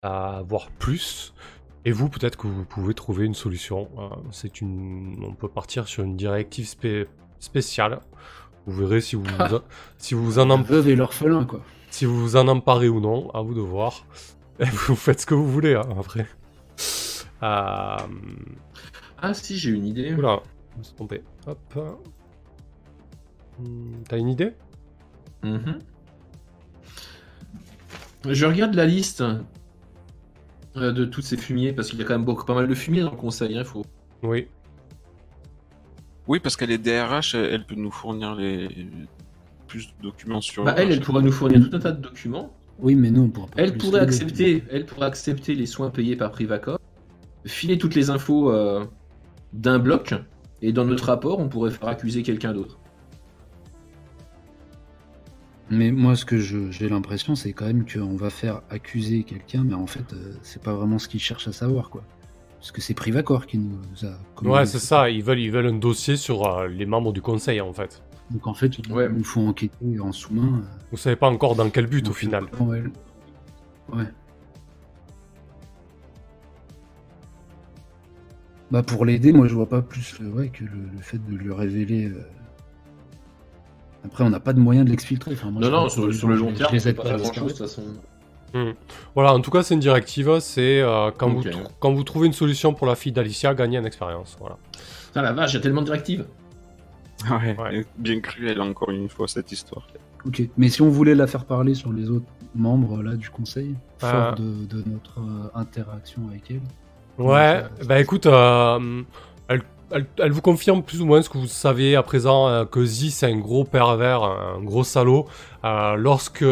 voire plus. Et vous, peut-être que vous pouvez trouver une solution. Euh, c'est une, on peut partir sur une directive spéciale. Vous verrez si vous, si vous en emparez. l'orphelin, quoi. Si vous vous en emparez ou non, à vous de voir. Et vous faites ce que vous voulez, hein, après. Euh, ah si, j'ai une idée. Oula, je me suis trompé. Hop. Hmm, t'as une idée? Mhm. Je regarde la liste euh, de tous ces fumiers, parce qu'il y a quand même beaucoup, pas mal de fumiers dans le conseil, il hein, faut... Oui. Oui, parce qu'elle est DRH, elle, peut nous fournir les plus de documents sur. Bah, le elle, elle pourra nous fournir tout un tas de documents. Oui, mais nous, on pourra pas Elle plus pourrait accepter, elle pourrait accepter les soins payés par Privacor, filer toutes les infos euh, d'un bloc, et dans notre rapport, on pourrait faire accuser quelqu'un d'autre. Mais moi, ce que j'ai l'impression, c'est quand même qu'on va faire accuser quelqu'un, mais en fait, euh, c'est pas vraiment ce qu'ils cherchent à savoir, quoi. Parce que c'est Privacor qui nous a. Ouais, c'est ça. Ils veulent, ils veulent un dossier sur euh, les membres du conseil, en fait. Donc en fait, ils Ouais. nous font enquêter en sous-main. euh, Vous savez pas encore dans quel but, au final. euh, Ouais. Ouais. Bah pour l'aider, moi je vois pas plus le, ouais, que le, le fait de lui révéler. euh, Après, on n'a pas de moyen de l'exfiltrer. Enfin, Non, non, sur, le long les- terme, je les c'est aide pas pas à grand chose de toute façon. Voilà, en tout cas, c'est une directive. C'est euh, quand, vous, quand vous trouvez une solution pour la fille d'Alicia, gagnez en expérience. Voilà. Putain, la vache, il y a tellement de directives. Ouais, Ouais. bien cruelle encore une fois cette histoire. Ok, mais si on voulait la faire parler sur les autres membres là du conseil, Ah. fort de, de notre euh, interaction avec elle. Ouais, ça- ça- bah écoute, euh, elle, elle- elle vous confirme plus ou moins ce que vous savez à présent, euh, que Z c'est un gros pervers, un gros salaud. Euh, lorsque,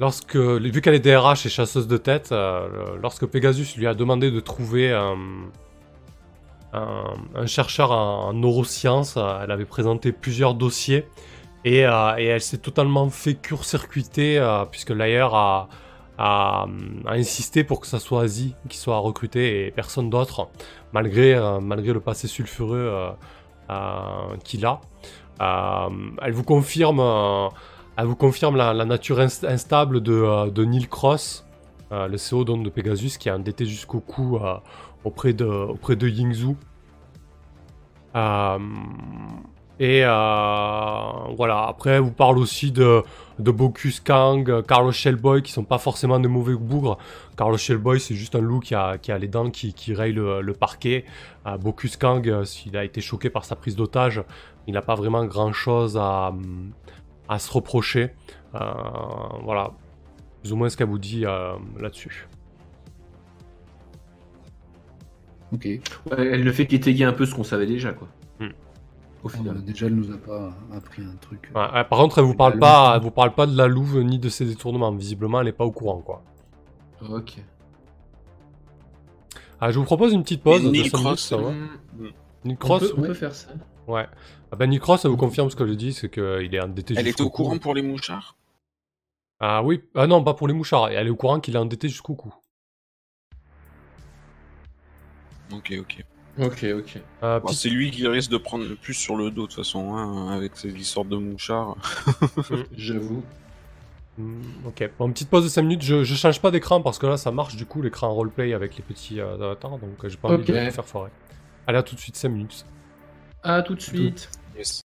lorsque, vu qu'elle est DRH et chasseuse de tête, euh, lorsque Pegasus lui a demandé de trouver un, un, chercheur en, en neurosciences, euh, elle avait présenté plusieurs dossiers. Et, euh, elle s'est totalement fait court-circuiter euh, puisque l'ailleurs a, insisté pour que ça soit Z qui soit recruté et personne d'autre, malgré, euh, malgré le passé sulfureux euh, euh, qu'il a. Euh, elle vous confirme, euh, elle vous confirme la, nature inst- instable de, euh, de Neil Cross, euh, le CEO donc, de Pegasus, qui est endetté jusqu'au cou euh, auprès, de, auprès de Yingzhou. Et voilà, après, elle vous parle aussi de, de Bocus Kang, Carlos Shellboy, qui sont pas forcément des mauvais bougres. Carlos Shellboy, c'est juste un loup qui a, les dents qui, qui rayent le, parquet. Bocus Kang, s'il a été choqué par sa prise d'otage, il n'a pas vraiment grand chose à, à se reprocher. Euh, voilà, plus ou moins ce qu'elle vous dit euh, là-dessus. Ok. Elle ne fait qu'étayer un peu ce qu'on savait déjà, quoi. Hmm. Au Bon, final. bah, déjà, elle nous a pas appris un truc. Ouais, ouais, par contre, elle vous parle pas, elle vous parle pas de la louve ni de ses détournements. Visiblement, elle est pas au courant, quoi. Ok. Ah, je vous propose une petite pause. De cinq minutes, Cross, on, peut faire ça. ouais. Ah ben, Neil Cross, elle vous confirme ce que je dis, c'est qu'il est endetté Elle jusqu'au était au cou. courant pour les mouchards? Ah oui, ah non, pas pour les mouchards. Elle est au courant qu'il est endetté jusqu'au cou. Ok, ok. Ok, ok. Euh, Bon, petite- c'est lui qui risque de prendre le plus sur le dos de toute façon, hein, avec ces histoires de mouchards. J'avoue. Hmm, ok, bon, petite pause de 5 minutes. Je, je change pas d'écran parce que là, ça marche du coup l'écran roleplay avec les petits euh, avatars, donc euh, j'ai pas envie Ok. de me faire foirer. Allez, à tout de suite, 5 minutes. À tout de suite. service